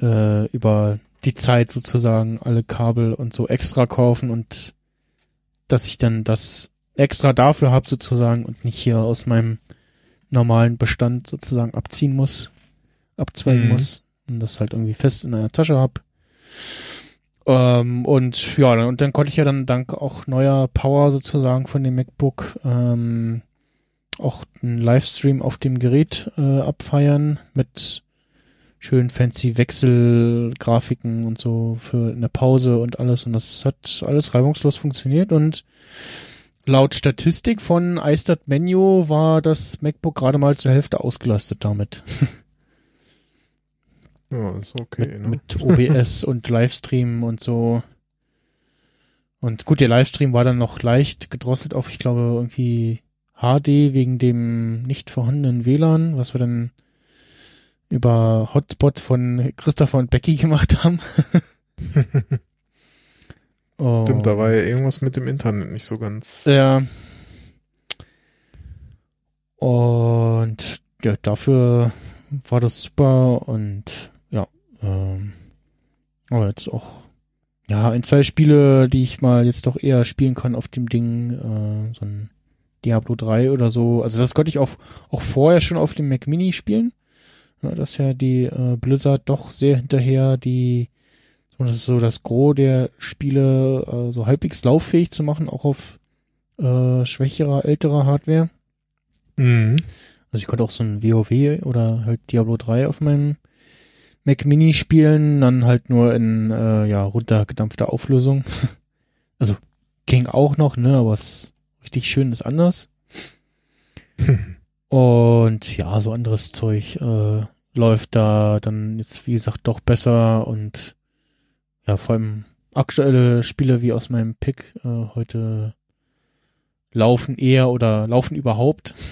äh, über die Zeit sozusagen alle Kabel und so extra kaufen und dass ich dann das extra dafür habe sozusagen und nicht hier aus meinem normalen Bestand sozusagen abziehen muss, abzweigen mhm. muss und das halt irgendwie fest in einer Tasche hab. Ähm, und ja, und dann konnte ich ja dann dank auch neuer Power sozusagen von dem MacBook ähm, auch einen Livestream auf dem Gerät äh, abfeiern mit schön fancy Wechselgrafiken und so für eine Pause und alles. Und das hat alles reibungslos funktioniert. Und laut Statistik von iStat Menu war das MacBook gerade mal zur Hälfte ausgelastet damit. Ja, ist okay. mit, ne? mit OBS und Livestream und so. Und gut, der Livestream war dann noch leicht gedrosselt auf, ich glaube, irgendwie HD wegen dem nicht vorhandenen WLAN, was wir dann über Hotspot von Christopher und Becky gemacht haben. oh. Stimmt, da war ja irgendwas mit dem Internet nicht so ganz. Ja. Und ja, dafür war das super und ja, ähm, aber jetzt auch ja, ein, zwei Spiele, die ich mal jetzt doch eher spielen kann auf dem Ding, äh, so ein Diablo 3 oder so. Also das konnte ich auch, auch vorher schon auf dem Mac Mini spielen. Ja, dass ja die äh, Blizzard doch sehr hinterher die das ist so das Gros der Spiele äh, so halbwegs lauffähig zu machen, auch auf äh, schwächerer, älterer Hardware. Mhm. Also ich konnte auch so ein WoW oder halt Diablo 3 auf meinem Mac Mini spielen, dann halt nur in äh, ja runtergedampfter Auflösung. also ging auch noch, ne, aber es richtig schön ist anders. und ja, so anderes Zeug äh, läuft da dann jetzt wie gesagt doch besser und ja, vor allem aktuelle Spiele wie aus meinem Pick äh, heute laufen eher oder laufen überhaupt.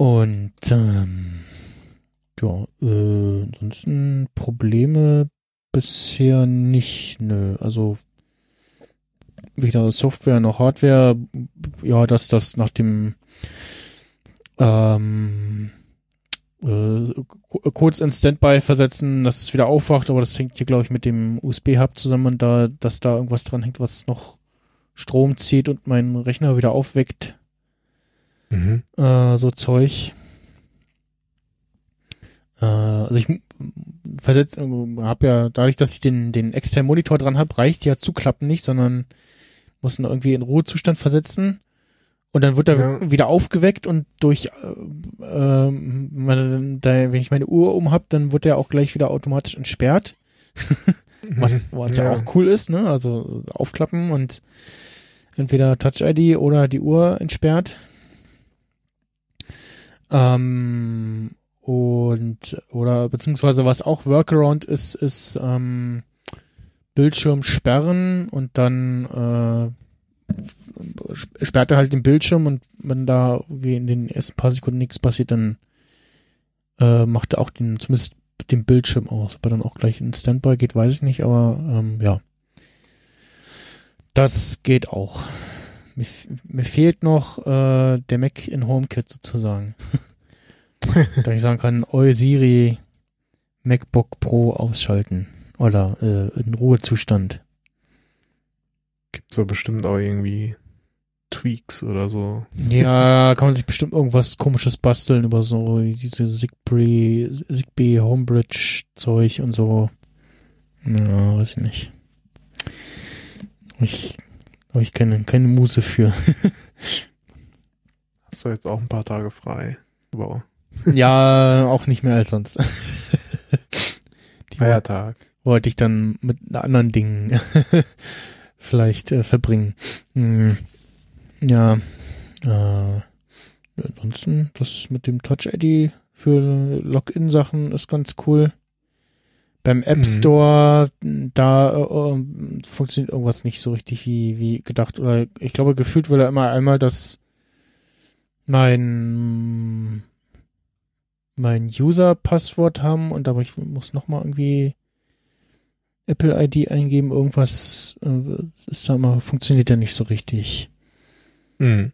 Und ähm, ja, äh, ansonsten Probleme bisher nicht. Nö, also weder Software noch Hardware. Ja, dass das nach dem ähm, äh, kurz in Standby versetzen, dass es wieder aufwacht, aber das hängt hier, glaube ich, mit dem USB-Hub zusammen und da, dass da irgendwas dran hängt, was noch Strom zieht und meinen Rechner wieder aufweckt. Mhm. Äh, so Zeug. Äh, also ich versetze, habe ja, dadurch, dass ich den, den externen Monitor dran habe, reicht ja zuklappen nicht, sondern muss ihn irgendwie in Ruhezustand versetzen. Und dann wird er ja. wieder aufgeweckt und durch, äh, äh, meine, da, wenn ich meine Uhr um hab, dann wird er auch gleich wieder automatisch entsperrt. was was ja. ja. auch cool ist, ne? Also aufklappen und entweder Touch ID oder die Uhr entsperrt. Ähm, und oder beziehungsweise was auch Workaround ist, ist ähm, Bildschirm sperren und dann äh, sperrt er halt den Bildschirm und wenn da in den ersten paar Sekunden nichts passiert, dann äh, macht er auch den, zumindest den Bildschirm aus. Ob er dann auch gleich in Standby geht, weiß ich nicht, aber ähm, ja. Das geht auch. Mir, mir fehlt noch äh, der Mac in HomeKit sozusagen. da ich sagen kann, Oi Siri MacBook Pro ausschalten oder äh, in Ruhezustand. Gibt's da bestimmt auch irgendwie Tweaks oder so. Ja, kann man sich bestimmt irgendwas komisches basteln über so diese Zigbee, Zigbee Homebridge Zeug und so. Ja, weiß ich nicht. Ich habe ich keine, keine Muse für. Hast du jetzt auch ein paar Tage frei? Wow. Ja, auch nicht mehr als sonst. Feiertag. Wollte ich dann mit anderen Dingen vielleicht äh, verbringen. Hm. Ja, äh, ansonsten, das mit dem Touch ID für Login-Sachen ist ganz cool. Beim App mhm. Store, mhm. da äh, funktioniert irgendwas nicht so richtig wie, wie gedacht. Oder ich glaube, gefühlt will er immer einmal das mein mein User-Passwort haben und aber ich muss nochmal irgendwie Apple ID eingeben. Irgendwas äh, ist da immer, funktioniert ja nicht so richtig. Mhm.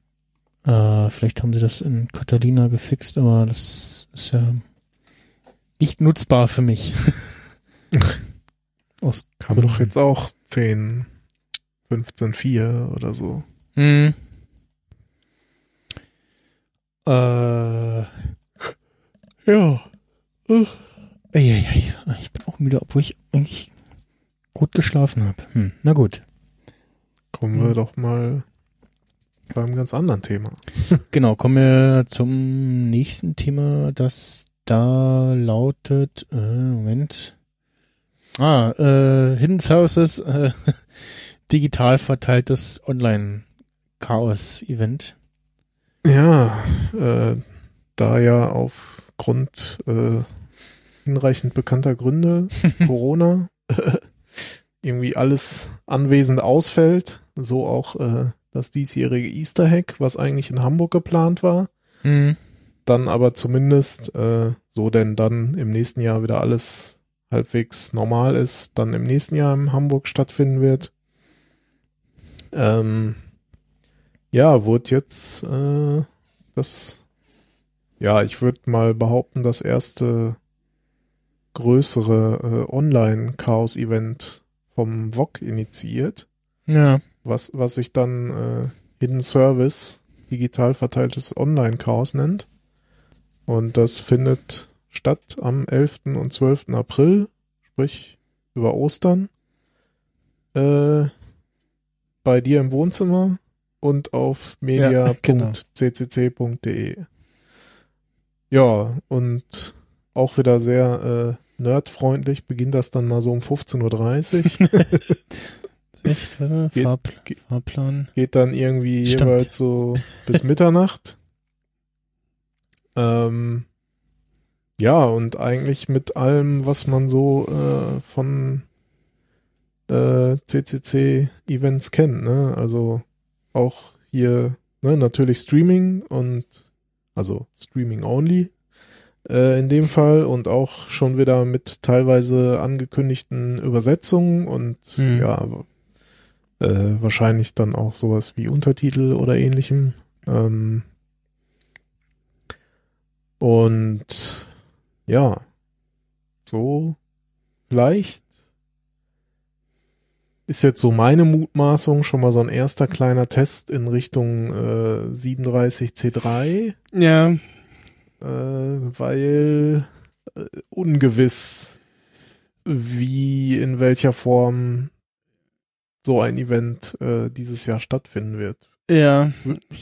Äh, vielleicht haben sie das in Catalina gefixt, aber das ist ja nicht nutzbar für mich. Aus Kam doch jetzt auch 10, 15, 4 oder so. Mhm. Äh, ja. Uh. Ich bin auch müde, obwohl ich eigentlich gut geschlafen habe. Hm, na gut. Kommen wir hm. doch mal beim ganz anderen Thema. genau, kommen wir zum nächsten Thema, das da lautet, äh, Moment. Ah, äh, Hidden Services, äh, digital verteiltes Online-Chaos-Event. Ja, äh, da ja aufgrund äh, hinreichend bekannter Gründe, Corona, irgendwie alles anwesend ausfällt, so auch äh, das diesjährige Easter Hack, was eigentlich in Hamburg geplant war. Mhm. Dann aber zumindest, äh, so denn dann im nächsten Jahr wieder alles halbwegs normal ist, dann im nächsten Jahr in Hamburg stattfinden wird. Ähm, ja, wurde jetzt äh, das, ja, ich würde mal behaupten, das erste größere äh, Online-Chaos-Event vom VOG initiiert. Ja was, was sich dann äh, Hidden Service, digital verteiltes Online-Chaos nennt. Und das findet statt am 11. und 12. April, sprich über Ostern, äh, bei dir im Wohnzimmer und auf media.ccc.de. Ja, und auch wieder sehr äh, nerdfreundlich beginnt das dann mal so um 15.30 Uhr. Echt? Geht, Fahrpl Fahrplan. Geht dann irgendwie Stimmt. jeweils so bis Mitternacht. ähm, ja, und eigentlich mit allem, was man so äh, von äh, CCC-Events kennt. Ne? Also auch hier ne, natürlich Streaming und also Streaming only äh, in dem Fall und auch schon wieder mit teilweise angekündigten Übersetzungen und hm. ja, äh, wahrscheinlich dann auch sowas wie Untertitel oder ähnlichem. Ähm, und ja, so vielleicht ist jetzt so meine Mutmaßung schon mal so ein erster kleiner Test in Richtung äh, 37C3. Ja. Äh, weil äh, ungewiss, wie in welcher Form so ein Event äh, dieses Jahr stattfinden wird. Ja.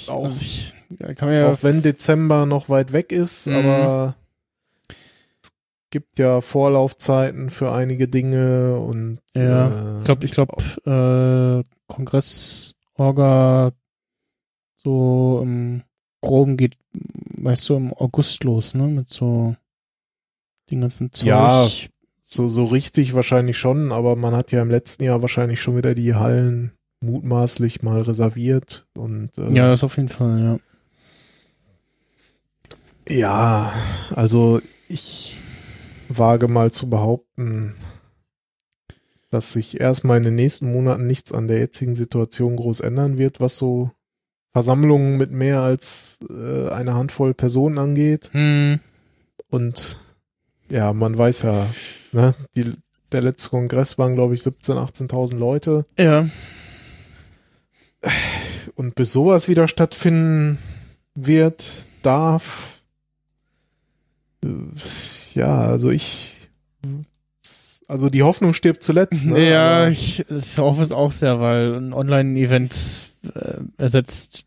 Auch, ich, ja auch wenn Dezember noch weit weg ist, mhm. aber gibt ja Vorlaufzeiten für einige Dinge und ja, äh, ich glaube, ich glaube, äh, Kongressorga so im Groben geht, weißt du, im August los, ne? Mit so den ganzen Zeug. Ja, so, so richtig wahrscheinlich schon, aber man hat ja im letzten Jahr wahrscheinlich schon wieder die Hallen mutmaßlich mal reserviert und äh, ja, das auf jeden Fall, ja. Ja, also ich wage mal zu behaupten, dass sich erstmal in den nächsten Monaten nichts an der jetzigen Situation groß ändern wird, was so Versammlungen mit mehr als äh, eine Handvoll Personen angeht. Hm. Und ja, man weiß ja, ne, die, der letzte Kongress waren, glaube ich, 17.000, 18.000 Leute. Ja. Und bis sowas wieder stattfinden wird, darf, ja, also ich, also die Hoffnung stirbt zuletzt. Ne? Ja, ich, ich hoffe es auch sehr, weil ein Online-Event äh, ersetzt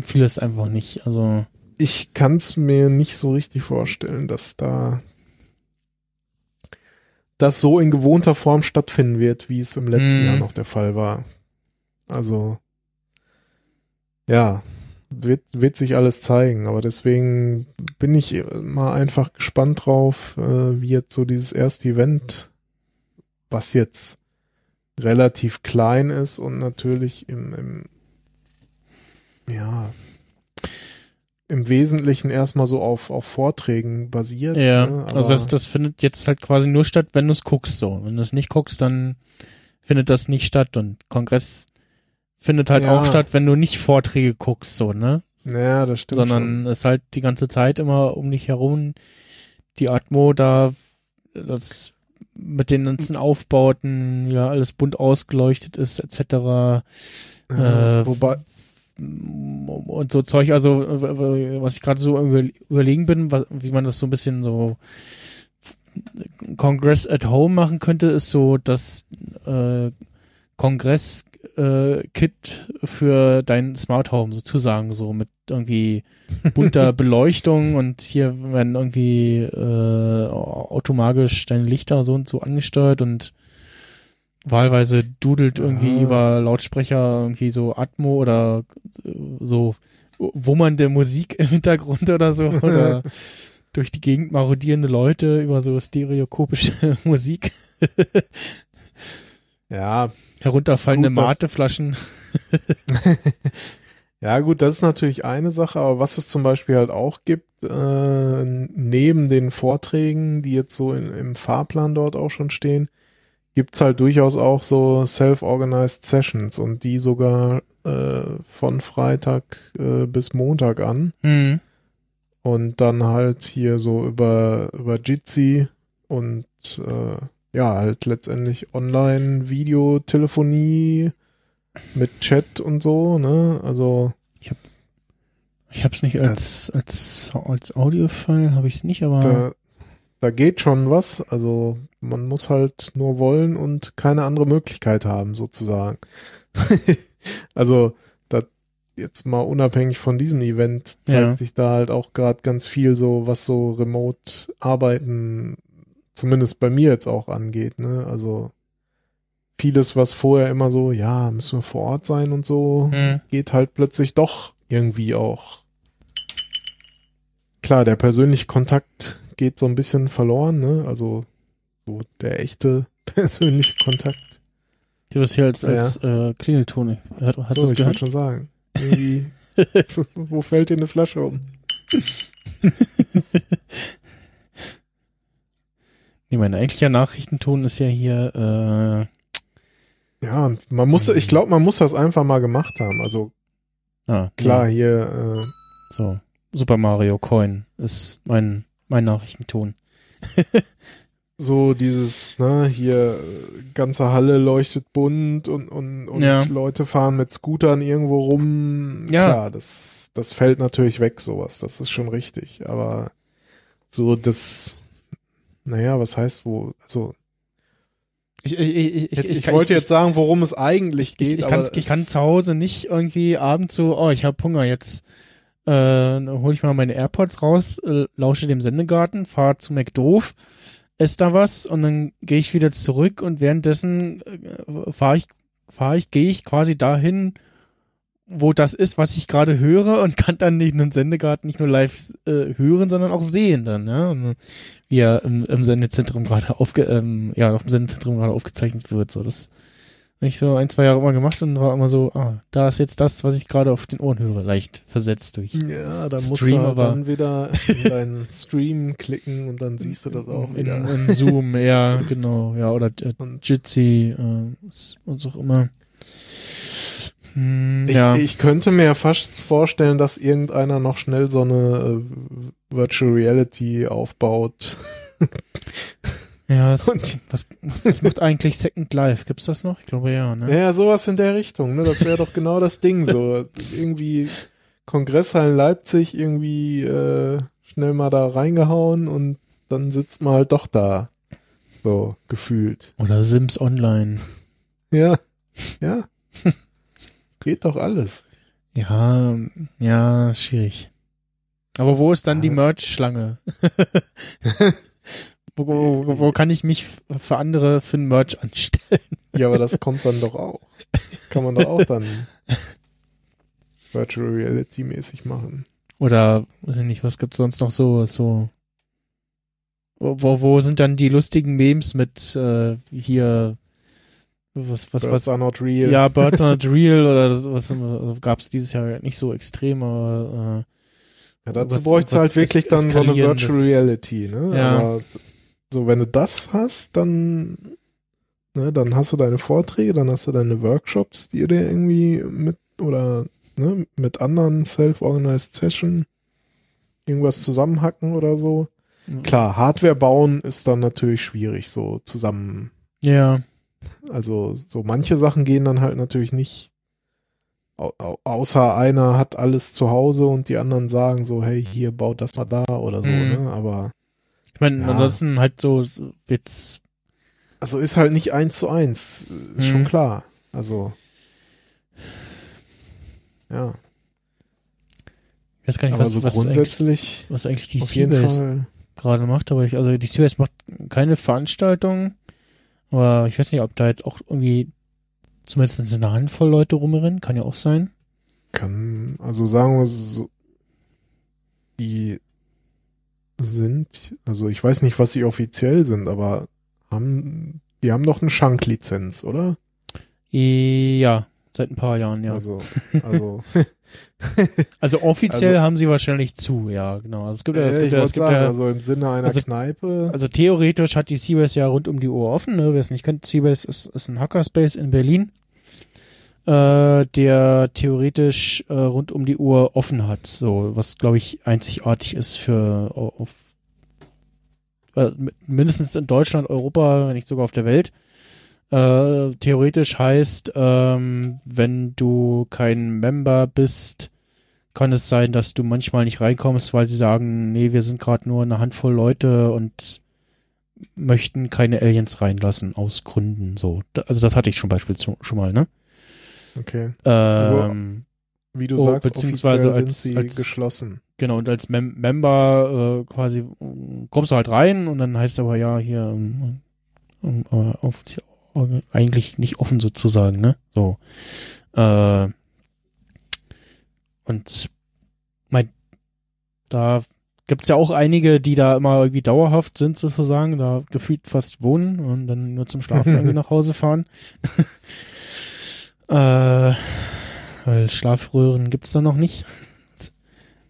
vieles einfach nicht. Also ich kann es mir nicht so richtig vorstellen, dass da das so in gewohnter Form stattfinden wird, wie es im letzten mm. Jahr noch der Fall war. Also, ja, wird, wird sich alles zeigen, aber deswegen bin ich mal einfach gespannt drauf, äh, wie jetzt so dieses erste Event, was jetzt relativ klein ist und natürlich im, im ja, im Wesentlichen erstmal so auf, auf Vorträgen basiert. Ja, ne? also das, das findet jetzt halt quasi nur statt, wenn du es guckst so. Wenn du es nicht guckst, dann findet das nicht statt und Kongress findet halt ja. auch statt, wenn du nicht Vorträge guckst so, ne? Ja, das stimmt. Sondern es halt die ganze Zeit immer um dich herum die Atmo da, das mit den ganzen Aufbauten, ja, alles bunt ausgeleuchtet ist, etc. Ja, äh, wobei, und so Zeug, also was ich gerade so überlegen bin, wie man das so ein bisschen so Congress at Home machen könnte, ist so das äh, Kongress äh, Kit für dein Smart Home sozusagen so mit irgendwie bunter Beleuchtung und hier werden irgendwie äh, automatisch deine Lichter so und so angesteuert und wahlweise dudelt irgendwie ah. über Lautsprecher irgendwie so Atmo oder so wummernde Musik im Hintergrund oder so oder durch die Gegend marodierende Leute über so stereokopische Musik. ja. Herunterfallende gut, Mateflaschen. ja, gut, das ist natürlich eine Sache, aber was es zum Beispiel halt auch gibt, äh, neben den Vorträgen, die jetzt so in, im Fahrplan dort auch schon stehen, gibt's halt durchaus auch so self-organized Sessions und die sogar äh, von Freitag äh, bis Montag an. Mhm. Und dann halt hier so über, über Jitsi und äh, ja, halt letztendlich Online-Videotelefonie mit Chat und so, ne? Also. Ich hab, Ich habe es nicht als, als, als Audiofile, habe ich es nicht, aber. Da, da geht schon was. Also man muss halt nur wollen und keine andere Möglichkeit haben, sozusagen. also da jetzt mal unabhängig von diesem Event zeigt ja. sich da halt auch gerade ganz viel so, was so Remote-Arbeiten zumindest bei mir jetzt auch angeht. Ne? Also vieles, was vorher immer so, ja, müssen wir vor Ort sein und so, hm. geht halt plötzlich doch irgendwie auch klar, der persönliche Kontakt geht so ein bisschen verloren, ne? Also so der echte persönliche Kontakt. Du hast hier als, als ja. äh, Klingelton. Hast so, du das ich wollte schon sagen. Irgendwie, wo fällt dir eine Flasche um? nee, mein eigentlicher Nachrichtenton ist ja hier, äh, Ja, man muss, ich glaube, man muss das einfach mal gemacht haben. Also, ah, klar, ja. hier, äh, so. Super Mario Coin ist mein, mein Nachrichtenton. so dieses, ne, hier ganze Halle leuchtet bunt und, und, und ja. Leute fahren mit Scootern irgendwo rum. Ja. Klar, das, das fällt natürlich weg, sowas. Das ist schon richtig. Aber so das, naja, was heißt wo, also ich, ich, ich, ich, ich wollte jetzt sagen, worum es eigentlich geht. Ich, kann, ich kann zu Hause nicht irgendwie abends so, oh, ich habe Hunger, jetzt äh, hole ich mal meine AirPods raus, äh, lausche dem Sendegarten, fahre zu McDoof, esse da was und dann gehe ich wieder zurück und währenddessen äh, fahre ich, fahre ich, gehe ich quasi dahin, wo das ist, was ich gerade höre und kann dann nicht einen Sendegarten nicht nur live äh, hören, sondern auch sehen dann, ja, wie er im, im Sendezentrum gerade aufge, ähm, ja, auf dem Sendezentrum gerade aufgezeichnet wird, so das ich so ein, zwei Jahre immer gemacht und war immer so, ah, da ist jetzt das, was ich gerade auf den Ohren höre, leicht versetzt durch. Ja, da musst du aber dann wieder in deinen Stream klicken und dann siehst du das auch in, wieder. In Zoom, ja, genau, ja, oder äh, Jitsi, äh, was auch immer. Hm, ich, ja. ich könnte mir fast vorstellen, dass irgendeiner noch schnell so eine äh, Virtual Reality aufbaut. Ja, was, was, was, macht eigentlich Second Life? Gibt's das noch? Ich glaube ja, ne? Ja, sowas in der Richtung, ne? Das wäre doch genau das Ding so. irgendwie Kongresshallen Leipzig irgendwie äh, schnell mal da reingehauen und dann sitzt man halt doch da. So, gefühlt. Oder Sims Online. Ja. Ja. Geht doch alles. Ja, ja, schwierig. Aber wo ist dann die Merch-Schlange? Wo, wo, wo kann ich mich für andere für ein Merch anstellen? Ja, aber das kommt dann doch auch. Kann man doch auch dann Virtual Reality mäßig machen. Oder, weiß ich nicht, was gibt's sonst noch so, so, wo, wo sind dann die lustigen Memes mit, äh, hier, was, was, Birds was? are not real. Ja, Birds are not real oder was also gab's dieses Jahr nicht so extrem, aber, äh, ja, dazu bräuchte es halt wirklich dann so eine Virtual Reality, ne? Ja. Aber so, wenn du das hast, dann, ne, dann hast du deine Vorträge, dann hast du deine Workshops, die dir irgendwie mit oder ne, mit anderen Self-Organized Session irgendwas zusammenhacken oder so. Mhm. Klar, Hardware bauen ist dann natürlich schwierig, so zusammen. Ja. Also, so manche Sachen gehen dann halt natürlich nicht außer einer hat alles zu Hause und die anderen sagen so, hey, hier baut das mal da oder so, mhm. ne? Aber ich meine, ja. ansonsten halt so jetzt. Also ist halt nicht eins zu eins, ist schon mhm. klar. Also. Ja. Ich weiß gar nicht, aber was, so was grundsätzlich eigentlich, was eigentlich die Seabase gerade macht, aber ich, also die Seabase macht keine Veranstaltung, aber ich weiß nicht, ob da jetzt auch irgendwie zumindest eine Handvoll Leute rumrennen, kann ja auch sein. Kann, also sagen wir so, die sind, also ich weiß nicht, was sie offiziell sind, aber haben, die haben doch eine Schanklizenz, oder? Ja, seit ein paar Jahren, ja. Also, also, also offiziell also, haben sie wahrscheinlich zu, ja, genau. Also es gibt ja, es gibt, es gibt sagen, ja, also im Sinne einer also, Kneipe. Also theoretisch hat die Seabase ja rund um die Uhr offen, ne? Wer es nicht kennt, Seabase ist, ist ein Hackerspace in Berlin äh, der theoretisch äh, rund um die Uhr offen hat, so was glaube ich einzigartig ist für auf äh, mindestens in Deutschland, Europa, wenn nicht sogar auf der Welt. Äh, theoretisch heißt, ähm, wenn du kein Member bist, kann es sein, dass du manchmal nicht reinkommst, weil sie sagen, nee, wir sind gerade nur eine Handvoll Leute und möchten keine Aliens reinlassen aus Gründen so. Also das hatte ich zum Beispiel schon mal, ne? Okay. Ähm, also, wie du oh, sagst, beziehungsweise als, sie als, geschlossen. Genau, und als Mem Member äh, quasi kommst du halt rein und dann heißt aber ja hier um, um, um, auf, eigentlich nicht offen sozusagen, ne? So. Äh, und mein, da gibt's ja auch einige, die da immer irgendwie dauerhaft sind sozusagen, da gefühlt fast wohnen und dann nur zum Schlafen irgendwie nach Hause fahren. äh, weil Schlafröhren gibt's da noch nicht.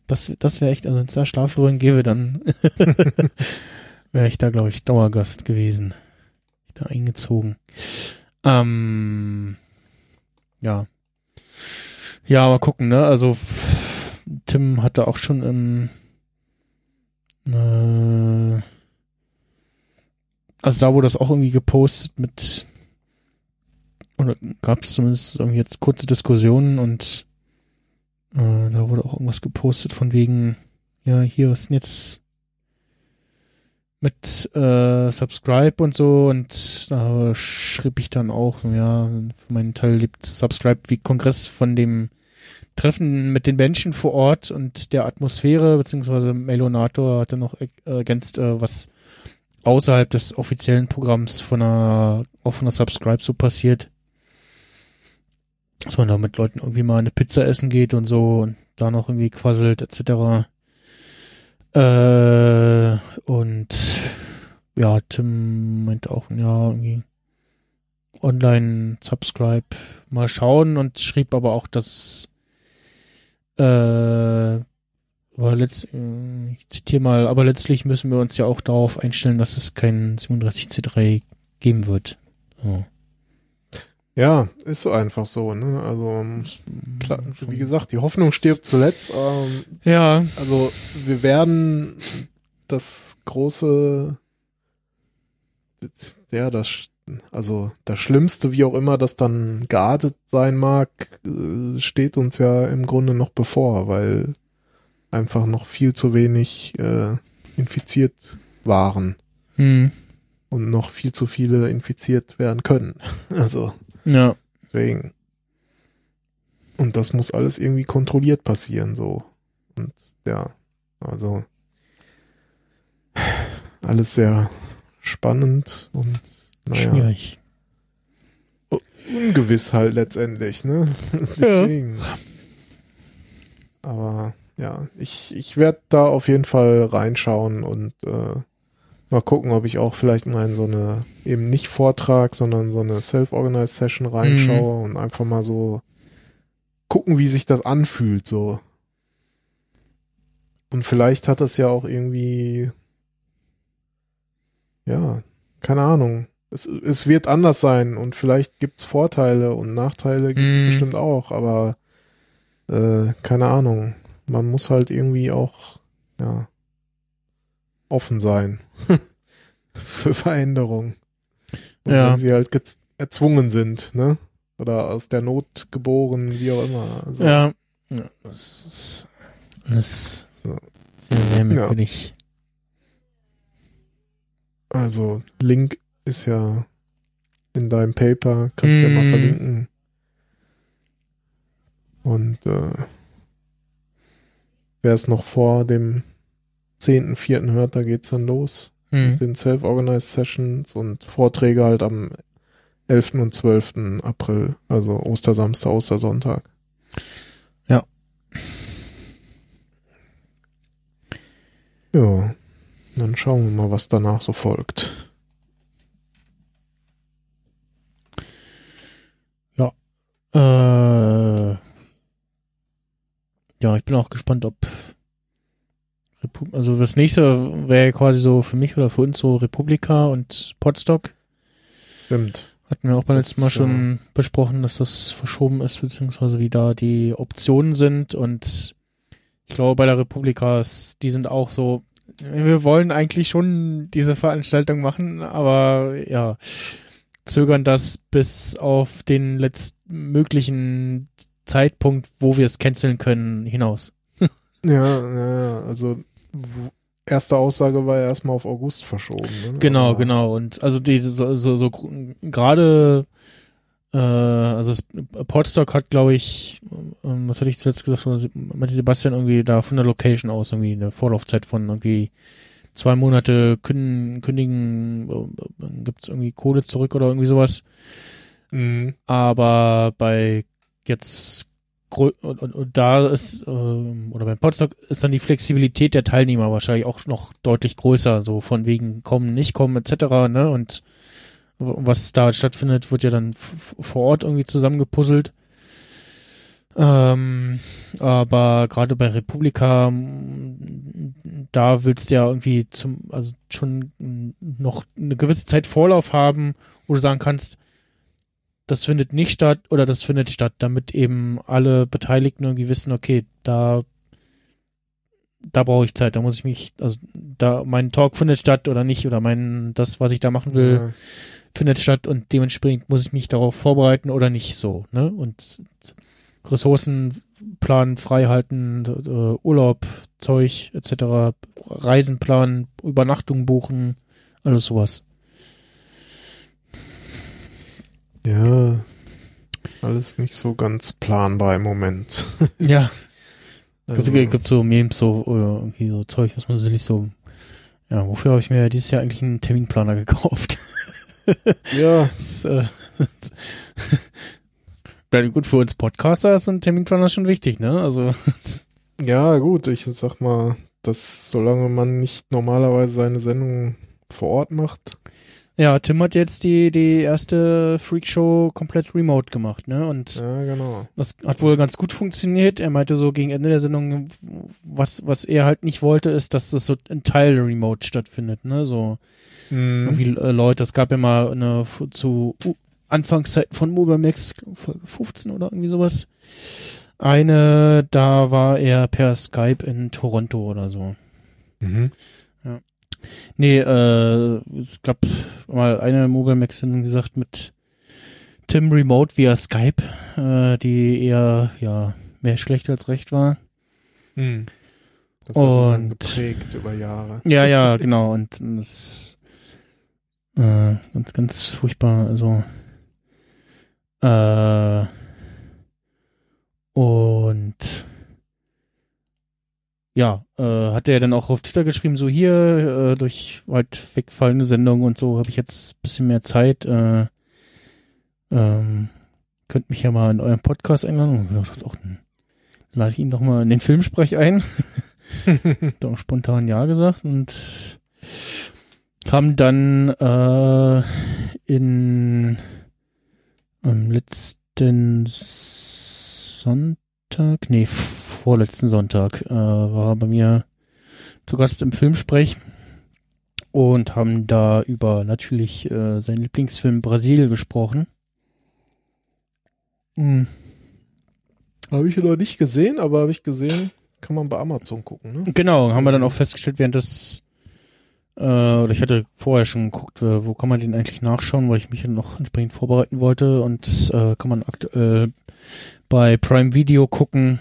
Das, das wäre echt, also wenn es da Schlafröhren gäbe, dann wäre ich da, glaube ich, Dauergast gewesen. Da eingezogen. Ähm, ja. Ja, mal gucken, ne? Also Tim hatte auch schon im äh, also da wurde das auch irgendwie gepostet mit oder gab es zumindest irgendwie jetzt kurze Diskussionen und äh, da wurde auch irgendwas gepostet von wegen, ja, hier, was denn jetzt mit äh, Subscribe und so und da schrieb ich dann auch, ja, für meinen Teil liebt Subscribe wie Kongress von dem Treffen mit den Menschen vor Ort und der Atmosphäre, beziehungsweise Melonator hatte noch ergänzt, äh, was außerhalb des offiziellen Programms von einer offener Subscribe so passiert. Dass man da mit Leuten irgendwie mal eine Pizza essen geht und so und da noch irgendwie quasselt, etc. Äh, und ja, Tim meinte auch, ja, irgendwie online Subscribe mal schauen und schrieb aber auch, dass äh, aber letzt, ich zitiere mal, aber letztlich müssen wir uns ja auch darauf einstellen, dass es kein 37C3 geben wird. So. Ja, ist so einfach so, ne? Also, klar, wie gesagt, die Hoffnung stirbt zuletzt. Ähm, ja. Also, wir werden das große, ja, das, also das Schlimmste, wie auch immer das dann geartet sein mag, äh, steht uns ja im Grunde noch bevor, weil einfach noch viel zu wenig äh, infiziert waren. Hm. Und noch viel zu viele infiziert werden können. Also ja. Deswegen. Und das muss alles irgendwie kontrolliert passieren, so. Und ja, also alles sehr spannend und naja. Schwierig. Ungewiss halt letztendlich, ne? Deswegen. Ja. Aber ja, ich, ich werde da auf jeden Fall reinschauen und äh, Mal gucken, ob ich auch vielleicht mal in so eine, eben nicht Vortrag, sondern so eine Self-Organized Session reinschaue mhm. und einfach mal so gucken, wie sich das anfühlt, so. Und vielleicht hat das ja auch irgendwie, ja, keine Ahnung. Es, es wird anders sein und vielleicht gibt's Vorteile und Nachteile gibt's mhm. bestimmt auch, aber äh, keine Ahnung. Man muss halt irgendwie auch, ja, offen sein für Veränderung. Und ja. wenn sie halt erzwungen sind, ne? Oder aus der Not geboren, wie auch immer. Also, ja. ja. Das ist alles sehr, sehr merkwürdig. Ja. Also, Link ist ja in deinem Paper, kannst du mm. ja mal mhm. verlinken. Und äh, wer es noch vor dem 10.4. hört, da geht's dann los. Mhm. Den Self-Organized Sessions und Vorträge halt am 11. und 12. April, also Ostersamstag, Ostersonntag. Ja. Ja, dann schauen wir mal, was danach so folgt. Ja. Äh, ja, ich bin auch gespannt, ob also das nächste wäre quasi so für mich oder für uns so Republika und Podstock. Stimmt. Hatten wir auch beim letzten Mal schon ja. besprochen, dass das verschoben ist, beziehungsweise wie da die Optionen sind. Und ich glaube, bei der Republika, die sind auch so, wir wollen eigentlich schon diese Veranstaltung machen, aber ja, zögern das bis auf den letzten möglichen Zeitpunkt, wo wir es canceln können, hinaus. ja, ja, also erste Aussage war ja erstmal auf August verschoben. Ne? Genau, Aber genau. Und also die so, so, so gerade äh, also Podstock hat, glaube ich, ähm, was hatte ich zuletzt gesagt, meinte Sebastian irgendwie da von der Location aus irgendwie eine Vorlaufzeit von irgendwie zwei Monate kündigen, kündigen äh, gibt es irgendwie Kohle zurück oder irgendwie sowas. Mhm. Aber bei jetzt und, und, und da ist, äh, oder beim Podstock ist dann die Flexibilität der Teilnehmer wahrscheinlich auch noch deutlich größer, so von wegen kommen, nicht kommen, etc. Ne? Und was da stattfindet, wird ja dann vor Ort irgendwie zusammengepuzzelt. Ähm, aber gerade bei Republika, da willst du ja irgendwie zum, also schon noch eine gewisse Zeit Vorlauf haben, wo du sagen kannst, das findet nicht statt oder das findet statt, damit eben alle Beteiligten irgendwie wissen, okay, da da brauche ich Zeit, da muss ich mich, also da mein Talk findet statt oder nicht oder mein das, was ich da machen will, ja. findet statt und dementsprechend muss ich mich darauf vorbereiten oder nicht so, ne? Und Ressourcenplan freihalten, äh, Urlaub, Zeug etc., Reisenplan, Übernachtung buchen, alles sowas. Ja, alles nicht so ganz planbar im Moment. ja. Also, gibt, gibt so Memes so oder irgendwie so Zeug, was man so nicht so. Ja, wofür habe ich mir dieses Jahr eigentlich einen Terminplaner gekauft? ja. das, äh, gut für uns Podcaster ist ein Terminplaner schon wichtig, ne? Also. ja, gut, ich sag mal, dass solange man nicht normalerweise seine Sendung vor Ort macht, ja, Tim hat jetzt die, die erste Freakshow komplett remote gemacht, ne? Und ja, genau. das hat wohl ganz gut funktioniert. Er meinte so gegen Ende der Sendung, was, was er halt nicht wollte, ist, dass das so ein Teil remote stattfindet, ne? So mhm. irgendwie äh, Leute, es gab ja mal eine zu uh, Anfangszeiten von Mobile Max, Folge 15 oder irgendwie sowas. Eine, da war er per Skype in Toronto oder so. Mhm. Nee, äh, es gab mal eine Mobile Max Sendung gesagt mit Tim Remote via Skype, äh, die eher, ja, mehr schlecht als recht war. Hm. Das hat und geprägt über Jahre. Ja, ja, genau. Und das äh, ganz, ganz furchtbar. Also äh, und ja, äh, hat er dann auch auf Twitter geschrieben, so hier, äh, durch halt wegfallende Sendung und so habe ich jetzt ein bisschen mehr Zeit. Äh, ähm, könnt mich ja mal in euren Podcast einladen. Und ich auch, dann lade ich ihn doch mal in den Filmsprech ein. doch spontan Ja gesagt und haben dann äh, in am letzten Sonntag, nee, vorletzten Sonntag, äh, war er bei mir zu Gast im Filmsprech und haben da über natürlich äh, seinen Lieblingsfilm Brasil gesprochen. Hm. Habe ich noch nicht gesehen, aber habe ich gesehen, kann man bei Amazon gucken. Ne? Genau, haben wir dann auch festgestellt, während das äh, oder ich hatte vorher schon geguckt, äh, wo kann man den eigentlich nachschauen, weil ich mich noch entsprechend vorbereiten wollte und äh, kann man aktuell bei Prime Video gucken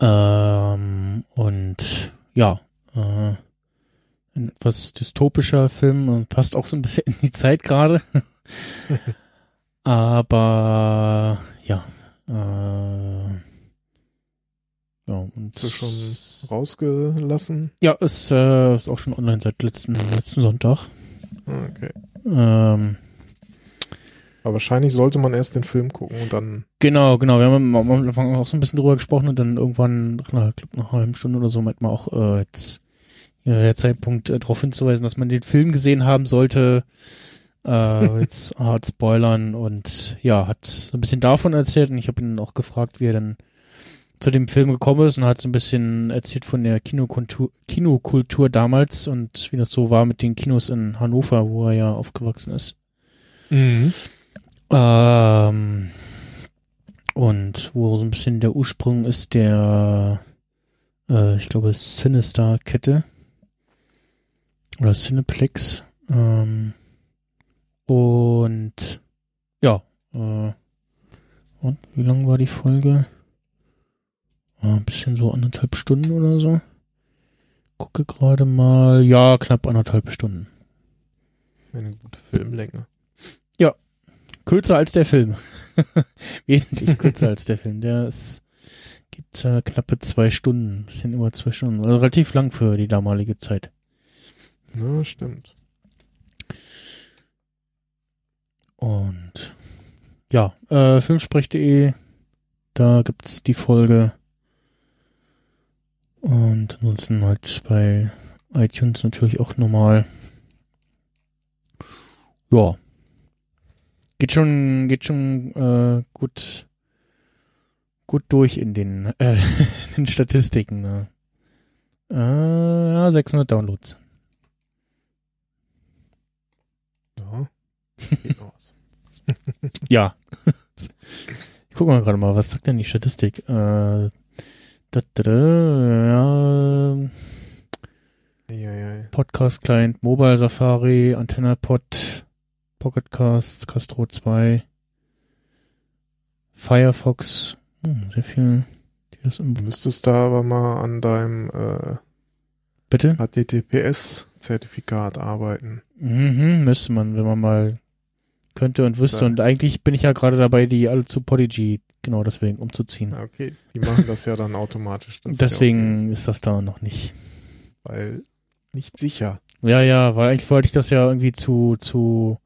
ähm, und ja, äh, ein etwas dystopischer Film und passt auch so ein bisschen in die Zeit gerade. Aber ja, äh, ja, und Hast du schon rausgelassen? Ja, ist, äh, ist auch schon online seit letzten, letzten Sonntag. Ah, okay. Ähm, aber wahrscheinlich sollte man erst den Film gucken und dann. Genau, genau. Wir haben am Anfang auch so ein bisschen drüber gesprochen und dann irgendwann nach einer, nach einer halben Stunde oder so meint man auch äh, jetzt ja, der Zeitpunkt äh, darauf hinzuweisen, dass man den Film gesehen haben sollte. Äh, jetzt hart spoilern und ja, hat so ein bisschen davon erzählt und ich habe ihn auch gefragt, wie er dann zu dem Film gekommen ist und hat so ein bisschen erzählt von der Kinokultur, Kinokultur damals und wie das so war mit den Kinos in Hannover, wo er ja aufgewachsen ist. Mhm. Ähm, und wo so ein bisschen der Ursprung ist der, äh, ich glaube, Sinister-Kette. Oder Cineplex. Ähm, und ja, äh, Und wie lang war die Folge? Ja, ein bisschen so anderthalb Stunden oder so. Gucke gerade mal. Ja, knapp anderthalb Stunden. Eine gute Filmlänge. Ja, kürzer als der Film. Wesentlich kürzer als der Film. Der ist geht äh, knappe zwei Stunden, bisschen über zwei Stunden. Also relativ lang für die damalige Zeit. Ja, stimmt. Und ja, äh, filmsprech.de, da gibt's die Folge. Und ansonsten halt bei iTunes natürlich auch normal. Ja. Geht schon, geht schon äh, gut, gut durch in den, äh, in den Statistiken. Ne? Äh, ja, 600 Downloads. Ja. Geht aus. ja. Ich gucke mal gerade mal, was sagt denn die Statistik? Äh, da, da, da, ja. Podcast Client, Mobile Safari, Antenna Pod, Pocket Cast, Castro 2, Firefox, hm, sehr viel. Die das im Du müsstest da aber mal an deinem äh, Bitte? HTTPS-Zertifikat arbeiten. Mhm, müsste man, wenn man mal könnte und wüsste. Ja. Und eigentlich bin ich ja gerade dabei, die alle zu Podigy genau deswegen umzuziehen. Ja, okay. Die machen das ja dann automatisch. Das ist deswegen ist das da noch nicht. Ja okay, weil nicht sicher. Ja, ja, weil eigentlich wollte ich das ja irgendwie zu, zu,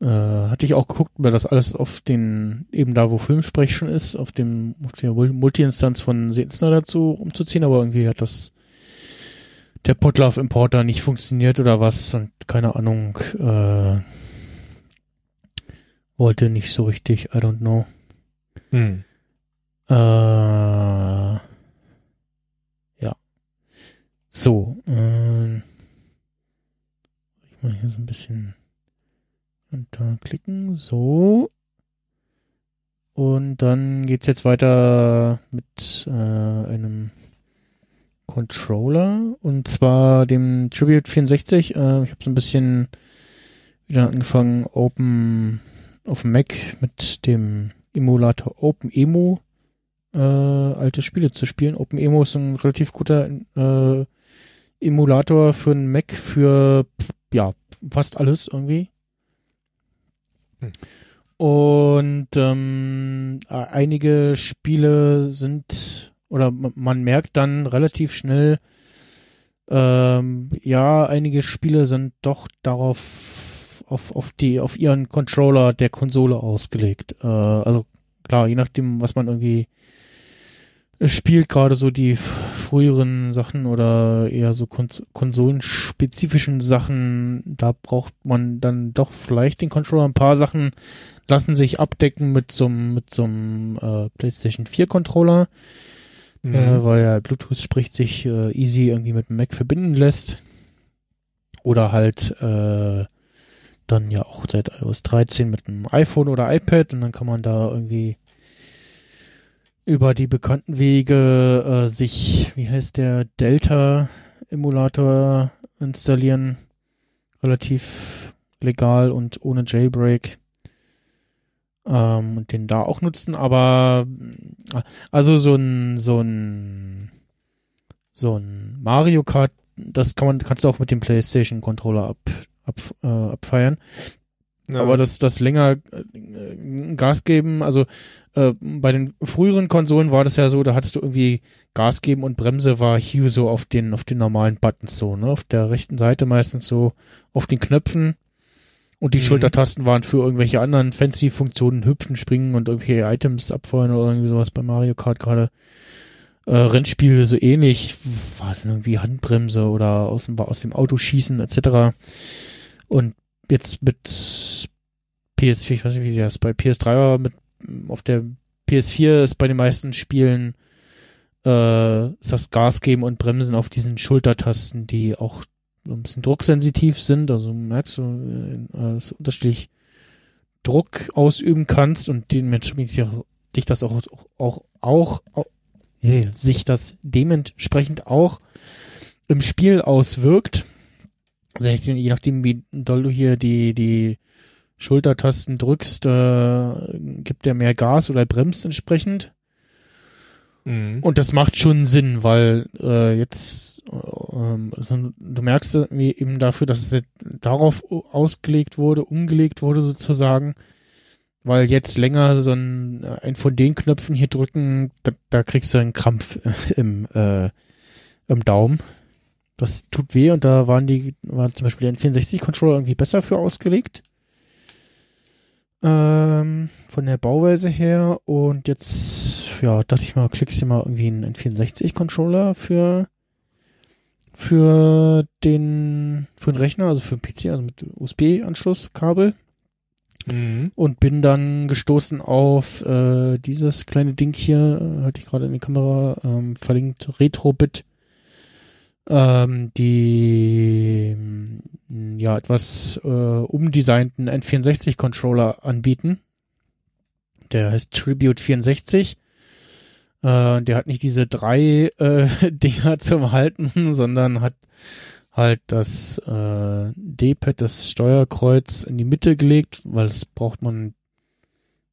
äh, hatte ich auch geguckt, mir das alles auf den, eben da, wo Filmsprech schon ist, auf dem, auf der Mul- Multi-Instanz von Sensner dazu umzuziehen, aber irgendwie hat das der Potlove Importer nicht funktioniert oder was und keine Ahnung, äh, wollte nicht so richtig, I don't know. Hm. Äh, ja. So, ähm, ich mal hier so ein bisschen und da klicken, so. Und dann geht's jetzt weiter mit äh, einem Controller und zwar dem Tribute 64. Äh, ich habe so ein bisschen wieder angefangen, Open auf dem Mac mit dem Emulator OpenEMU äh, alte Spiele zu spielen. OpenEMU ist ein relativ guter äh, Emulator für einen Mac für ja fast alles irgendwie. Und ähm, äh, einige Spiele sind oder man merkt dann relativ schnell, ähm, ja, einige Spiele sind doch darauf auf, auf die auf ihren Controller der Konsole ausgelegt. Äh, also klar, je nachdem, was man irgendwie spielt, gerade so die früheren Sachen oder eher so kons konsolenspezifischen Sachen, da braucht man dann doch vielleicht den Controller. Ein paar Sachen lassen sich abdecken mit so einem mit so einem äh, PlayStation 4 Controller, Mhm. äh, weil ja Bluetooth spricht sich äh, easy irgendwie mit dem Mac verbinden lässt. Oder halt äh, dann ja auch seit iOS 13 mit einem iPhone oder iPad und dann kann man da irgendwie über die bekannten Wege äh, sich, wie heißt der, Delta-Emulator installieren. Relativ legal und ohne Jailbreak. Ähm, und den da auch nutzen, aber äh, also so ein, so ein, so ein Mario Kart, das kann man, kannst du auch mit dem PlayStation Controller ab, ab, äh, abfeiern. Ja. Aber das, das länger äh, Gas geben, also äh, bei den früheren Konsolen war das ja so, da hattest du irgendwie Gas geben und Bremse war hier so auf den, auf den normalen Buttons so, ne? Auf der rechten Seite meistens so auf den Knöpfen. Und die Mhm. Schultertasten waren für irgendwelche anderen fancy Funktionen, hüpfen, springen und irgendwelche Items abfeuern oder irgendwie sowas bei Mario Kart gerade. Äh, Rennspiele so ähnlich, war es irgendwie Handbremse oder aus dem, aus dem Auto schießen etc. Und jetzt mit PS4, ich weiß nicht, wie das bei PS3 war, mit auf der PS4 ist bei den meisten Spielen äh, ist das Gas geben und Bremsen auf diesen Schultertasten, die auch so ein bisschen drucksensitiv sind. Also merkst du, äh, dass du unterschiedlich Druck ausüben kannst und dementsprechend dich das auch auch auch, auch äh, sich das dementsprechend auch im Spiel auswirkt. Also je nachdem, wie doll du hier die die Schultertasten drückst, äh, gibt er mehr Gas oder bremst entsprechend. Mhm. Und das macht schon Sinn, weil äh, jetzt äh, also du merkst eben dafür, dass es darauf ausgelegt wurde, umgelegt wurde sozusagen, weil jetzt länger so ein, ein von den Knöpfen hier drücken, da, da kriegst du einen Krampf im, äh, im Daumen. Das tut weh und da waren die, waren zum Beispiel der N64-Controller irgendwie besser für ausgelegt. Ähm, von der Bauweise her. Und jetzt, ja, dachte ich mal, klickst du mal irgendwie einen N64-Controller für, für den, für den Rechner, also für den PC, also mit USB-Anschlusskabel. Mhm. Und bin dann gestoßen auf äh, dieses kleine Ding hier, hatte ich gerade in die Kamera ähm, verlinkt, Retrobit ähm, die ja etwas äh, umdesignten N64-Controller anbieten. Der heißt Tribute 64. Äh, der hat nicht diese drei äh, Dinger zum Halten, sondern hat halt das äh, D-Pad, das Steuerkreuz in die Mitte gelegt, weil das braucht man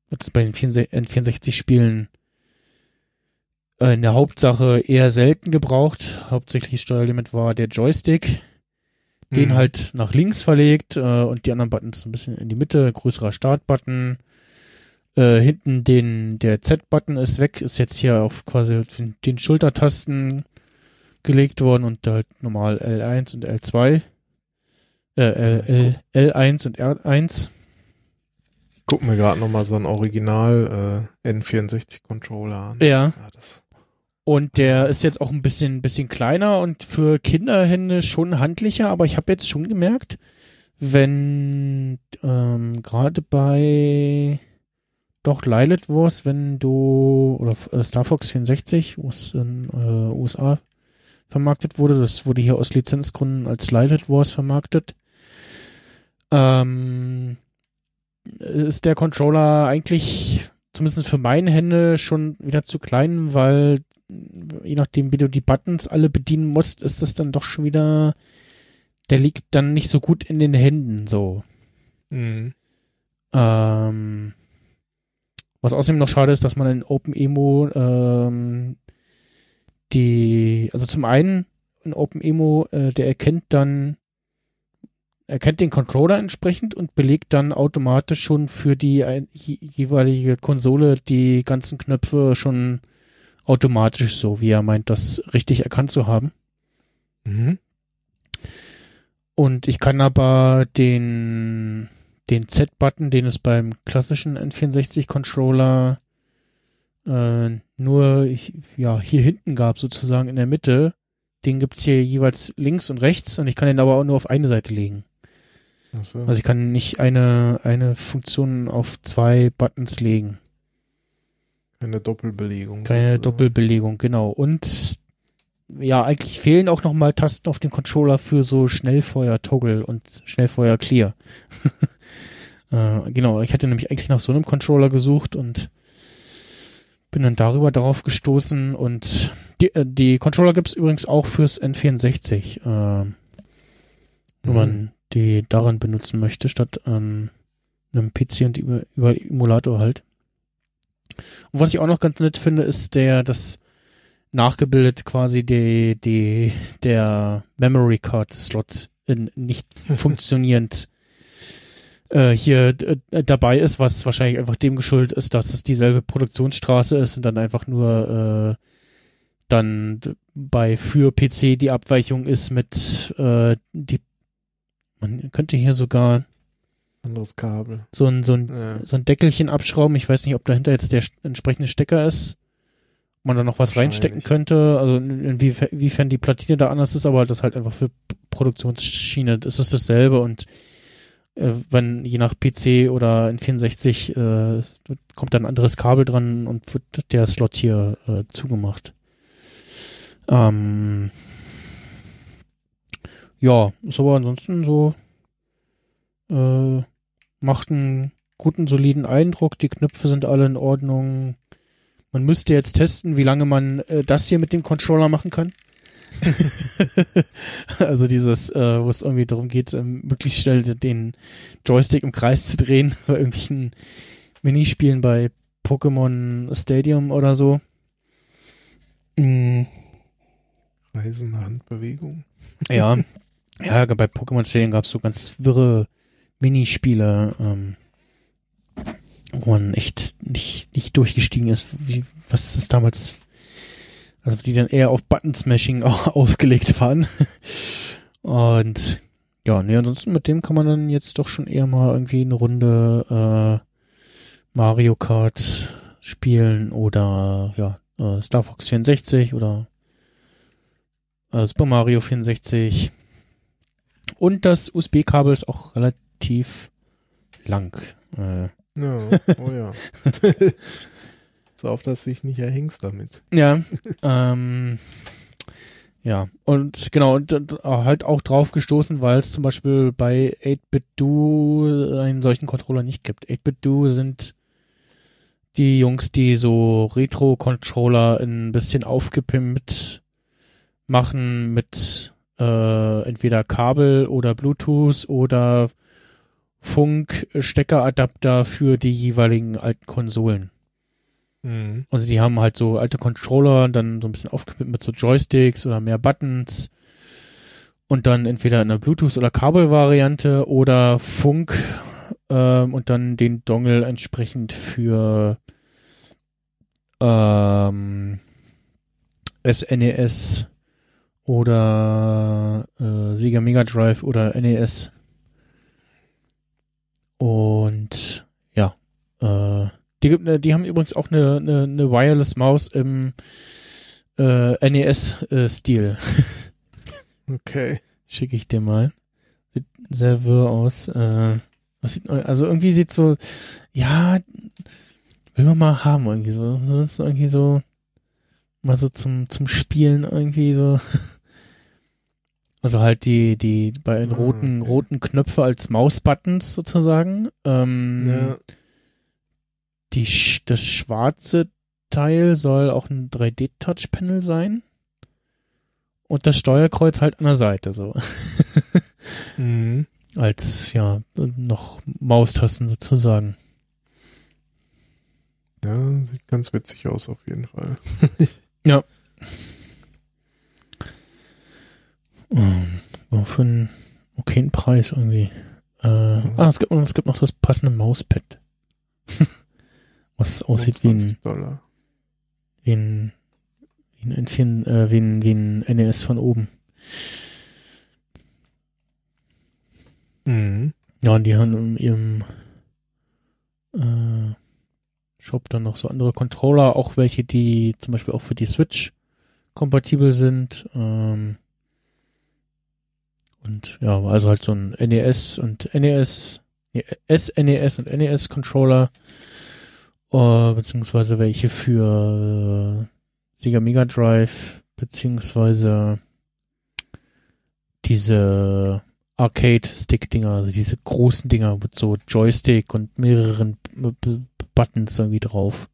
jetzt bei den N64-Spielen äh, in der Hauptsache eher selten gebraucht. Hauptsächlich Steuerlimit war der Joystick. Den mhm. halt nach links verlegt äh, und die anderen Buttons ein bisschen in die Mitte. Größerer Startbutton. Äh, hinten den, der Z-Button ist weg, ist jetzt hier auf quasi den Schultertasten gelegt worden und halt normal L1 und L2. Äh, L, L, L1 und R1. Ich guck mir gerade nochmal so ein Original äh, N64-Controller an. Ja. ja das und der ist jetzt auch ein bisschen, bisschen kleiner und für Kinderhände schon handlicher, aber ich habe jetzt schon gemerkt, wenn ähm, gerade bei doch Lilith Wars, wenn du oder äh, Star Fox 64, wo es in äh, USA vermarktet wurde, das wurde hier aus Lizenzgründen als Lilith Wars vermarktet, ähm, ist der Controller eigentlich zumindest für meine Hände schon wieder zu klein, weil je nachdem, wie du die Buttons alle bedienen musst, ist das dann doch schon wieder, der liegt dann nicht so gut in den Händen, so. Mhm. Ähm, was außerdem noch schade ist, dass man in OpenEMO ähm, die, also zum einen in OpenEMO, äh, der erkennt dann, erkennt den Controller entsprechend und belegt dann automatisch schon für die äh, jeweilige Konsole die ganzen Knöpfe schon automatisch so, wie er meint, das richtig erkannt zu haben. Mhm. Und ich kann aber den, den Z-Button, den es beim klassischen N64-Controller äh, nur ich, ja, hier hinten gab, sozusagen in der Mitte, den gibt's hier jeweils links und rechts und ich kann den aber auch nur auf eine Seite legen. So. Also ich kann nicht eine, eine Funktion auf zwei Buttons legen. Keine Doppelbelegung. Keine sozusagen. Doppelbelegung, genau. Und ja, eigentlich fehlen auch nochmal Tasten auf dem Controller für so Schnellfeuer-Toggle und Schnellfeuer-Clear. äh, genau, ich hatte nämlich eigentlich nach so einem Controller gesucht und bin dann darüber darauf gestoßen und die, äh, die Controller gibt's übrigens auch fürs N64, äh, wenn mhm. man die daran benutzen möchte, statt an einem PC und über, über Emulator halt. Und was ich auch noch ganz nett finde, ist der, das nachgebildet quasi die, die, der Memory Card Slot in nicht funktionierend äh, hier äh, dabei ist, was wahrscheinlich einfach dem geschuldet ist, dass es dieselbe Produktionsstraße ist und dann einfach nur äh, dann bei für PC die Abweichung ist mit äh, die man könnte hier sogar anderes Kabel. So ein, so ein, ja. so ein Deckelchen abschrauben. Ich weiß nicht, ob dahinter jetzt der entsprechende Stecker ist. Ob man da noch was reinstecken könnte. Also inwiefern die Platine da anders ist, aber das halt einfach für Produktionsschiene ist es dasselbe und äh, wenn je nach PC oder in 64 äh, kommt dann ein anderes Kabel dran und wird der Slot hier äh, zugemacht. Ähm, ja, ist aber ansonsten so äh, macht einen guten, soliden Eindruck. Die Knöpfe sind alle in Ordnung. Man müsste jetzt testen, wie lange man äh, das hier mit dem Controller machen kann. also dieses, äh, wo es irgendwie darum geht, ähm, möglichst schnell den Joystick im Kreis zu drehen bei irgendwelchen Minispielen bei Pokémon Stadium oder so. Mhm. Reisende Handbewegung. Ja, ja, bei Pokémon Stadium gab es so ganz wirre Minispiele, ähm, wo man echt nicht, nicht durchgestiegen ist, wie, was das damals, also die dann eher auf Button-Smashing ausgelegt waren. Und ja, nee, ansonsten mit dem kann man dann jetzt doch schon eher mal irgendwie eine Runde äh, Mario Kart spielen oder ja, äh, Star Fox 64 oder äh, Super Mario 64. Und das USB-Kabel ist auch relativ lang. Äh, ja, oh ja. so auf, dass sich nicht erhängst damit. Ja, ähm, ja, und genau, und, und halt auch drauf gestoßen, weil es zum Beispiel bei 8-Bit-Do einen solchen Controller nicht gibt. 8-Bit-Do sind die Jungs, die so Retro-Controller ein bisschen aufgepimpt machen mit äh, entweder Kabel oder Bluetooth oder Funk-Steckeradapter für die jeweiligen alten Konsolen. Mhm. Also die haben halt so alte Controller, dann so ein bisschen aufgepimpt mit so Joysticks oder mehr Buttons und dann entweder in einer Bluetooth- oder Kabelvariante oder Funk ähm, und dann den Dongle entsprechend für ähm, SNES oder äh, Sega Mega Drive oder NES. Und ja, äh, die, die haben übrigens auch eine, eine, eine Wireless Maus im äh, NES-Stil. Äh, okay. Schicke ich dir mal. Sieht sehr wirr aus. Äh, was sieht, also irgendwie sieht so, ja, will man mal haben irgendwie so. Ist irgendwie so, mal so zum, zum Spielen irgendwie so. Also halt die, die beiden ah, roten, okay. roten Knöpfe als Mausbuttons sozusagen. Ähm, ja. die, das schwarze Teil soll auch ein 3D-Touch-Panel sein. Und das Steuerkreuz halt an der Seite so. mhm. Als, ja, noch Maustasten sozusagen. Ja, sieht ganz witzig aus auf jeden Fall. ja. Ähm, für einen okayen Preis irgendwie. Äh, mhm. Ah, es gibt, es gibt noch das passende Mauspad. Was aussieht wie ein, Dollar. wie ein, wie ein, wie ein, äh, wie ein, wie ein NES von oben. Mhm. Ja, und die haben in ihrem äh, Shop dann noch so andere Controller, auch welche, die zum Beispiel auch für die Switch kompatibel sind. Ähm, und ja, also halt so ein NES und NES, nee, SNES und NES Controller, uh, beziehungsweise welche für äh, Sega Mega Drive, beziehungsweise diese Arcade-Stick-Dinger, also diese großen Dinger mit so Joystick und mehreren B Buttons irgendwie drauf.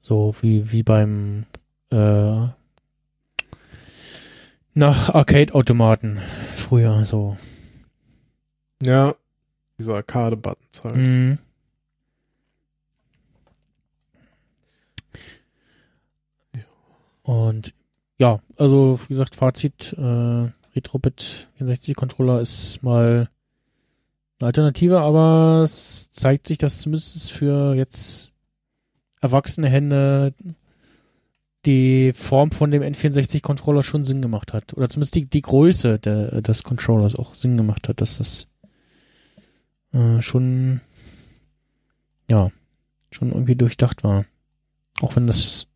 So wie, wie beim äh, nach Arcade-Automaten früher so. Ja, diese Arcade-Buttons halt. Mhm. Und ja, also wie gesagt, Fazit, äh, RetroBit 64 Controller ist mal eine Alternative, aber es zeigt sich, dass zumindest für jetzt erwachsene Hände die Form von dem N64-Controller schon Sinn gemacht hat. Oder zumindest die, die Größe der, des Controllers auch Sinn gemacht hat, dass das äh, schon, ja, schon irgendwie durchdacht war. Auch wenn das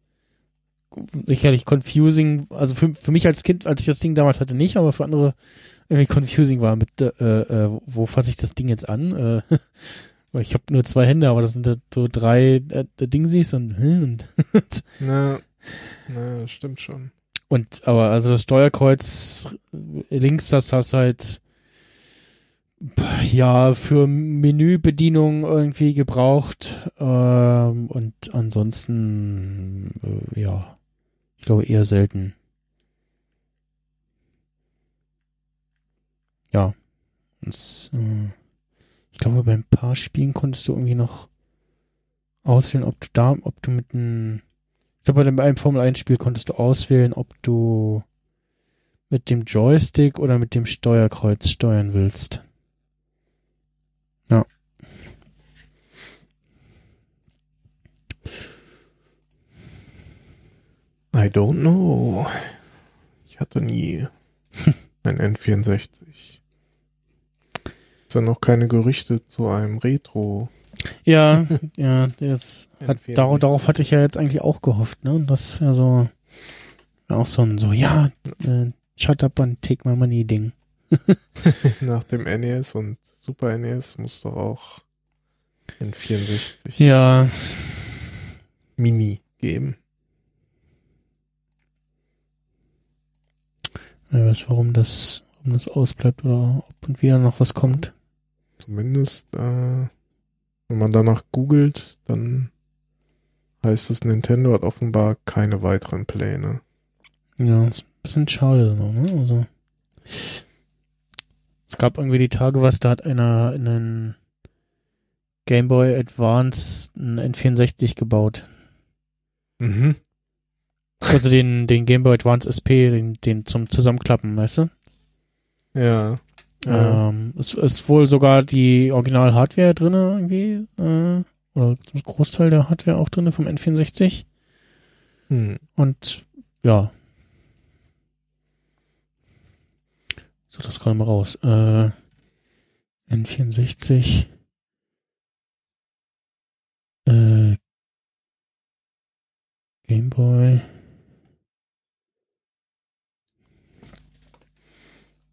sicherlich confusing, also für, für mich als Kind, als ich das Ding damals hatte, nicht, aber für andere irgendwie confusing war mit, äh, äh, wo fasse ich das Ding jetzt an? Äh, ich habe nur zwei Hände, aber das sind so drei äh, Dingsies und, hm, und ja. Na, stimmt schon. Und aber also das Steuerkreuz links, das hast halt ja für Menübedienung irgendwie gebraucht ähm, und ansonsten äh, ja, ich glaube eher selten. Ja, das, äh, ich glaube bei ein paar Spielen konntest du irgendwie noch auswählen, ob du da, ob du mit einem ich glaube, bei einem Formel 1 Spiel konntest du auswählen, ob du mit dem Joystick oder mit dem Steuerkreuz steuern willst. Ja. I don't know. Ich hatte nie ein N64. Ist ja noch keine Gerüchte zu einem Retro. Ja, ja, das hat, darauf, darauf hatte ich ja jetzt eigentlich auch gehofft, ne? Das ja so auch so ein so, ja, äh, shut up and take my money Ding. Nach dem NES und Super NES muss doch auch N64 ja. Mini geben. Ich weiß, warum das, warum das ausbleibt oder ob und wieder noch was kommt. Zumindest, äh, wenn man danach googelt, dann heißt es, Nintendo hat offenbar keine weiteren Pläne. Ja, ist ein bisschen schade, so, ne? Also. Es gab irgendwie die Tage was, da hat einer in einen Game Boy Advance ein N64 gebaut. Mhm. Also den, den Game Boy Advance SP, den, den zum Zusammenklappen, weißt du? Ja. Ähm, es ist wohl sogar die Original-Hardware drinne irgendwie, äh, oder ein Großteil der Hardware auch drinne vom N64. Hm. Und ja. So, das gerade mal raus. Äh, N64. Äh, Game Boy.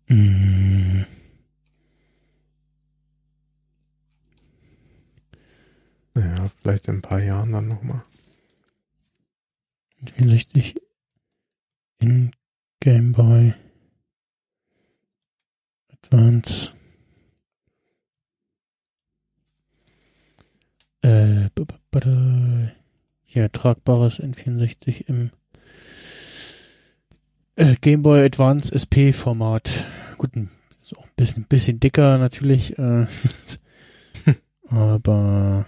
Mm. Ja, vielleicht in ein paar Jahren dann nochmal. 64 in Game Boy Advance. Äh, hier tragbares N64 im äh, Game Boy Advance SP Format. Gut, ist auch ein bisschen, bisschen dicker natürlich, äh, aber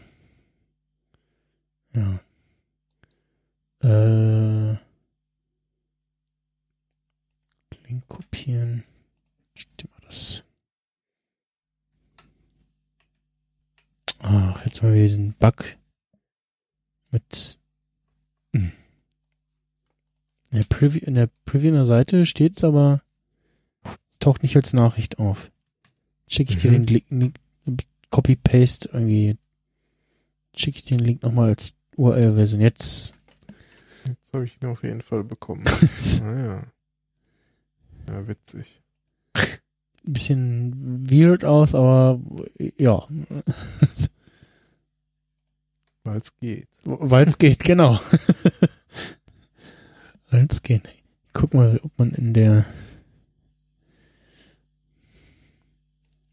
ja. Äh, Link kopieren. Schick dir mal das. Ach, jetzt mal wieder diesen Bug mit hm. in der Preview, in der Preview der Seite steht's aber es taucht nicht als Nachricht auf. Schicke ich Mhm. dir den Link, Copy-Paste irgendwie, schicke ich dir den Link nochmal als URL-Version. Jetzt Jetzt habe ich ihn auf jeden Fall bekommen. naja. Ja, witzig. bisschen weird aus, aber ja, Weil es geht. weil es geht, genau. weil es geht. Ich guck mal, ob man in der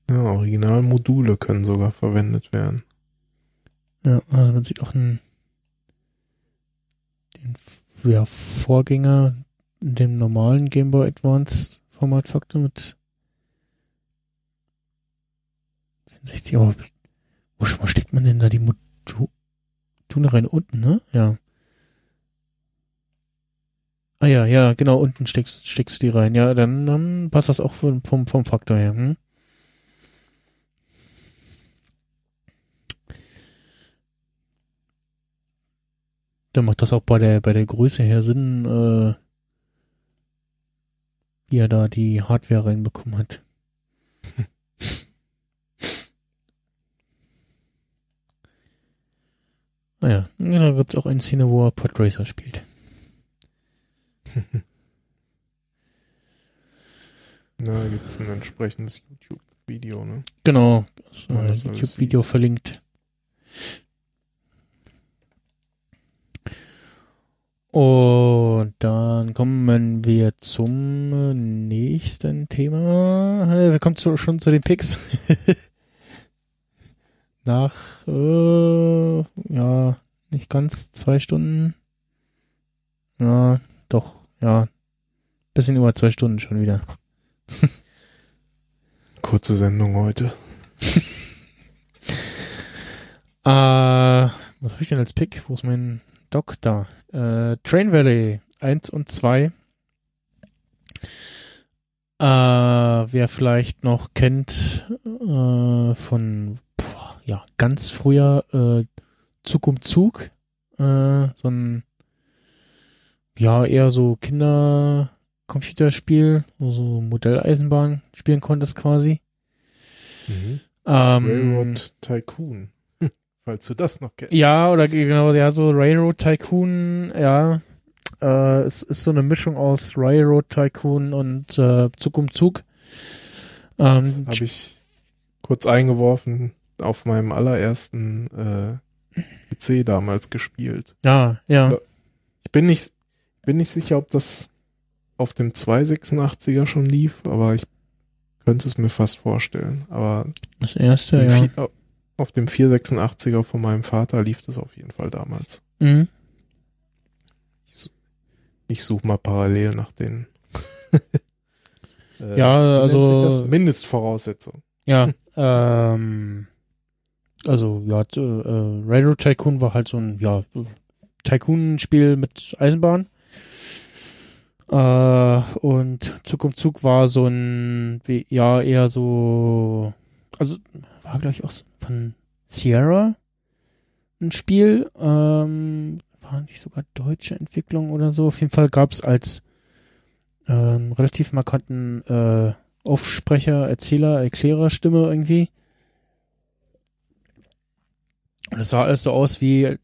Ja, Originalmodule können sogar verwendet werden. Ja, also man sieht auch einen, den ja, Vorgänger in dem normalen Game Boy Advance Formatfaktor mit 64, aber wo, wo steckt man denn da die Module rein? Unten, ne? Ja. Ah ja, ja, genau, unten steckst, steckst du die rein. Ja, dann, dann passt das auch vom, vom, vom Faktor her. Hm? Dann macht das auch bei der, bei der Größe her Sinn, äh, wie er da die Hardware reinbekommen hat. naja, da gibt es auch eine Szene, wo er Podracer spielt. Na, da gibt es ein entsprechendes YouTube-Video, ne? Genau, das äh, alles YouTube-Video verlinkt. Und dann kommen wir zum nächsten Thema. Wir kommen zu, schon zu den Picks. Nach, äh, ja, nicht ganz zwei Stunden. Ja, doch, ja. Bisschen über zwei Stunden schon wieder. kurze Sendung heute. äh, was habe ich denn als Pick? Wo ist mein Da? Äh, Train Valley 1 und 2. Äh, wer vielleicht noch kennt äh, von boah, ja ganz früher äh, Zug um Zug, äh, so ein ja eher so Kinder-Computerspiel, wo so Modelleisenbahn spielen konntest quasi. Mhm. Ähm, Railroad Tycoon. Falls du das noch kennst. Ja, oder genau, ja, so Railroad Tycoon, ja. Äh, es ist so eine Mischung aus Railroad Tycoon und äh, Zug um Zug. Ähm, habe ich kurz eingeworfen auf meinem allerersten äh, PC damals gespielt. Ja, ja. Ich bin nicht, bin nicht sicher, ob das auf dem 286er schon lief, aber ich könnte es mir fast vorstellen. Aber das erste, ja. Auf dem 486er von meinem Vater lief das auf jeden Fall damals. Mhm. Ich suche mal parallel nach den. äh, ja, also. das Mindestvoraussetzung. Ja, ähm. Also, ja, äh, Railroad Tycoon war halt so ein, ja, Tycoon-Spiel mit Eisenbahn. Äh, und Zug um Zug war so ein, wie, ja, eher so, also, war gleich auch von Sierra ein Spiel. Ähm, war nicht sogar deutsche Entwicklung oder so. Auf jeden Fall gab es als äh, relativ markanten äh, Aufsprecher, Erzähler, Erklärerstimme irgendwie. Und es sah alles so aus wie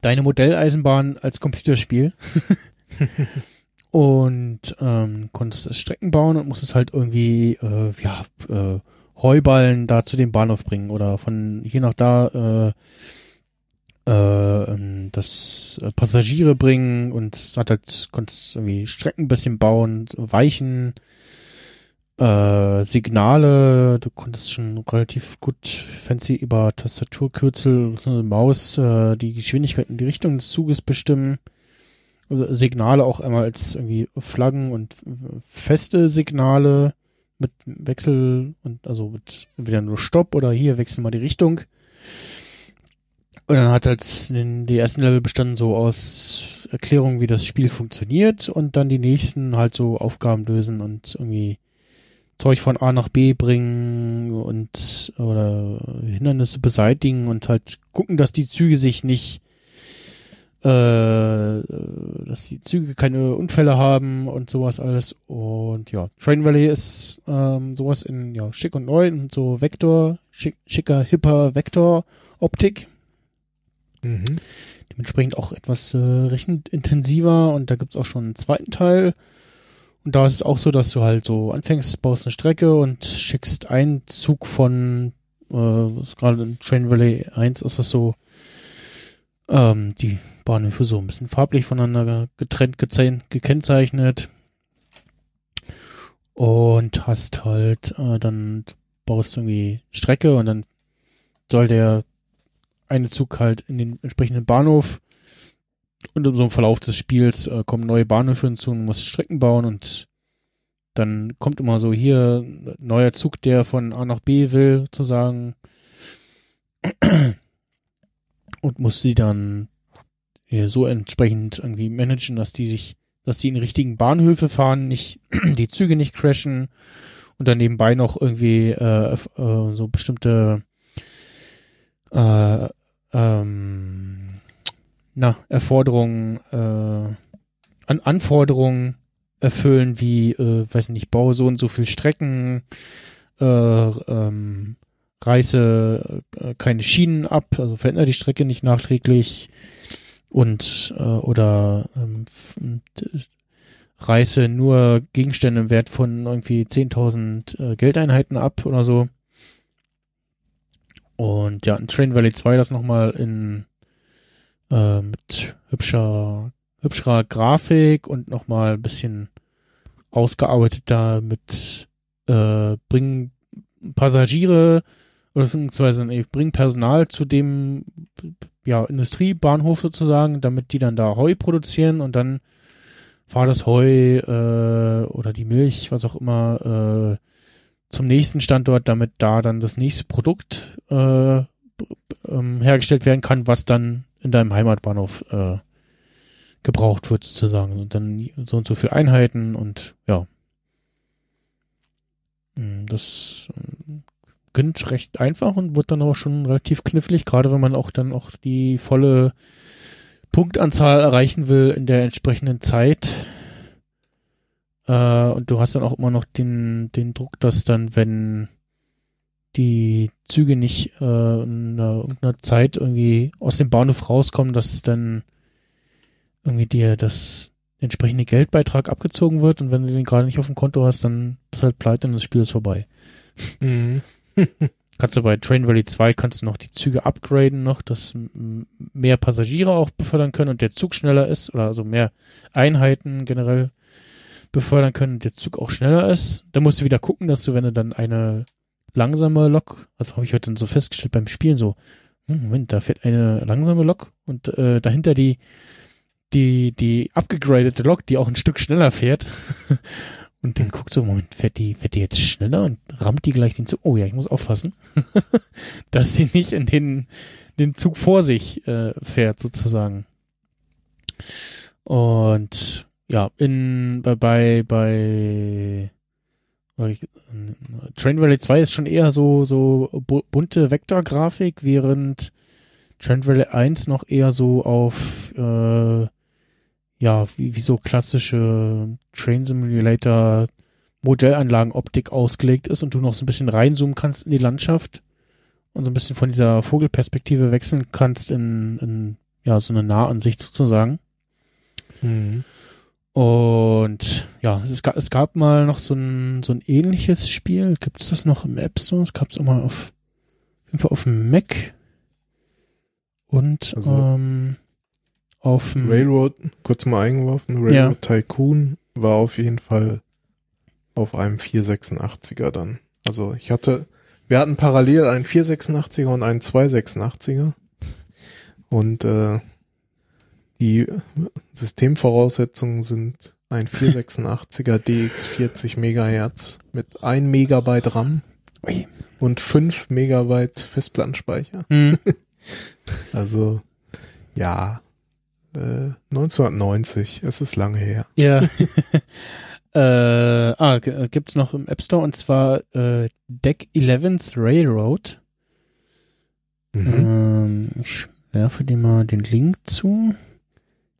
deine Modelleisenbahn als Computerspiel. und ähm, konntest es Strecken bauen und musstest halt irgendwie äh, ja äh, Heuballen da zu dem Bahnhof bringen oder von hier nach da äh, äh, ähm, das äh, Passagiere bringen und hat halt, konntest irgendwie Strecken ein bisschen bauen, Weichen, äh, Signale, du konntest schon relativ gut fancy über Tastaturkürzel, eine Maus, äh, die Geschwindigkeit in die Richtung des Zuges bestimmen. Also Signale auch einmal als irgendwie Flaggen und feste Signale mit Wechsel und also mit entweder nur Stopp oder hier wechseln mal die Richtung. Und dann hat halt den, die ersten Level bestanden so aus Erklärungen, wie das Spiel funktioniert und dann die nächsten halt so Aufgaben lösen und irgendwie Zeug von A nach B bringen und oder Hindernisse beseitigen und halt gucken, dass die Züge sich nicht dass die Züge keine Unfälle haben und sowas alles. Und ja, Train Valley ist ähm, sowas in ja, schick und neu und so Vektor, schick, schicker, hipper Vektor-Optik. Mhm. Dementsprechend auch etwas äh, recht intensiver und da gibt's auch schon einen zweiten Teil. Und da ist es auch so, dass du halt so anfängst, baust eine Strecke und schickst einen Zug von, äh, gerade in Train Valley 1 ist das so, ähm, die Bahnhöfe so ein bisschen farblich voneinander getrennt, gekennzeichnet. Und hast halt, äh, dann baust du irgendwie Strecke und dann soll der eine Zug halt in den entsprechenden Bahnhof und einem Verlauf des Spiels äh, kommen neue Bahnhöfe hinzu und muss Strecken bauen und dann kommt immer so hier neuer Zug, der von A nach B will, sozusagen und muss sie dann so entsprechend irgendwie managen, dass die sich, dass die in richtigen Bahnhöfe fahren, nicht die Züge nicht crashen und dann nebenbei noch irgendwie äh, äh, so bestimmte äh, ähm, na, Erforderungen, äh, an Anforderungen erfüllen, wie, äh, weiß nicht, baue so und so viel Strecken, äh, ähm, reiße äh, keine Schienen ab, also verändere die Strecke nicht nachträglich und äh, oder ähm, reiße nur Gegenstände im Wert von irgendwie 10.000 äh, Geldeinheiten ab oder so. Und ja, in Train Valley 2 das nochmal in äh, mit hübscher, hübscherer Grafik und nochmal ein bisschen ausgearbeiteter mit äh, bringen Passagiere oder beziehungsweise bringen Personal zu dem ja, Industriebahnhof sozusagen, damit die dann da Heu produzieren und dann fahr das Heu äh, oder die Milch, was auch immer, äh, zum nächsten Standort, damit da dann das nächste Produkt äh, ähm, hergestellt werden kann, was dann in deinem Heimatbahnhof äh, gebraucht wird sozusagen. Und dann so und so viele Einheiten und ja. Hm, das beginnt recht einfach und wird dann auch schon relativ knifflig, gerade wenn man auch dann auch die volle Punktanzahl erreichen will in der entsprechenden Zeit. Äh, und du hast dann auch immer noch den, den Druck, dass dann, wenn die Züge nicht äh, in irgendeiner Zeit irgendwie aus dem Bahnhof rauskommen, dass dann irgendwie dir das entsprechende Geldbeitrag abgezogen wird und wenn du den gerade nicht auf dem Konto hast, dann ist halt pleite und das Spiel ist vorbei. Mhm. kannst du bei Train Valley 2 kannst du noch die Züge upgraden noch, dass mehr Passagiere auch befördern können und der Zug schneller ist oder also mehr Einheiten generell befördern können und der Zug auch schneller ist. Dann musst du wieder gucken, dass du, wenn du dann eine langsame Lok, also habe ich heute so festgestellt beim Spielen so, hm, Moment, da fährt eine langsame Lok und äh, dahinter die die die abgegradete Lok, die auch ein Stück schneller fährt. und dann guckt so, Moment, fährt die fährt die jetzt schneller und rammt die gleich den Zug? Oh ja, ich muss aufpassen, dass sie nicht in den den Zug vor sich äh, fährt sozusagen. Und ja, in bei bei bei Train Valley 2 ist schon eher so, so bunte Vektorgrafik, während Train Valley 1 noch eher so auf, äh, ja, wie, wie so klassische Train Simulator Modellanlagenoptik ausgelegt ist und du noch so ein bisschen reinzoomen kannst in die Landschaft und so ein bisschen von dieser Vogelperspektive wechseln kannst in, in ja, so eine Nahansicht sozusagen. Mhm. Und ja, es gab, es gab mal noch so ein, so ein ähnliches Spiel. Gibt es das noch im App Store? Es gab es auch mal auf, auf jeden Fall auf dem Mac. Und also, ähm, auf Railroad, kurz mal eingeworfen, Railroad ja. Tycoon war auf jeden Fall auf einem 486er dann. Also ich hatte, wir hatten parallel einen 486er und einen 286er. Und äh, die Systemvoraussetzungen sind ein 486er DX40 Megahertz mit 1 Megabyte RAM Ui. und 5 Megabyte Festplattenspeicher. Mhm. also, ja, äh, 1990, es ist lange her. Ja. äh, ah, gibt's noch im App Store und zwar äh, Deck 11's Railroad. Mhm. Ähm, ich werfe dir mal den Link zu.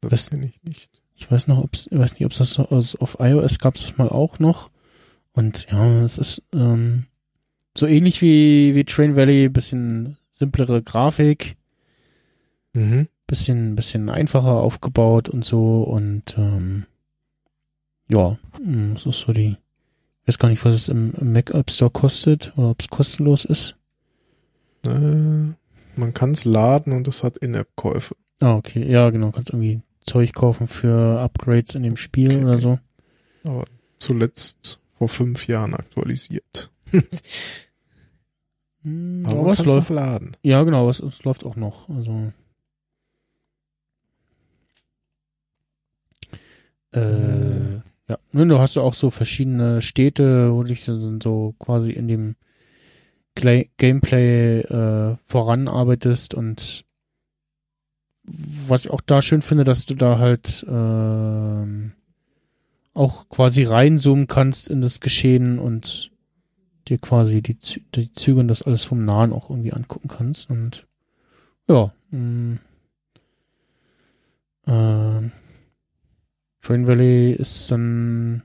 Das, kenne ich nicht. Ich weiß noch, ob's, ich weiß nicht, ob es das also auf iOS gab es das mal auch noch. Und ja, es ist ähm, so ähnlich wie, wie Train Valley, bisschen simplere Grafik, mhm. Bisschen, bisschen einfacher aufgebaut und so und ähm, ja, hm, das ist so die, ich weiß gar nicht, was es im, im Mac App Store kostet oder ob es kostenlos ist. Äh, man kann es laden und es hat In-App-Käufe. Ah, okay, ja, genau, kannst irgendwie Zeug kaufen für Upgrades in dem Spiel okay. oder so. Aber zuletzt vor fünf Jahren aktualisiert. hm, aber, aber es läuft laden. Ja, genau, es, es läuft auch noch. Also äh, ja, ne, du hast ja auch so verschiedene Städte, wo dich so, quasi in dem Gameplay äh, voranarbeitest und was ich auch da schön finde, dass du da halt äh, auch quasi reinzoomen kannst in das Geschehen und dir quasi die, Zü die Züge und das alles vom Nahen auch irgendwie angucken kannst. Und ja, mh, äh, Train Valley ist dann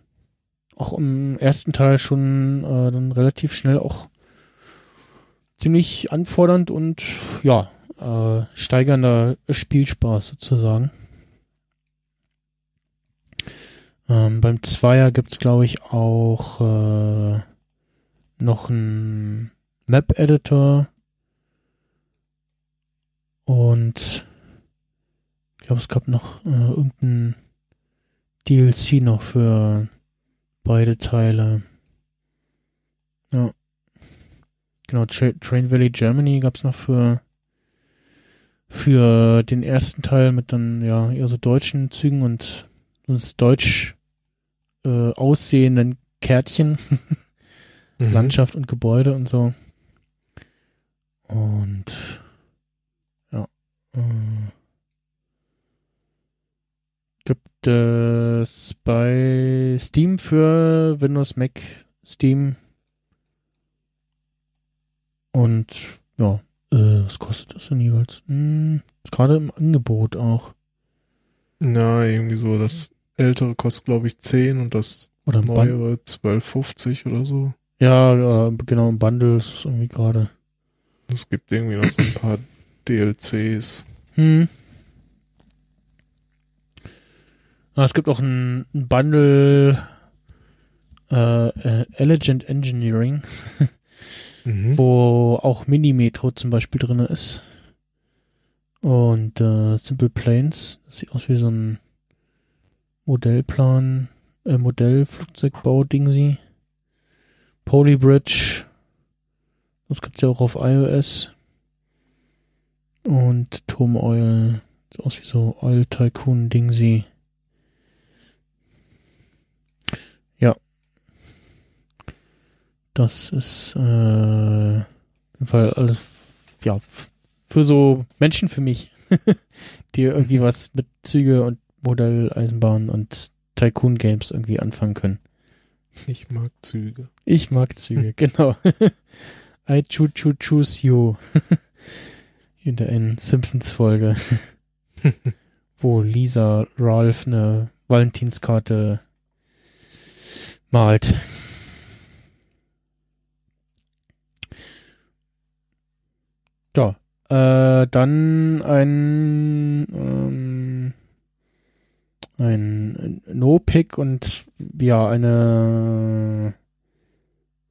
auch im ersten Teil schon äh, dann relativ schnell auch ziemlich anfordernd und ja, äh, steigernder Spielspaß sozusagen. Ähm, beim Zweier gibt's glaube ich auch äh, noch einen Map-Editor und ich glaube es gab noch äh, irgendein DLC noch für beide Teile. Ja. Genau, Tra Train Valley Germany gab's noch für für den ersten Teil mit dann ja eher so deutschen Zügen und sonst deutsch äh, aussehenden Kärtchen. mhm. Landschaft und Gebäude und so. Und ja. Äh, gibt es bei Steam für Windows, Mac, Steam. Und ja, äh, was kostet das denn jeweils? Hm, ist gerade im Angebot auch. Na, irgendwie so, das ältere kostet, glaube ich, 10 und das oder neuere 12,50 oder so. Ja, genau, im Bundle ist es irgendwie gerade. Es gibt irgendwie noch so ein paar DLCs. Hm. Ah, es gibt auch ein, ein Bundle äh, äh, Elegant Engineering, mhm. wo auch Mini-Metro zum Beispiel drin ist. Und äh, Simple Planes, das sieht aus wie so ein Modellplan, äh, Modellflugzeugbau-Dingsy. Polybridge, das gibt's ja auch auf iOS. Und Tom Oil, sieht aus wie so Oil Tycoon Dingsy. Ja. Das ist äh, Fall alles, ja, für so Menschen für mich, die irgendwie was mit Züge und Modelleisenbahn und Tycoon Games irgendwie anfangen können. Ich mag Züge. Ich mag Züge, genau. I choo choo choose you. In der Simpsons Folge. wo Lisa Ralph eine Valentinskarte malt. Ja, äh, dann ein ähm, ein No-Pick und ja, eine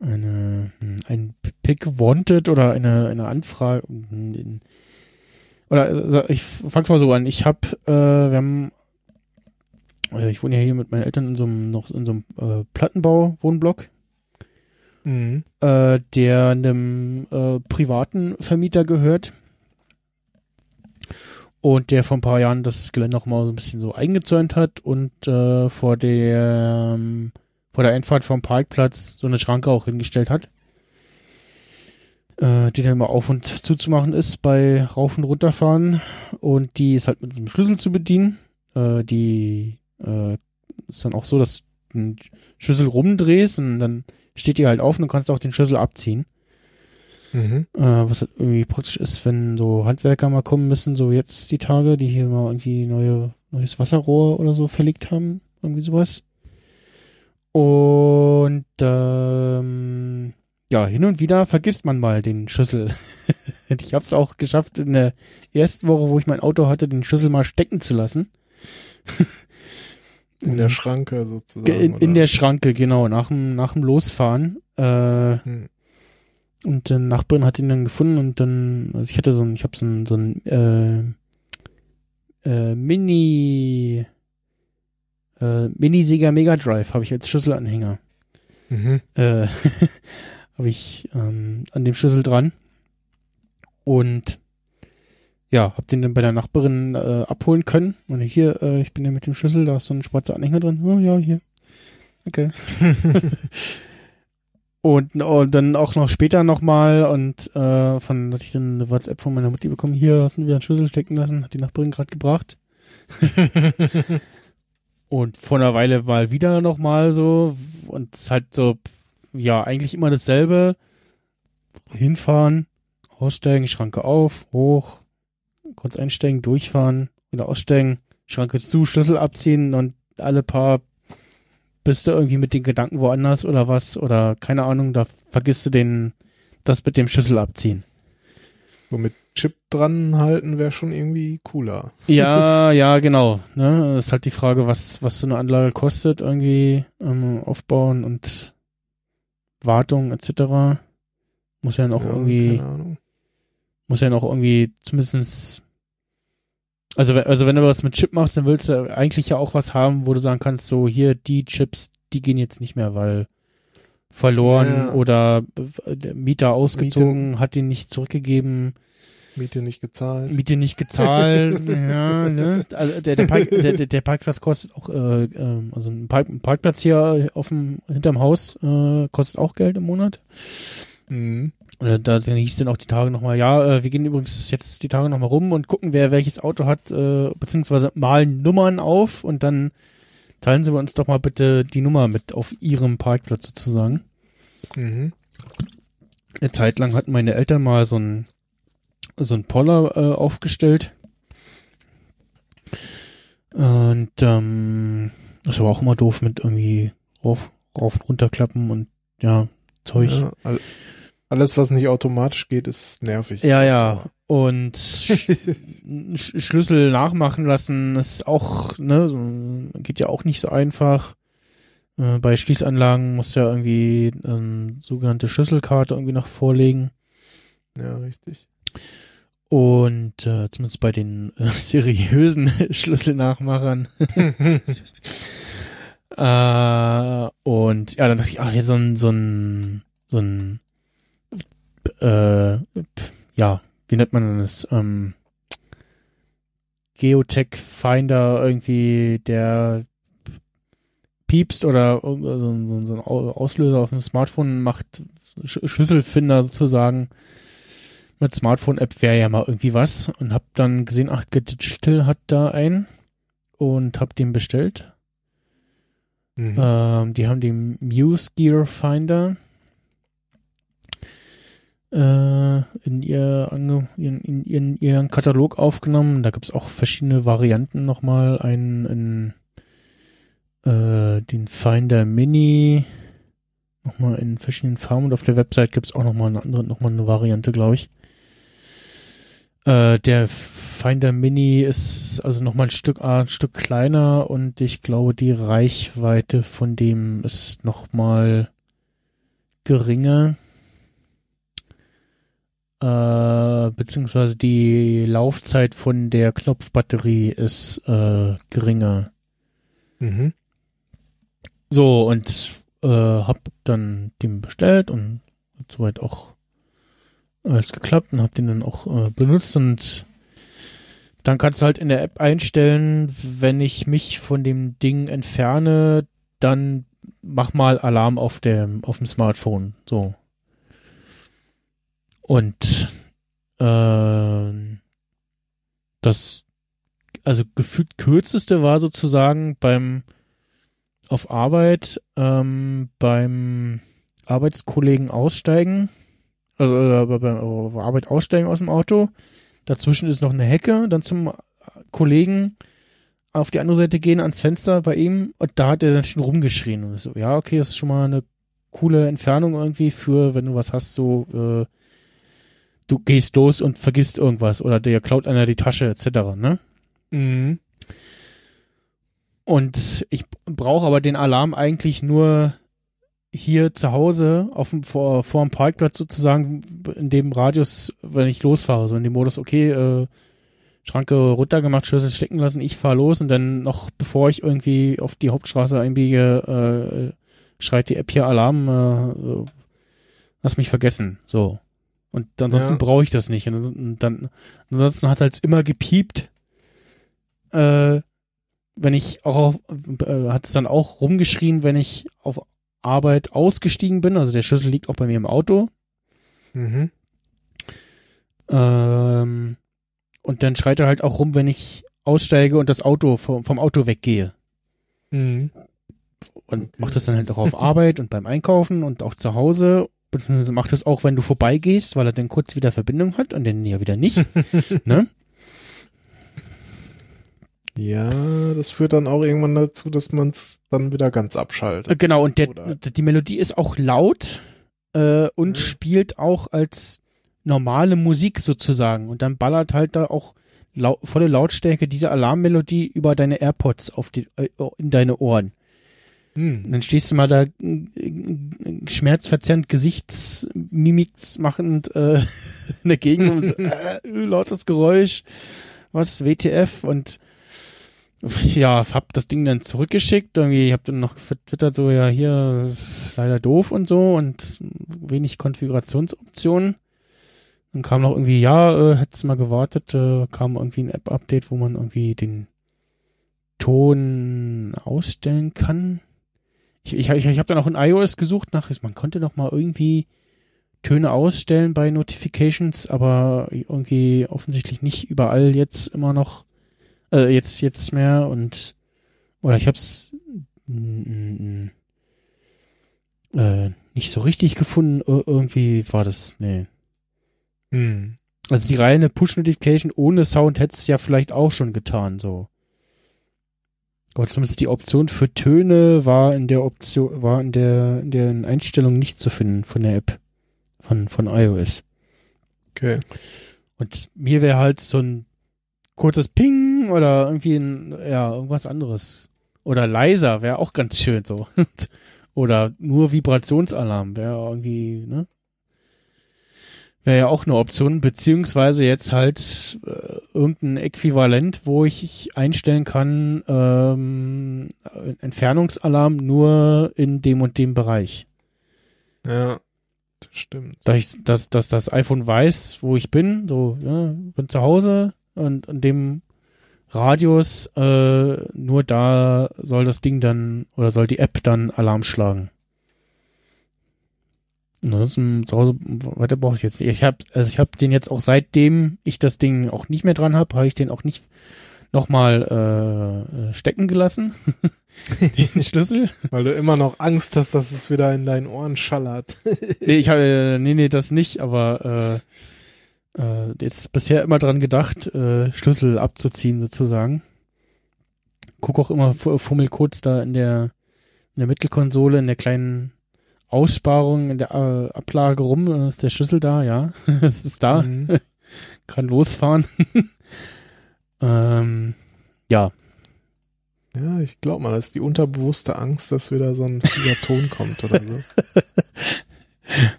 eine ein Pick wanted oder eine eine Anfrage oder also ich fang's mal so an. Ich habe äh, wir haben äh, ich wohne ja hier mit meinen Eltern in so einem noch in so einem äh, Plattenbau Wohnblock. Mhm. Äh, der einem äh, privaten Vermieter gehört und der vor ein paar Jahren das Gelände auch mal so ein bisschen so eingezäunt hat und äh, vor der ähm, vor der Einfahrt vom Parkplatz so eine Schranke auch hingestellt hat, äh, die dann immer auf und zuzumachen ist bei Rauf- und Runterfahren und die ist halt mit dem Schlüssel zu bedienen. Äh, die äh, ist dann auch so, dass du den Schlüssel rumdrehst und dann steht die halt auf und du kannst auch den Schlüssel abziehen. Mhm. Äh, was halt irgendwie praktisch ist, wenn so Handwerker mal kommen müssen, so jetzt die Tage, die hier mal irgendwie neue, neues Wasserrohr oder so verlegt haben, irgendwie sowas. Und ähm, ja, hin und wieder vergisst man mal den Schlüssel. ich habe es auch geschafft, in der ersten Woche, wo ich mein Auto hatte, den Schlüssel mal stecken zu lassen. In der Schranke sozusagen. In, in der Schranke, genau, nach dem, nach dem Losfahren. Äh, hm. Und der Nachbarin hat ihn dann gefunden und dann, also ich hatte so ein, ich habe so ein, so ein äh, äh, Mini äh, Mini Sega Mega Drive habe ich als Schlüsselanhänger. Mhm. Äh, habe ich ähm, an dem Schlüssel dran und ja, hab den dann bei der Nachbarin äh, abholen können. Und hier, äh, ich bin ja mit dem Schlüssel, da ist so ein schwarzer Anhänger drin. Oh ja, hier. Okay. Und, und oh, dann auch noch später nochmal und äh, von hatte ich dann eine WhatsApp von meiner Mutti bekommen, hier hast du wieder einen Schlüssel stecken lassen, hat die Nachbarin gerade gebracht. und vor einer Weile mal wieder nochmal so und es halt so, ja, eigentlich immer dasselbe. Hinfahren, aussteigen, Schranke auf, hoch, kurz einsteigen, durchfahren, wieder aussteigen, Schranke zu, Schlüssel abziehen und alle paar bist du irgendwie mit den Gedanken woanders oder was oder keine Ahnung, da vergisst du den, das mit dem Schlüssel abziehen. So mit Chip dran halten wäre schon irgendwie cooler. Ja, ja, genau. Ne? Das ist halt die Frage, was, was so eine Anlage kostet, irgendwie ähm, aufbauen und Wartung etc. Muss ja dann auch ja, irgendwie, muss ja dann auch irgendwie zumindestens also, also wenn du was mit Chip machst, dann willst du eigentlich ja auch was haben, wo du sagen kannst, so hier die Chips, die gehen jetzt nicht mehr, weil verloren ja. oder der Mieter ausgezogen, Miete. hat ihn nicht zurückgegeben. Miete nicht gezahlt. Miete nicht gezahlt, ja, ne? Also der, der, Park, der, der Parkplatz kostet auch, äh, äh, also ein, Park, ein Parkplatz hier auf dem, hinterm Haus äh, kostet auch Geld im Monat. Mhm. Oder da hieß dann auch die Tage nochmal, ja, äh, wir gehen übrigens jetzt die Tage nochmal rum und gucken, wer welches Auto hat, äh, beziehungsweise malen Nummern auf und dann teilen Sie uns doch mal bitte die Nummer mit auf Ihrem Parkplatz sozusagen. Mhm. Eine Zeit lang hatten meine Eltern mal so ein so ein Poller äh, aufgestellt. Und ähm, das war auch immer doof mit irgendwie rauf, rauf und runterklappen und ja, Zeug. Ja, alles, was nicht automatisch geht, ist nervig. Ja, ja. Und Sch Schlüssel nachmachen lassen ist auch, ne, geht ja auch nicht so einfach. Äh, bei Schließanlagen muss ja irgendwie ähm, sogenannte Schlüsselkarte irgendwie noch vorlegen. Ja, richtig. Und äh, zumindest bei den äh, seriösen Schlüsselnachmachern. äh, und ja, dann dachte ich, ach, hier so ein, so ein, so ein, äh, ja, wie nennt man das? Ähm, Geotech Finder irgendwie, der piepst oder so, so, so ein Auslöser auf dem Smartphone macht, Schlüsselfinder sozusagen mit Smartphone-App wäre ja mal irgendwie was und hab dann gesehen, ach, Digital hat da einen und hab den bestellt. Mhm. Ähm, die haben den Muse Gear Finder äh, in, ihr ange in, in, in, ihren Katalog aufgenommen. Da gibt's auch verschiedene Varianten nochmal. Einen in äh, den Finder Mini nochmal in verschiedenen Farben und auf der Website gibt's auch nochmal eine andere, nochmal eine Variante, glaube ich. Äh, der Finder Mini ist also nochmal ein Stück, ein Stück kleiner und ich glaube, die Reichweite von dem ist nochmal geringer. Äh, beziehungsweise die Laufzeit von der Knopfbatterie ist äh, geringer. Mhm. So, und äh, hab dann den bestellt und soweit auch alles geklappt und habe den dann auch äh, benutzt und dann kannst du halt in der App einstellen, wenn ich mich von dem Ding entferne, dann mach mal Alarm auf dem auf dem Smartphone. So. Und äh, das also gefühlt kürzeste war sozusagen beim auf Arbeit ähm, beim Arbeitskollegen aussteigen also äh, bei Arbeit aussteigen aus dem Auto. Dazwischen ist noch eine Hecke, dann zum Kollegen auf die andere Seite gehen ans Fenster bei ihm und da hat er dann schon rumgeschrien und so, ja, okay, das ist schon mal eine coole Entfernung irgendwie für, wenn du was hast, so, äh, du gehst los und vergisst irgendwas oder der klaut einer die Tasche etc., ne? Mhm. Und ich brauche aber den Alarm eigentlich nur hier zu Hause auf dem, vor, vor dem Parkplatz sozusagen in dem Radius, wenn ich losfahre, so in dem Modus, okay, äh, Schranke runtergemacht, Schlüssel stecken lassen, ich fahre los und dann noch, bevor ich irgendwie auf die Hauptstraße einbiege, äh, schreit die App hier Alarm, äh, lass mich vergessen, so. Und ansonsten ja. brauche ich das nicht. Und dann, ansonsten hat halt immer gepiept, äh, wenn ich auch auf, äh, hat es dann auch rumgeschrien, wenn ich auf Arbeit ausgestiegen bin. Also der Schlüssel liegt auch bei mir im Auto. Mhm. Ähm, und dann schreit er halt auch rum, wenn ich aussteige und das Auto vom, vom Auto weggehe. Mhm. Und okay. macht das dann halt auch auf Arbeit und beim Einkaufen und auch zu Hause. Beziehungsweise macht das auch, wenn du vorbeigehst, weil er dann kurz wieder Verbindung hat und dann ja wieder nicht. ne? Ja, das führt dann auch irgendwann dazu, dass man es dann wieder ganz abschaltet. Genau, und der, die Melodie ist auch laut äh, und mhm. spielt auch als normale Musik sozusagen. Und dann ballert halt da auch lau volle Lautstärke diese Alarmmelodie über deine AirPods auf die, äh, in deine Ohren. Mhm. Dann stehst du mal da äh, schmerzverzerrend Gesichtsmimik machend äh, in der Gegend und so, äh, lautes Geräusch, was WTF und ja, hab das Ding dann zurückgeschickt. Irgendwie, hab dann noch vertwittert, so, ja, hier leider doof und so und wenig Konfigurationsoptionen. Dann kam noch irgendwie, ja, äh, hättest mal gewartet, äh, kam irgendwie ein App-Update, wo man irgendwie den Ton ausstellen kann. Ich, ich, ich, ich habe dann auch in iOS gesucht nach, man konnte doch mal irgendwie Töne ausstellen bei Notifications, aber irgendwie offensichtlich nicht überall jetzt immer noch, äh, jetzt, jetzt mehr und, oder ich hab's äh, nicht so richtig gefunden, Ir irgendwie war das, nee. Hm. Also die reine Push-Notification ohne Sound hätte es ja vielleicht auch schon getan, so. Aber zumindest die Option für Töne war in der Option, war in der, in der Einstellung nicht zu finden von der App von, von iOS. Okay. Und mir wäre halt so ein kurzes Ping oder irgendwie ein, ja, irgendwas anderes. Oder leiser wäre auch ganz schön so. oder nur Vibrationsalarm wäre irgendwie, ne? Wäre ja auch eine Option, beziehungsweise jetzt halt äh, irgendein Äquivalent, wo ich einstellen kann, ähm, Entfernungsalarm nur in dem und dem Bereich. Ja, das stimmt. Dass, ich, dass, dass das iPhone weiß, wo ich bin, so, ja, bin zu Hause und in dem Radius, äh, nur da soll das Ding dann oder soll die App dann Alarm schlagen. Und ansonsten zu Hause weiter brauche ich jetzt nicht. Ich habe also ich habe den jetzt auch seitdem ich das Ding auch nicht mehr dran habe, habe ich den auch nicht nochmal äh, stecken gelassen. den Schlüssel. Weil du immer noch Angst hast, dass es wieder in deinen Ohren schallert. nee, ich habe äh, nee, nee, das nicht, aber äh, äh, jetzt bisher immer dran gedacht, äh, Schlüssel abzuziehen sozusagen. Guck auch immer, fummel kurz da in der in der Mittelkonsole, in der kleinen Aussparung in der äh, Ablage rum, äh, ist der Schlüssel da, ja. es ist da. Mhm. Kann losfahren. ähm, ja. Ja, ich glaube mal, das ist die unterbewusste Angst, dass wieder so ein fieser Ton kommt oder so.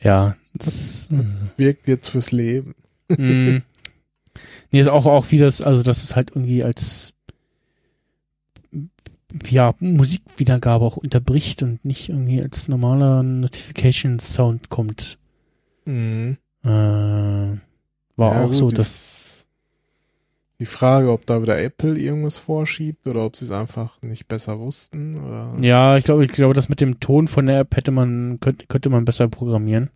Ja. Das, äh, wirkt jetzt fürs Leben. mm. Nee, ist auch, auch wie das, also das ist halt irgendwie als ja, Musikwiedergabe auch unterbricht und nicht irgendwie als normaler Notification Sound kommt. Mhm. Äh, war ja, auch gut, so, dass die Frage, ob da wieder Apple irgendwas vorschiebt oder ob sie es einfach nicht besser wussten. Oder? Ja, ich glaube, ich glaube, das mit dem Ton von der App hätte man könnte, könnte man besser programmieren.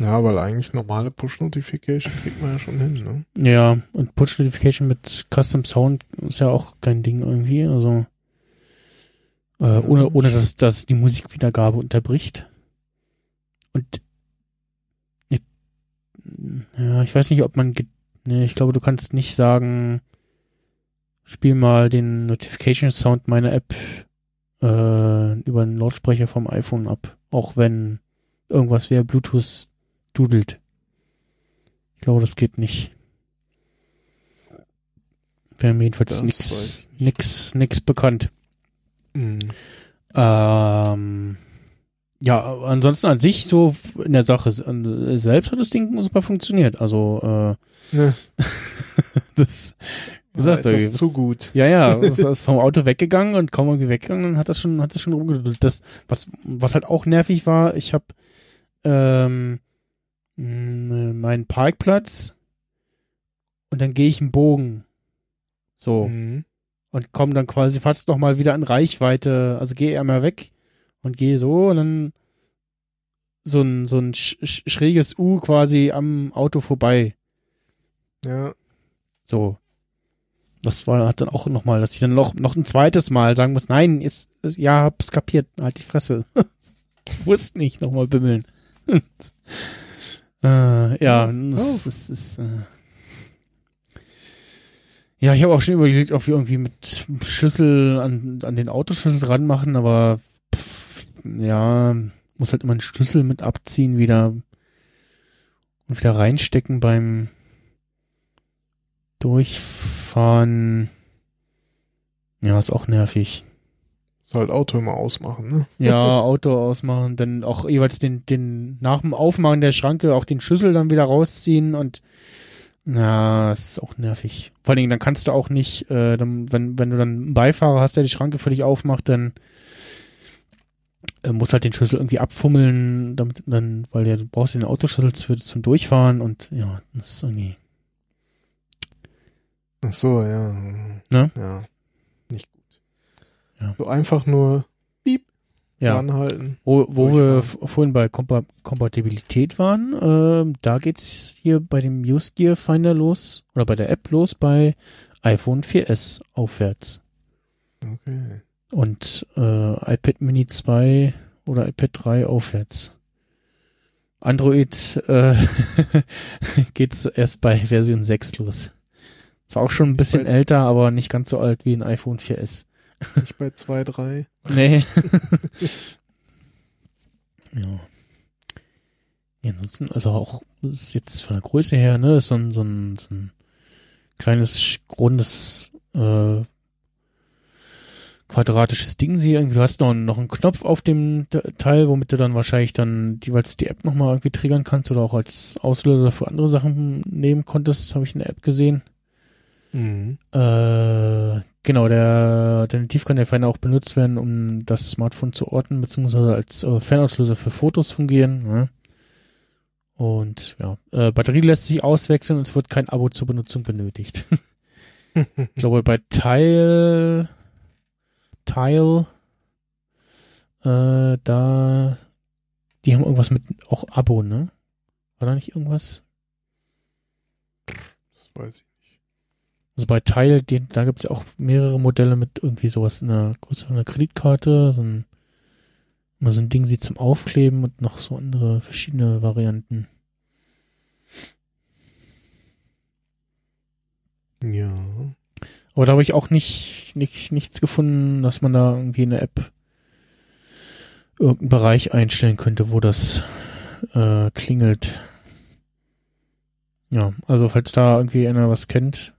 Ja, weil eigentlich normale Push-Notification kriegt man ja schon hin, ne? Ja, und Push-Notification mit Custom Sound ist ja auch kein Ding irgendwie, also äh, ohne, ohne dass, dass die Musikwiedergabe unterbricht. Und ich, ja, ich weiß nicht, ob man, ne, ich glaube, du kannst nicht sagen, spiel mal den Notification Sound meiner App äh, über einen Lautsprecher vom iPhone ab, auch wenn irgendwas wie Bluetooth dudelt. Ich glaube, das geht nicht. Wäre mir jedenfalls nix, nix, nix bekannt. Mhm. Ähm, ja, ansonsten an sich so in der Sache selbst hat das Ding super funktioniert. Also äh, ja. das gesagt, ja, das, zu gut. Ja, ja, es ist vom Auto weggegangen und kaum irgendwie weggegangen, dann hat das schon, hat das schon rumgedudelt. Das, was, was halt auch nervig war, ich habe ähm, meinen Parkplatz und dann gehe ich einen Bogen. So. Mhm. Und komme dann quasi fast nochmal wieder in Reichweite. Also gehe einmal weg und gehe so und dann so ein, so ein sch schräges U quasi am Auto vorbei. Ja. So. Das war hat dann auch nochmal, dass ich dann noch, noch ein zweites Mal sagen muss, nein, ist, ja, hab's kapiert, halt die Fresse. Wusste nicht, nochmal bimmeln. Äh, ja, oh. das, das ist. Äh ja, ich habe auch schon überlegt, ob wir irgendwie mit Schlüssel an, an den Autoschlüssel dran machen, aber pff, ja, muss halt immer einen Schlüssel mit abziehen wieder und wieder reinstecken beim Durchfahren. Ja, ist auch nervig. Ist halt Auto immer ausmachen, ne? Ja, Auto ausmachen, dann auch jeweils den, den, nach dem Aufmachen der Schranke auch den Schlüssel dann wieder rausziehen und ja, das ist auch nervig. Vor allen Dingen, dann kannst du auch nicht, äh, dann, wenn, wenn du dann einen Beifahrer hast, der die Schranke für dich aufmacht, dann äh, muss halt den Schlüssel irgendwie abfummeln, damit dann, weil ja, du brauchst den Autoschlüssel für, zum Durchfahren und ja, das ist irgendwie. Ach so, ja. Ne? Ja. Ja. So einfach nur Piep Ja. dranhalten. Wo, wo wir vorhin bei Kompa Kompatibilität waren, ähm, da geht's hier bei dem Use Gear Finder los oder bei der App los bei iPhone 4S aufwärts. Okay. Und äh, iPad Mini 2 oder iPad 3 aufwärts. Android äh, geht's erst bei Version 6 los. Ist auch schon ein bisschen älter, aber nicht ganz so alt wie ein iPhone 4S. Nicht bei zwei, drei. Nee. ja. Ja, ansonsten, also auch das ist jetzt von der Größe her, ne, ist so ein, so ein, so ein kleines, rundes, äh, quadratisches Ding sie irgendwie. Du hast noch, noch einen Knopf auf dem Te- Teil, womit du dann wahrscheinlich dann jeweils die App nochmal irgendwie triggern kannst oder auch als Auslöser für andere Sachen nehmen konntest, habe ich in der App gesehen. Mhm. Äh, genau, der definitiv kann der Finder auch benutzt werden, um das Smartphone zu orten, beziehungsweise als äh, Fernauslöser für Fotos fungieren. Ne? Und ja, äh, Batterie lässt sich auswechseln und es wird kein Abo zur Benutzung benötigt. ich glaube, bei Tile, Tile, äh, da, die haben irgendwas mit auch Abo, ne? War da nicht irgendwas? Das weiß ich. Also bei Teil, den, da gibt es ja auch mehrere Modelle mit irgendwie sowas in einer größeren Kreditkarte, so ein, immer so ein Ding sie zum Aufkleben und noch so andere verschiedene Varianten. Ja. Aber da habe ich auch nicht, nicht, nichts gefunden, dass man da irgendwie in der App irgendeinen Bereich einstellen könnte, wo das äh, klingelt. Ja, also falls da irgendwie einer was kennt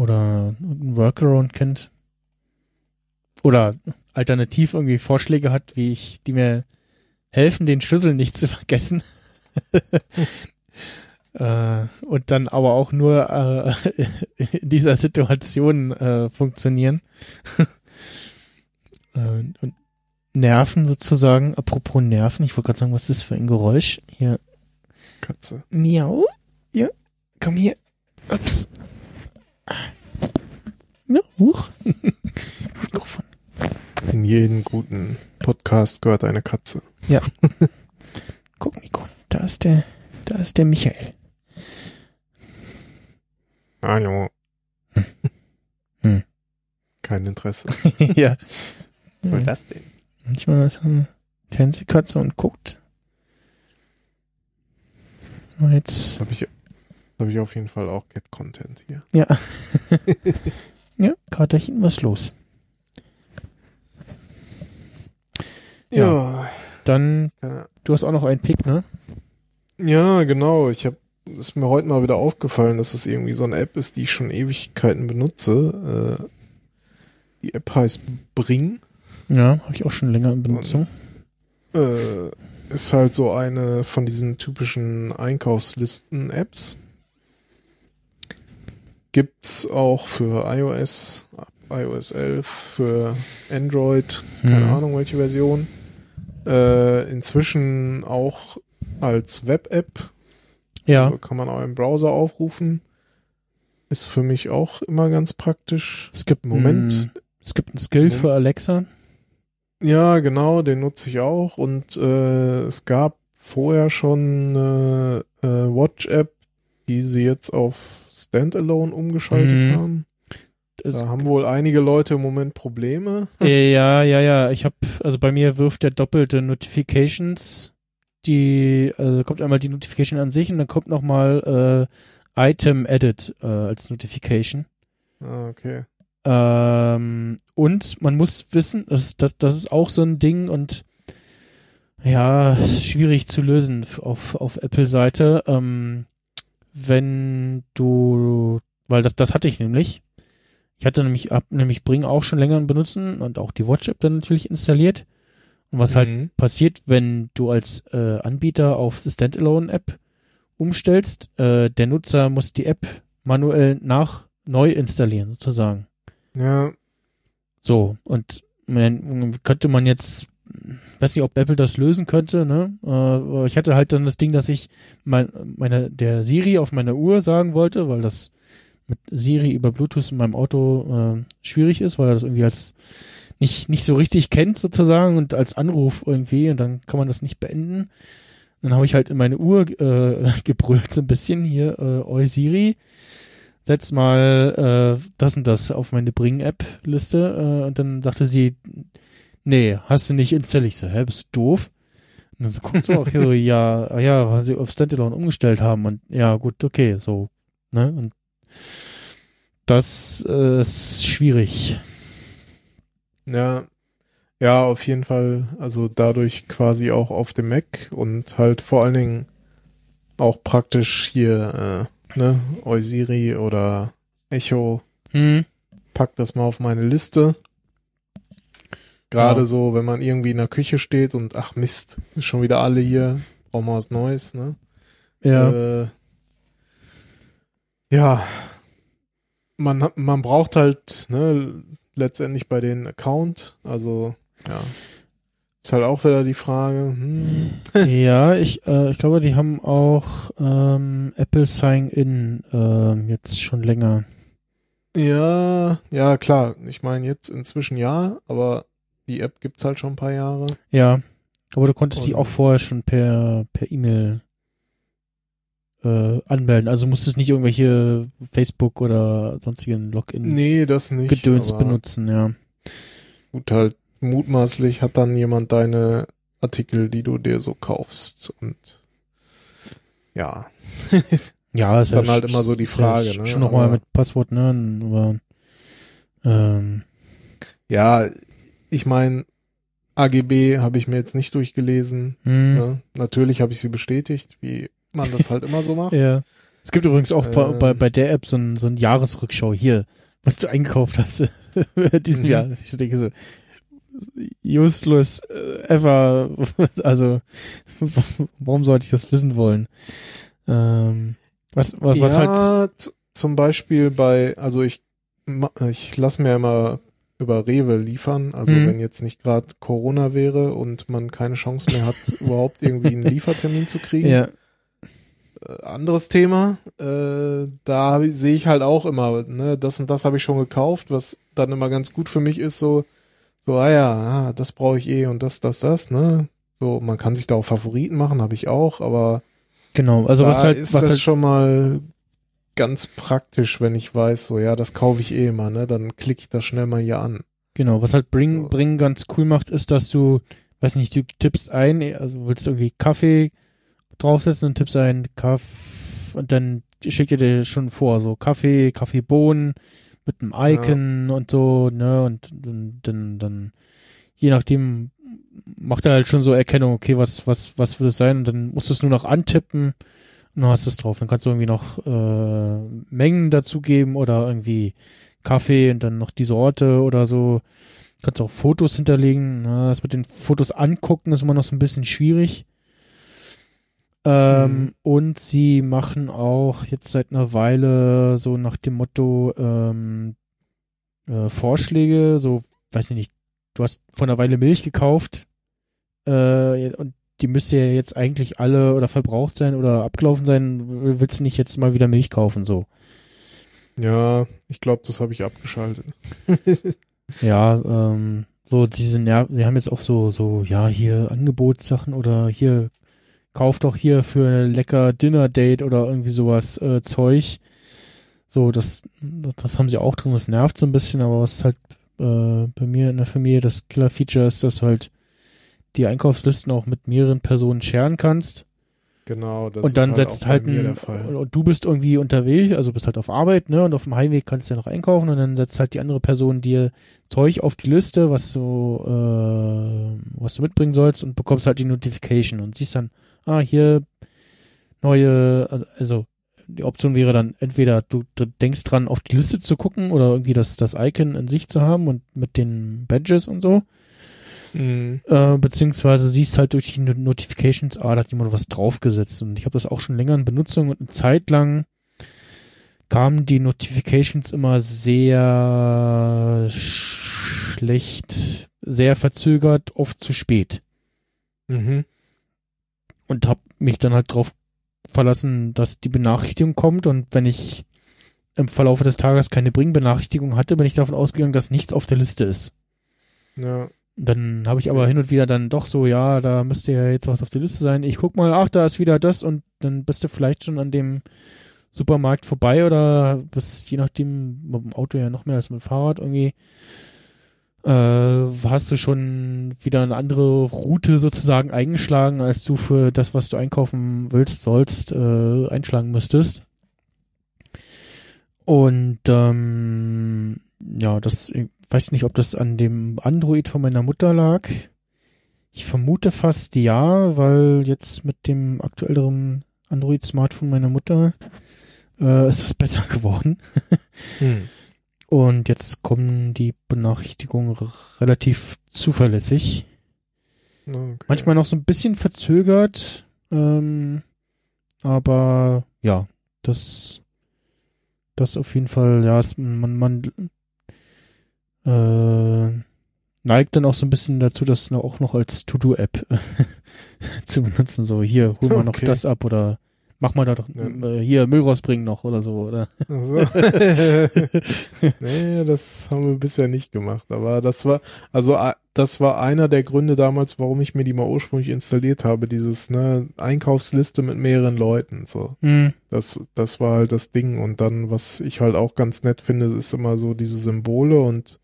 oder irgendeinen Workaround kennt oder alternativ irgendwie Vorschläge hat, wie ich, die mir helfen, den Schlüssel nicht zu vergessen. äh, und dann aber auch nur äh, in dieser Situation äh, funktionieren. und Nerven sozusagen, apropos Nerven, ich wollte gerade sagen, was ist das für ein Geräusch? Hier, Katze. miau. Ja, komm hier. Ups. Ja, huch. Mikrofon. In jeden guten Podcast gehört eine Katze. Guck, Nico, da ist der, da ist der Michael. Hallo. Hm. Kein Interesse. ja. Was soll das denn? Manchmal ist eine Fernsehkatze und guckt. Aber jetzt, Habe ich, hab ich auf jeden Fall auch Cat-Content hier. ja. ja, Katerchen, was los? Ja. Dann, Ja, du hast auch noch einen Pick, ne? ja genau. Ich habe ist mir heute mal wieder aufgefallen, dass es irgendwie so eine App ist, die ich schon Ewigkeiten benutze. Äh, die App heißt Bring. Ja, habe ich auch schon länger in Benutzung. Äh, ist halt so eine von diesen typischen Einkaufslisten-Apps. Gibt's auch für iOS, iOS 11, für Android, keine Hm. Ahnung welche Version. Äh, inzwischen auch als Web-App. Ja, Also kann man auch im Browser aufrufen. Ist für mich auch immer ganz praktisch. es gibt Moment. Ein, es gibt einen Skill Moment. für Alexa. Ja, genau, den nutze ich auch. Und äh, es gab vorher schon eine äh, Watch-App, die sie jetzt auf Standalone umgeschaltet Mhm. haben. Da haben wohl einige Leute im Moment Probleme. Ja, ja, ja. Ich habe, also bei mir wirft der doppelte Notifications. Die, also kommt einmal die Notification an sich und dann kommt nochmal äh, Item Edit äh, als Notification. Ah, okay. Ähm, und man muss wissen, das ist, das, das ist auch so ein Ding und ja, schwierig zu lösen auf, auf Apple-Seite. Ähm, wenn du, weil das, das hatte ich nämlich. Ich hatte nämlich, hab nämlich Bring auch schon länger benutzen und auch die Watch-App dann natürlich installiert. Und was halt Mhm. passiert, wenn du als äh, Anbieter auf die Standalone-App umstellst, äh, der Nutzer muss die App manuell nach neu installieren, sozusagen. Ja, So, und man, könnte man jetzt weiß nicht, ob Apple das lösen könnte, ne? Äh, ich hatte halt dann das Ding, dass ich mein, meine, der Siri auf meiner Uhr sagen wollte, weil das mit Siri über Bluetooth in meinem Auto äh, schwierig ist, weil er das irgendwie als nicht, nicht so richtig kennt sozusagen und als Anruf irgendwie und dann kann man das nicht beenden. Dann habe ich halt in meine Uhr äh, gebrüllt so ein bisschen hier, äh, Oi Siri, setz mal äh, das und das auf meine Bring-App-Liste äh, und dann sagte sie, nee, hast du nicht installiert. Ich so, hä, bist du doof? Und dann so guckt sie auch hier so, ja, ja, weil sie auf Standalone umgestellt haben und ja, gut, okay, so, ne? Und das äh, ist schwierig. Ja, ja, auf jeden Fall. Also dadurch quasi auch auf dem Mac und halt vor allen Dingen auch praktisch hier, äh, ne, Eusiri oder Echo. Hm. Pack das mal auf meine Liste. Gerade ja. so, wenn man irgendwie in der Küche steht und ach Mist, ist schon wieder alle hier, brauchen wir was Neues, ne? Ja. Äh, ja. Man, man braucht halt, ne, letztendlich bei den Account, also, ja. Ist halt auch wieder die Frage. Hm. ja, ich, äh, ich glaube, die haben auch ähm, Apple Sign-In äh, jetzt schon länger. Ja, ja, klar. Ich meine, jetzt inzwischen ja, aber die App gibt's halt schon ein paar Jahre. Ja, aber du konntest Und die auch vorher schon per per E-Mail äh, anmelden. Also musstest nicht irgendwelche Facebook oder sonstigen Login nee, das nicht, Gedöns benutzen, ja. Gut, halt mutmaßlich hat dann jemand deine Artikel, die du dir so kaufst und ja. ja, ist dann ja halt immer so die Frage, ne? Schon nochmal mit Passwort, ne? Aber ähm, ja, ich meine, AGB habe ich mir jetzt nicht durchgelesen. Mhm. Ne? Natürlich habe ich sie bestätigt, wie man das halt immer so macht. Ja. Es gibt übrigens auch ähm, bei, bei der App so ein, so ein Jahresrückschau hier, was du eingekauft hast diesen mhm. Jahr. Ich denke so, useless äh, ever. Also, warum sollte ich das wissen wollen? Ähm, was, was, was ja, halt. Zum Beispiel bei, also ich, ich lasse mir immer über Rewe liefern. Also mhm. wenn jetzt nicht gerade Corona wäre und man keine Chance mehr hat, überhaupt irgendwie einen Liefertermin zu kriegen. Ja. Äh, anderes Thema. Äh, da sehe ich halt auch immer, ne, das und das habe ich schon gekauft, was dann immer ganz gut für mich ist, so, so, ah ja, ah, das brauche ich eh und das, das, das, ne? So, man kann sich da auch Favoriten machen, habe ich auch, aber genau, also was halt, ist was das halt schon mal ganz praktisch, wenn ich weiß, so ja, das kaufe ich eh immer, ne? Dann klicke ich das schnell mal hier an. Genau, was halt Bring, so. Bring ganz cool macht, ist, dass du, weiß nicht, du tippst ein, also willst du irgendwie Kaffee draufsetzen und tippst ein Kaffee und dann schickt er dir schon vor, so Kaffee, Kaffeebohnen mit einem Icon ja. und so, ne, und dann, dann, dann, je nachdem macht er halt schon so Erkennung, okay, was, was, was will es sein? Und dann musst du es nur noch antippen und dann hast du es drauf. Dann kannst du irgendwie noch äh, Mengen dazugeben oder irgendwie Kaffee und dann noch die Sorte oder so. Du kannst auch Fotos hinterlegen. Na, das mit den Fotos angucken ist immer noch so ein bisschen schwierig. Ähm, mhm. Und sie machen auch jetzt seit einer Weile so nach dem Motto ähm, äh, Vorschläge, so, weiß ich nicht, du hast vor einer Weile Milch gekauft äh, und die müsste ja jetzt eigentlich alle oder verbraucht sein oder abgelaufen sein. Willst du nicht jetzt mal wieder Milch kaufen, so? Ja, ich glaube, das habe ich abgeschaltet. ja, ähm, so diese Nerv sie haben jetzt auch so, so, ja, hier Angebotssachen oder hier, kauf doch hier für ein lecker Dinner-Date oder irgendwie sowas äh, Zeug. So, das, das haben sie auch drin, das nervt so ein bisschen, aber was halt äh, bei mir in der Familie das Killer-Feature ist, dass halt die Einkaufslisten auch mit mehreren Personen scheren kannst. Genau, das und dann ist halt setzt halt ein, und du bist irgendwie unterwegs, also bist halt auf Arbeit, ne, und auf dem Heimweg kannst du ja noch einkaufen und dann setzt halt die andere Person dir Zeug auf die Liste, was du, äh, was du mitbringen sollst und bekommst halt die Notification und siehst dann, ah, hier neue, also die Option wäre dann entweder du, du denkst dran, auf die Liste zu gucken oder irgendwie das, das Icon in sich zu haben und mit den Badges und so. Mhm. Äh, beziehungsweise siehst halt durch die Notifications, ah, da hat jemand was draufgesetzt. Und ich habe das auch schon länger in Benutzung und eine Zeit lang kamen die Notifications immer sehr schlecht, sehr verzögert, oft zu spät. Mhm. Und hab mich dann halt drauf verlassen, dass die Benachrichtigung kommt und wenn ich im Verlauf des Tages keine Bringbenachrichtigung hatte, bin ich davon ausgegangen, dass nichts auf der Liste ist. Ja. Dann habe ich aber hin und wieder dann doch so, ja, da müsste ja jetzt was auf der Liste sein. Ich guck mal, ach, da ist wieder das und dann bist du vielleicht schon an dem Supermarkt vorbei oder bist je nachdem mit dem Auto ja noch mehr als mit dem Fahrrad irgendwie äh, hast du schon wieder eine andere Route sozusagen eingeschlagen, als du für das, was du einkaufen willst, sollst, äh, einschlagen müsstest. Und ähm, ja, das weiß nicht, ob das an dem Android von meiner Mutter lag. Ich vermute fast ja, weil jetzt mit dem aktuelleren Android-Smartphone meiner Mutter äh, ist das besser geworden. hm. Und jetzt kommen die Benachrichtigungen relativ zuverlässig. Okay. Manchmal noch so ein bisschen verzögert, ähm, aber ja, das, das auf jeden Fall, ja, es, man, man äh, neigt dann auch so ein bisschen dazu, das auch noch als To-Do-App zu benutzen. So, hier, hol mal okay. noch das ab oder mach mal da doch äh, hier Müll rausbringen noch oder so, oder? So. nee, das haben wir bisher nicht gemacht. Aber das war, also das war einer der Gründe damals, warum ich mir die mal ursprünglich installiert habe, dieses, ne, Einkaufsliste mit mehreren Leuten. So. Mhm. Das, das war halt das Ding. Und dann, was ich halt auch ganz nett finde, ist immer so diese Symbole und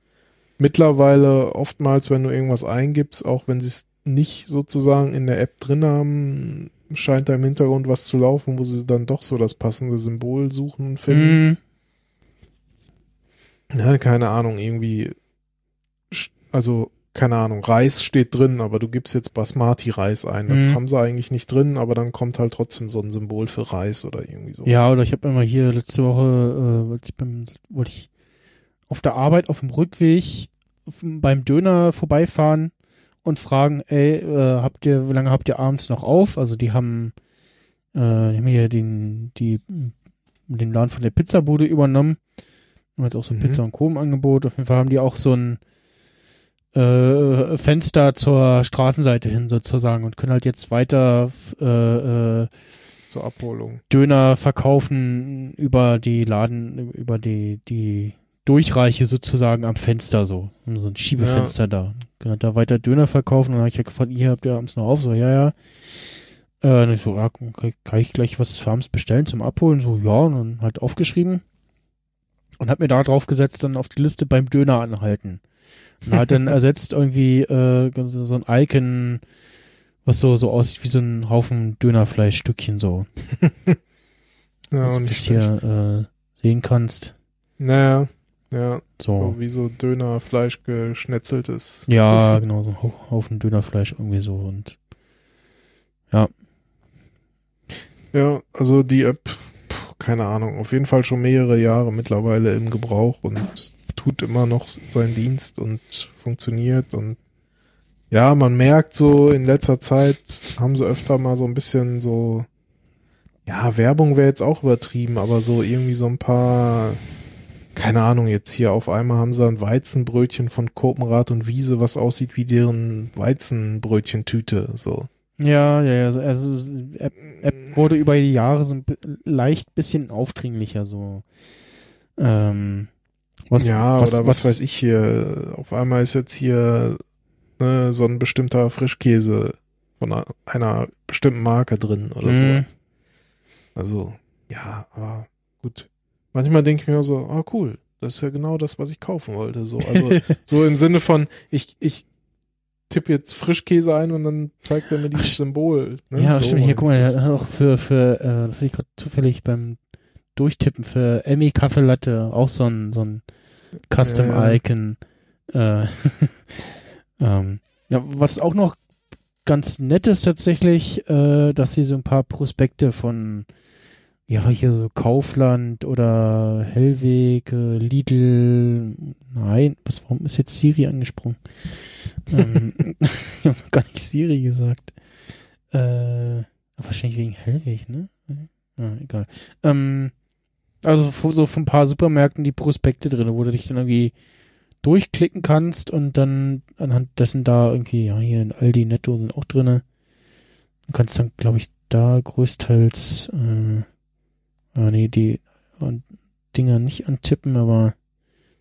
mittlerweile oftmals, wenn du irgendwas eingibst, auch wenn sie es nicht sozusagen in der App drin haben, scheint da im Hintergrund was zu laufen, wo sie dann doch so das passende Symbol suchen und finden. Mm. Ja, keine Ahnung, irgendwie, also, keine Ahnung, Reis steht drin, aber du gibst jetzt Basmati-Reis ein. Das mm. haben sie eigentlich nicht drin, aber dann kommt halt trotzdem so ein Symbol für Reis oder irgendwie so. Ja, oder ich habe immer hier letzte Woche, äh, ich beim, wollte ich auf der Arbeit auf dem Rückweg beim Döner vorbeifahren und fragen, ey, äh, habt ihr, wie lange habt ihr abends noch auf? Also die haben, äh, die haben hier den, die, den Laden von der Pizzabude übernommen. Und jetzt auch so ein mhm. Pizza und Co. im Angebot. Auf jeden Fall haben die auch so ein äh, Fenster zur Straßenseite hin sozusagen und können halt jetzt weiter äh, äh, zur Abholung Döner verkaufen über die Laden, über die, die Durchreiche sozusagen am Fenster so. So ein Schiebefenster ja. da. Kann da weiter Döner verkaufen und dann habe ich ja gefragt, ihr habt ihr abends noch auf? So, ja, ja. Äh, und ich so, ja, kann ich gleich was für abends bestellen zum Abholen? So, ja, und dann halt aufgeschrieben. Und hab mir da drauf gesetzt, dann auf die Liste beim Döner anhalten. Und halt dann ersetzt irgendwie äh, so ein Icon, was so, so aussieht wie so ein Haufen Dönerfleischstückchen so. ja, und nicht hier äh, sehen kannst. Naja. Ja, so. so wie so Dönerfleisch geschnetzeltes. Ja, Wissen. genau, so ein Haufen Dönerfleisch irgendwie so und ja. Ja, also die App, keine Ahnung, auf jeden Fall schon mehrere Jahre mittlerweile im Gebrauch und tut immer noch seinen Dienst und funktioniert und ja, man merkt so in letzter Zeit haben sie öfter mal so ein bisschen so ja, Werbung wäre jetzt auch übertrieben, aber so irgendwie so ein paar keine Ahnung, jetzt hier auf einmal haben sie ein Weizenbrötchen von Kopenrad und Wiese, was aussieht wie deren Weizenbrötchentüte, so. Ja, ja, ja, also App, App wurde über die Jahre so ein leicht bisschen aufdringlicher, so. Ähm, was, ja, was, oder was, was weiß ich hier, auf einmal ist jetzt hier ne, so ein bestimmter Frischkäse von einer, einer bestimmten Marke drin oder mhm. sowas. Also, ja, aber gut manchmal denke ich mir so, ah oh, cool, das ist ja genau das, was ich kaufen wollte. So, also so im Sinne von, ich, ich tippe jetzt Frischkäse ein und dann zeigt er mir dieses Symbol. Ne? Ja, so, stimmt. Hier, guck mal, der hat auch für, für äh, das sehe ich gerade zufällig beim Durchtippen, für Emmy Kaffee Latte auch so ein, so ein Custom-Icon. Ja. Äh, ähm, ja, was auch noch ganz nett ist tatsächlich, äh, dass sie so ein paar Prospekte von ja, hier so Kaufland oder Hellweg, äh, Lidl. Nein, was, warum ist jetzt Siri angesprungen? ähm, ich habe gar nicht Siri gesagt. Äh, wahrscheinlich wegen Hellweg, ne? Ja, egal. Ähm, also so von ein paar Supermärkten die Prospekte drin, wo du dich dann irgendwie durchklicken kannst und dann anhand dessen da irgendwie, ja, hier in Aldi Netto sind auch drinne. Du kannst dann, glaube ich, da größtenteils, äh, ah, nee, die Dinger nicht antippen, aber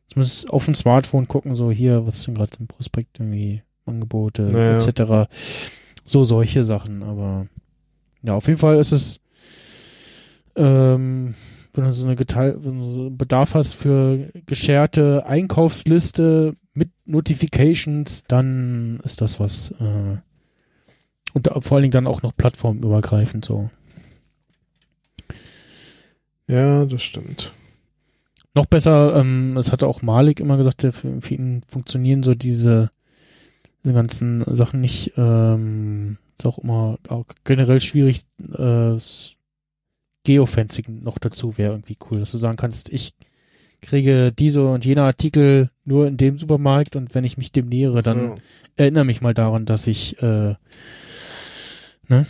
zumindest auf dem Smartphone gucken, so hier, was sind gerade im Prospekt irgendwie, Angebote, naja. etc. So solche Sachen, aber ja, auf jeden Fall ist es, ähm, wenn du so eine geteilt, wenn du so Bedarf hast für gescherte Einkaufsliste mit Notifications, dann ist das was. Äh, und vor allen Dingen dann auch noch plattformübergreifend so. Ja, das stimmt. Noch besser, ähm, das hatte auch Malik immer gesagt, der für, für ihn funktionieren so diese, diese ganzen Sachen nicht. Ähm, ist auch immer auch generell schwierig, äh, Geofencing noch dazu wäre irgendwie cool, dass du sagen kannst, ich kriege diese und jene Artikel nur in dem Supermarkt und wenn ich mich dem nähere, dann so. erinnere mich mal daran, dass ich, äh, ne?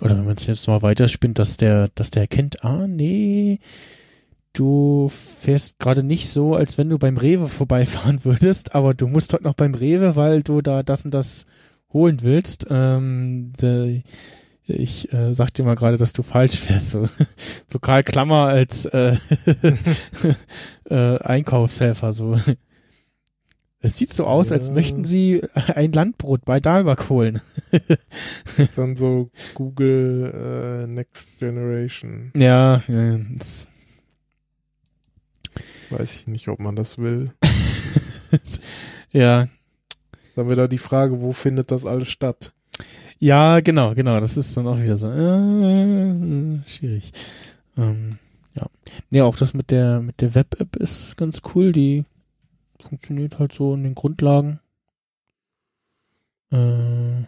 Oder wenn man es jetzt mal weiterspinnt, dass der, dass der erkennt, ah, nee, du fährst gerade nicht so, als wenn du beim Rewe vorbeifahren würdest, aber du musst heute noch beim Rewe, weil du da das und das holen willst. Ähm, de, ich äh, sag dir mal gerade, dass du falsch fährst. So, Karl Klammer als äh, äh, Einkaufshelfer. So. Es sieht so aus, ja. als möchten sie ein Landbrot bei Dalbach holen. das ist dann so Google äh, Next Generation. Ja, ja das weiß ich nicht, ob man das will. ja. Dann wieder die Frage, wo findet das alles statt? Ja, genau, genau. Das ist dann auch wieder so äh, schwierig. Ähm, ja. Nee, auch das mit der mit der Web-App ist ganz cool. Die funktioniert halt so in den Grundlagen. Äh,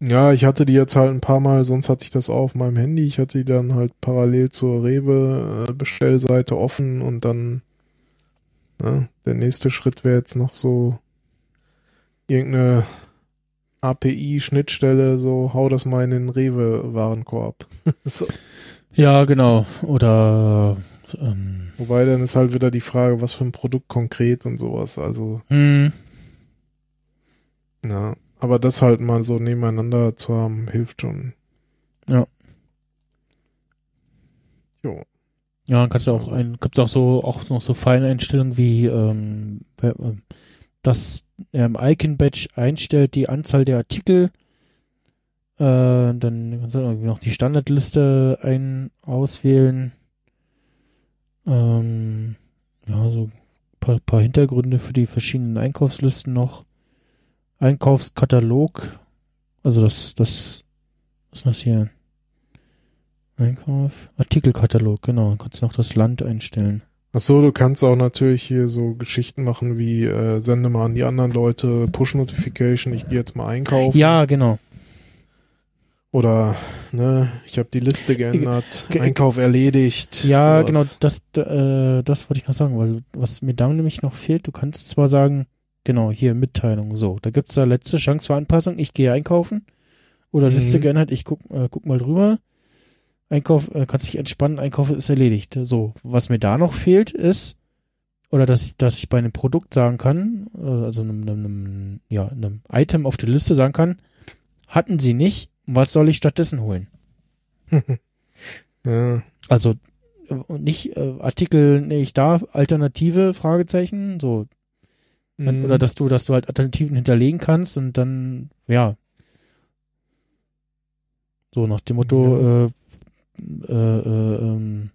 ja, ich hatte die jetzt halt ein paar Mal, sonst hatte ich das auch auf meinem Handy. Ich hatte die dann halt parallel zur Rewe-Bestellseite offen und dann ne, der nächste Schritt wäre jetzt noch so irgendeine API-Schnittstelle, so hau das mal in den Rewe-Warenkorb. so. Ja, genau. Oder ähm, Wobei dann ist halt wieder die Frage, was für ein Produkt konkret und sowas. Also. Hm. Ja, aber das halt mal so nebeneinander zu haben, hilft schon. Ja. Jo. Ja, dann kannst du auch ein, gibt's auch so, auch noch so Feineinstellungen wie, ähm, dass er im Icon-Badge einstellt die Anzahl der Artikel. Äh, dann kannst du noch die Standardliste ein auswählen. Ähm, ja, so paar, paar Hintergründe für die verschiedenen Einkaufslisten noch. Einkaufskatalog. Also das, das, was ist das hier? Einkauf. Artikelkatalog, genau. Dann kannst du noch das Land einstellen. Ach so, du kannst auch natürlich hier so Geschichten machen wie äh, sende mal an die anderen Leute Push Notification, ich gehe jetzt mal einkaufen. Ja, genau. Oder ne, ich habe die Liste geändert, Ge Einkauf erledigt. Ja, sowas. genau, das äh, das wollte ich noch sagen, weil was mir da nämlich noch fehlt, du kannst zwar sagen, genau, hier Mitteilung, so, da gibt's da letzte Chance für Anpassung, ich gehe einkaufen oder mhm. Liste geändert, ich guck äh, guck mal drüber Einkauf, äh, kannst dich entspannen, Einkauf ist erledigt. So, was mir da noch fehlt, ist, oder dass ich, dass ich bei einem Produkt sagen kann, äh, also einem, einem, ja, einem Item auf der Liste sagen kann, hatten sie nicht, was soll ich stattdessen holen? ja. Also äh, nicht äh, Artikel nicht da, Alternative, Fragezeichen, so. Mhm. Oder dass du, dass du halt Alternativen hinterlegen kannst und dann, ja. So nach dem Motto, ja. äh, äh, äh, ähm,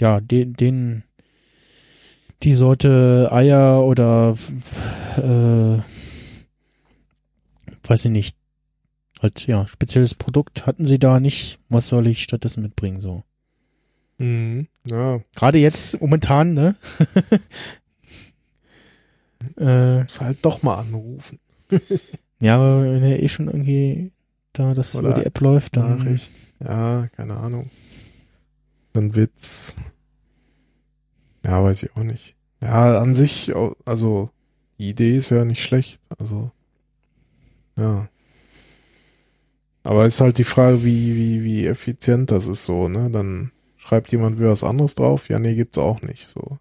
ja, den, den, die Sorte Eier oder äh, weiß ich nicht, halt ja, spezielles Produkt hatten sie da nicht. Was soll ich stattdessen mitbringen so? Mhm, ja. Gerade jetzt momentan, ne? äh, Muss halt doch mal anrufen. ja, aber wenn er eh schon irgendwie da das Oder über die App läuft, dann Nachricht. Ja, keine Ahnung. Dann Witz. Ja, weiß ich auch nicht. Ja, an sich, also die Idee ist ja nicht schlecht. Also ja. Aber ist halt die Frage, wie, wie, wie effizient das ist so, ne? Dann schreibt jemand wieder was anderes drauf. Ja, nee, gibt's auch nicht, so.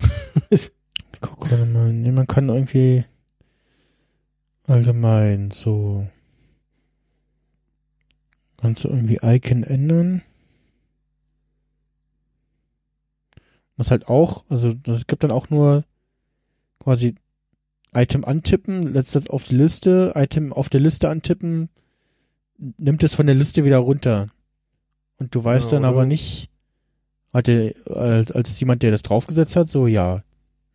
Ich guck mal. Nee, man kann irgendwie allgemein so. Kannst du irgendwie Icon ändern? Was halt auch, also es gibt dann auch nur quasi Item antippen, letztes auf die Liste, Item auf der Liste antippen, nimmt es von der Liste wieder runter. Und du weißt ja, dann aber nicht, hatte, als, als jemand, der das draufgesetzt hat, so, ja,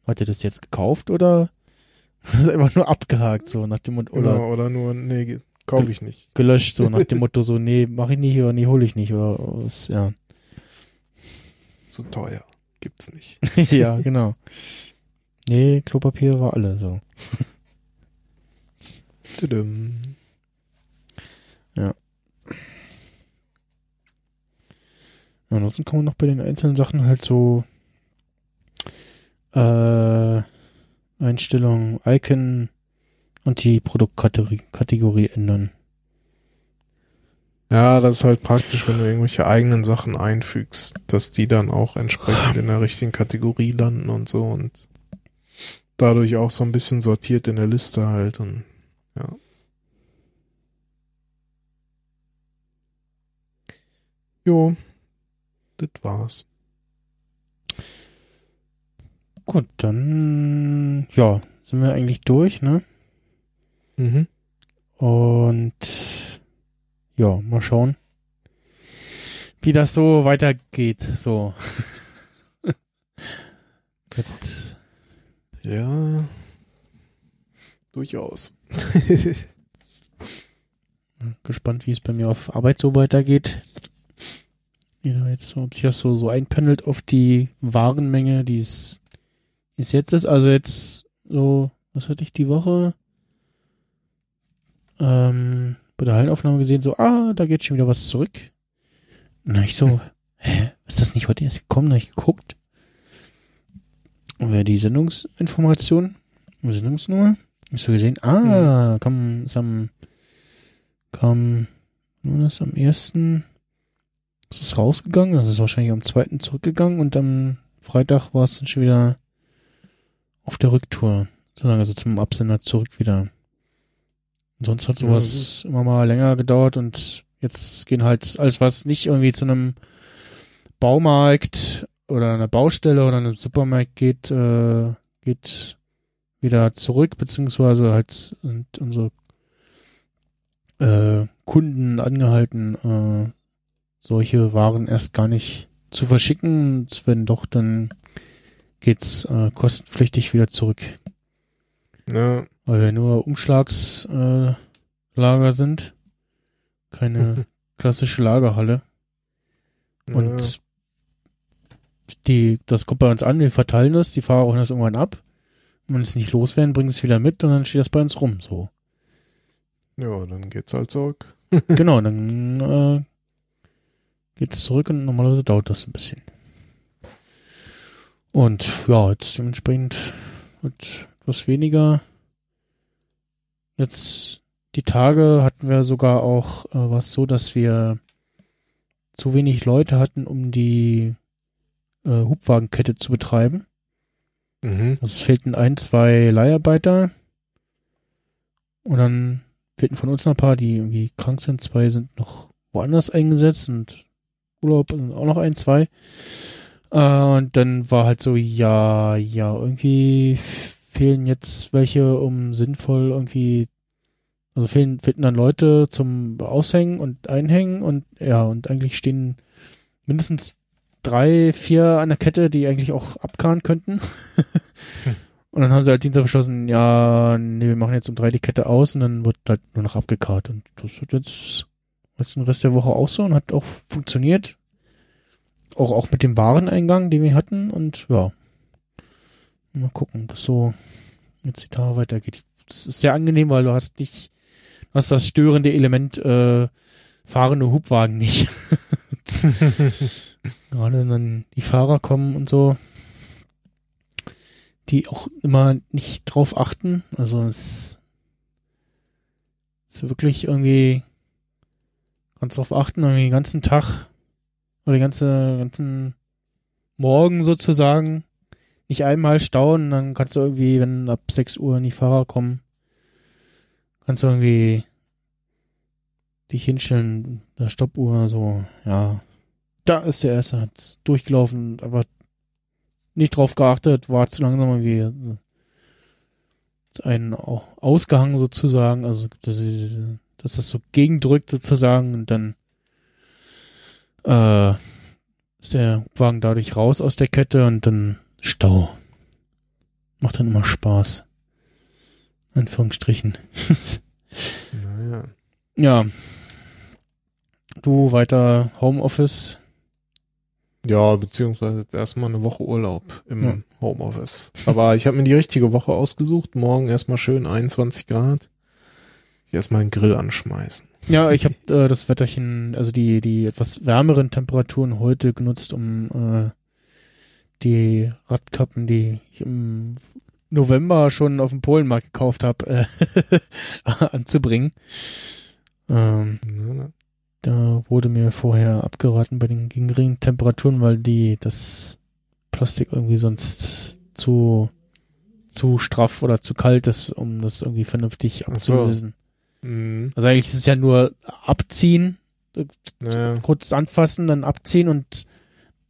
hat er das jetzt gekauft oder das ist einfach nur abgehakt, so nach dem Motto, oder, genau, oder nur, nee, kaufe ich nicht. Gelöscht, so nach dem Motto, so, nee, mach ich nicht oder nee, hole ich nicht oder was, ja. Zu teuer. Gibt's nicht. ja, genau. Nee, Klopapier war alle so. Ja. Ansonsten kann man noch bei den einzelnen Sachen halt so äh, Einstellungen, Icon und die Produktkategorie ändern. Ja, das ist halt praktisch, wenn du irgendwelche eigenen Sachen einfügst, dass die dann auch entsprechend in der richtigen Kategorie landen und so und dadurch auch so ein bisschen sortiert in der Liste halt und Jo, das war's. Gut, dann ja, sind wir eigentlich durch, ne? Mhm. Und ja, mal schauen, wie das so weitergeht. So. ja, durchaus. Gespannt, wie es bei mir auf Arbeit so weitergeht. Ja, jetzt, ob sich das so, so einpendelt auf die Warenmenge, die es jetzt ist. Also jetzt so, was hatte ich die Woche? Ähm, bei der Hallenaufnahme gesehen, so, ah, da geht schon wieder was zurück. Und dann ich so, hä, ist das nicht heute erst gekommen? Dann habe ich geguckt. Und wer die Sendungsinformation, die Sendungsnummer, ich so gesehen, ah, mhm. kam, ist am, kam, nur das am ersten, ist es rausgegangen, das ist wahrscheinlich am zweiten zurückgegangen und am Freitag war es dann schon wieder auf der Rücktour, sozusagen, also zum Absender zurück wieder. Sonst hat sowas ja, immer mal länger gedauert und jetzt gehen halt alles, was nicht irgendwie zu einem Baumarkt oder einer Baustelle oder einem Supermarkt geht, äh, geht wieder zurück, beziehungsweise halt sind unsere äh, Kunden angehalten, äh, solche Waren erst gar nicht zu verschicken. Und wenn doch, dann geht's äh, kostenpflichtig wieder zurück. Ja. Weil wir nur Umschlagslager äh, sind. Keine klassische Lagerhalle. Und ja. die, das kommt bei uns an, wir verteilen das, die Fahrer holen das irgendwann ab. Und wenn es nicht loswerden, bringen es wieder mit und dann steht das bei uns rum, so. Ja, dann geht's halt zurück. genau, dann äh, geht es zurück und normalerweise dauert das ein bisschen. Und ja, jetzt dementsprechend wird etwas weniger Jetzt die Tage hatten wir sogar auch äh, was so, dass wir zu wenig Leute hatten, um die äh, Hubwagenkette zu betreiben. Mhm. Also es fehlten ein, zwei Leiharbeiter. Und dann fehlten von uns noch ein paar, die irgendwie krank sind. Zwei sind noch woanders eingesetzt und Urlaub sind auch noch ein, zwei. Äh, und dann war halt so, ja, ja, irgendwie fehlen jetzt welche, um sinnvoll irgendwie, also fehlen, fehlten dann Leute zum Aushängen und Einhängen und ja, und eigentlich stehen mindestens drei, vier an der Kette, die eigentlich auch abkarren könnten. hm. Und dann haben sie halt Dienstag beschlossen, ja, nee, wir machen jetzt um drei die Kette aus und dann wird halt nur noch abgekarrt. Und das hat jetzt, jetzt den Rest der Woche auch so und hat auch funktioniert. Auch, auch mit dem Wareneingang, den wir hatten und ja, Mal gucken, dass so jetzt die Tage weitergeht. Das ist sehr angenehm, weil du hast nicht, du hast das störende Element äh, fahrende Hubwagen nicht. Gerade wenn dann die Fahrer kommen und so, die auch immer nicht drauf achten. Also es ist wirklich irgendwie ganz drauf achten, irgendwie den ganzen Tag oder den ganzen, ganzen Morgen sozusagen nicht einmal stauen, dann kannst du irgendwie, wenn ab 6 Uhr die Fahrer kommen, kannst du irgendwie dich hinstellen, der Stoppuhr, so, ja. Da ist der erste, hat durchgelaufen, aber nicht drauf geachtet, war zu langsam irgendwie einen ausgehangen sozusagen, also dass, dass das so gegendrückt sozusagen und dann äh, ist der Wagen dadurch raus aus der Kette und dann Stau. Macht dann immer Spaß. Anführungsstrichen. naja. Ja. Du weiter Homeoffice. Ja, beziehungsweise jetzt erstmal eine Woche Urlaub im ja. Homeoffice. Aber ich habe mir die richtige Woche ausgesucht. Morgen erstmal schön 21 Grad. Erstmal einen Grill anschmeißen. Ja, ich habe äh, das Wetterchen, also die, die etwas wärmeren Temperaturen heute genutzt, um äh, die Radkappen, die ich im November schon auf dem Polenmarkt gekauft habe, äh, anzubringen. Ähm, da wurde mir vorher abgeraten bei den geringen Temperaturen, weil die das Plastik irgendwie sonst zu zu straff oder zu kalt ist, um das irgendwie vernünftig abzulösen. Mhm. Also eigentlich ist es ja nur abziehen, naja. kurz anfassen, dann abziehen und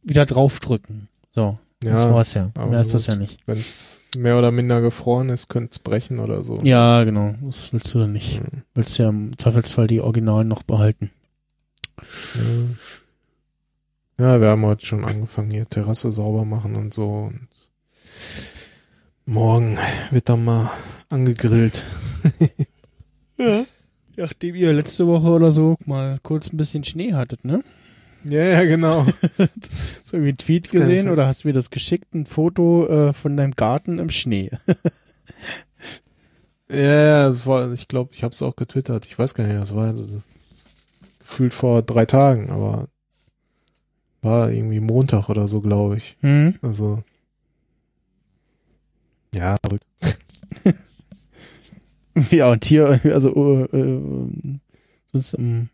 wieder draufdrücken. So. Ja, das war's ja. Mehr ist das ja nicht. Wenn es mehr oder minder gefroren ist, könnte es brechen oder so. Ja, genau. Das willst du dann nicht. Mhm. Willst ja im Zweifelsfall die Originalen noch behalten. Ja. ja, wir haben heute schon angefangen, hier Terrasse sauber machen und so. Und morgen wird dann mal angegrillt. ja. Nachdem ihr letzte Woche oder so mal kurz ein bisschen Schnee hattet, ne? Ja, ja, genau. hast du irgendwie einen Tweet gesehen oder hast du mir das geschickt, ein Foto äh, von deinem Garten im Schnee? ja, ja, ich glaube, ich habe es auch getwittert. Ich weiß gar nicht, das war also, gefühlt vor drei Tagen, aber war irgendwie Montag oder so, glaube ich. Mhm. Also ja, verrückt. ja, und hier, also äh, äh, sonst im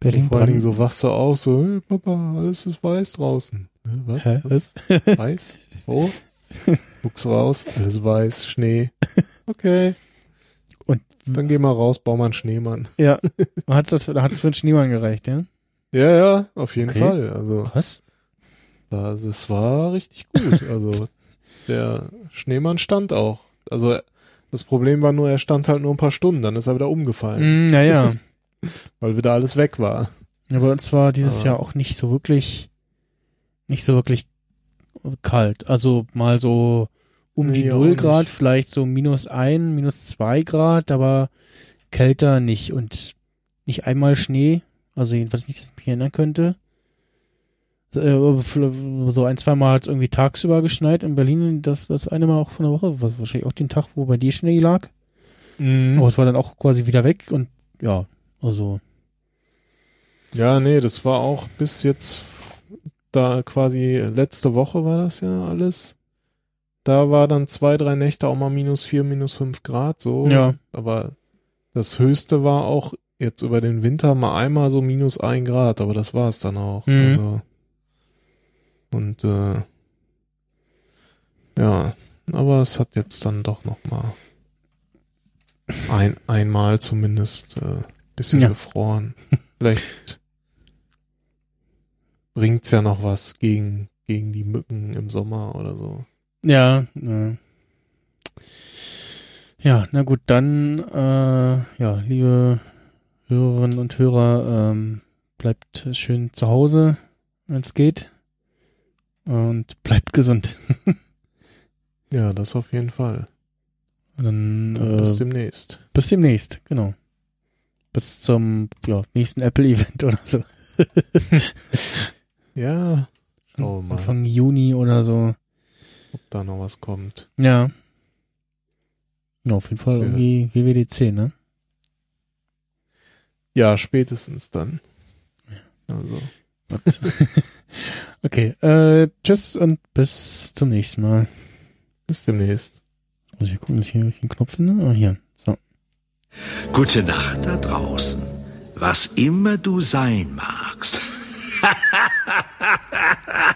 Berlin. Vor allen Dingen so wachst du auf, so, hey, Papa, alles ist weiß draußen. Was? Hä? Was? weiß? Oh? Guckst raus, alles weiß, Schnee. Okay. Und dann geh mal raus, bau mal einen Schneemann. Ja. Das, hat's für einen Schneemann gereicht, ja? Ja, ja, auf jeden okay. Fall. Also. Krass. Das, das war richtig gut. Also, der Schneemann stand auch. Also, das Problem war nur, er stand halt nur ein paar Stunden, dann ist er wieder umgefallen. Mm, naja. weil wieder alles weg war. Ja, bei uns war dieses Aber. Jahr auch nicht so wirklich, nicht so wirklich kalt. Also mal so um nee, die null Grad, vielleicht so minus ein, minus zwei Grad, aber kälter nicht und nicht einmal Schnee. Also jedenfalls nicht, dass ich mich erinnern könnte. Äh, so ein, zwei Mal hat es irgendwie tagsüber geschneit in Berlin, das, das eine Mal auch von der Woche, wahrscheinlich auch den Tag, wo bei dir Schnee lag. Mhm. Aber es war dann auch quasi wieder weg und ja, also. Ja, nee, das war auch bis jetzt da quasi letzte Woche war das ja alles. Da war dann zwei, drei Nächte auch mal minus vier, minus fünf Grad, so. Ja. Aber das höchste war auch jetzt über den Winter mal einmal so minus ein Grad, aber das war es dann auch. Mhm. Also. Und äh, ja, aber es hat jetzt dann doch noch mal ein, einmal zumindest äh, Bisschen ja. gefroren. Vielleicht bringt's ja noch was gegen, gegen die Mücken im Sommer oder so. Ja, ja. Ja, na gut, dann, äh, ja, liebe Hörerinnen und Hörer, ähm, bleibt schön zu Hause, wenn es geht. Und bleibt gesund. ja, das auf jeden Fall. Dann, dann äh, bis demnächst. Bis demnächst, genau bis zum ja, nächsten Apple-Event oder so. ja, schauen wir mal. Anfang Juni oder so. Ob da noch was kommt. Ja. Ja, auf jeden Fall ja. irgendwie WWDC, ne? Ja, spätestens dann. Also. Okay, äh, tschüss und bis zum nächsten Mal. Bis demnächst. Muss ich gucken, dass ich hier den Knopf finde? Ah, hier. So. Gute Nacht da draußen. Was immer du sein magst.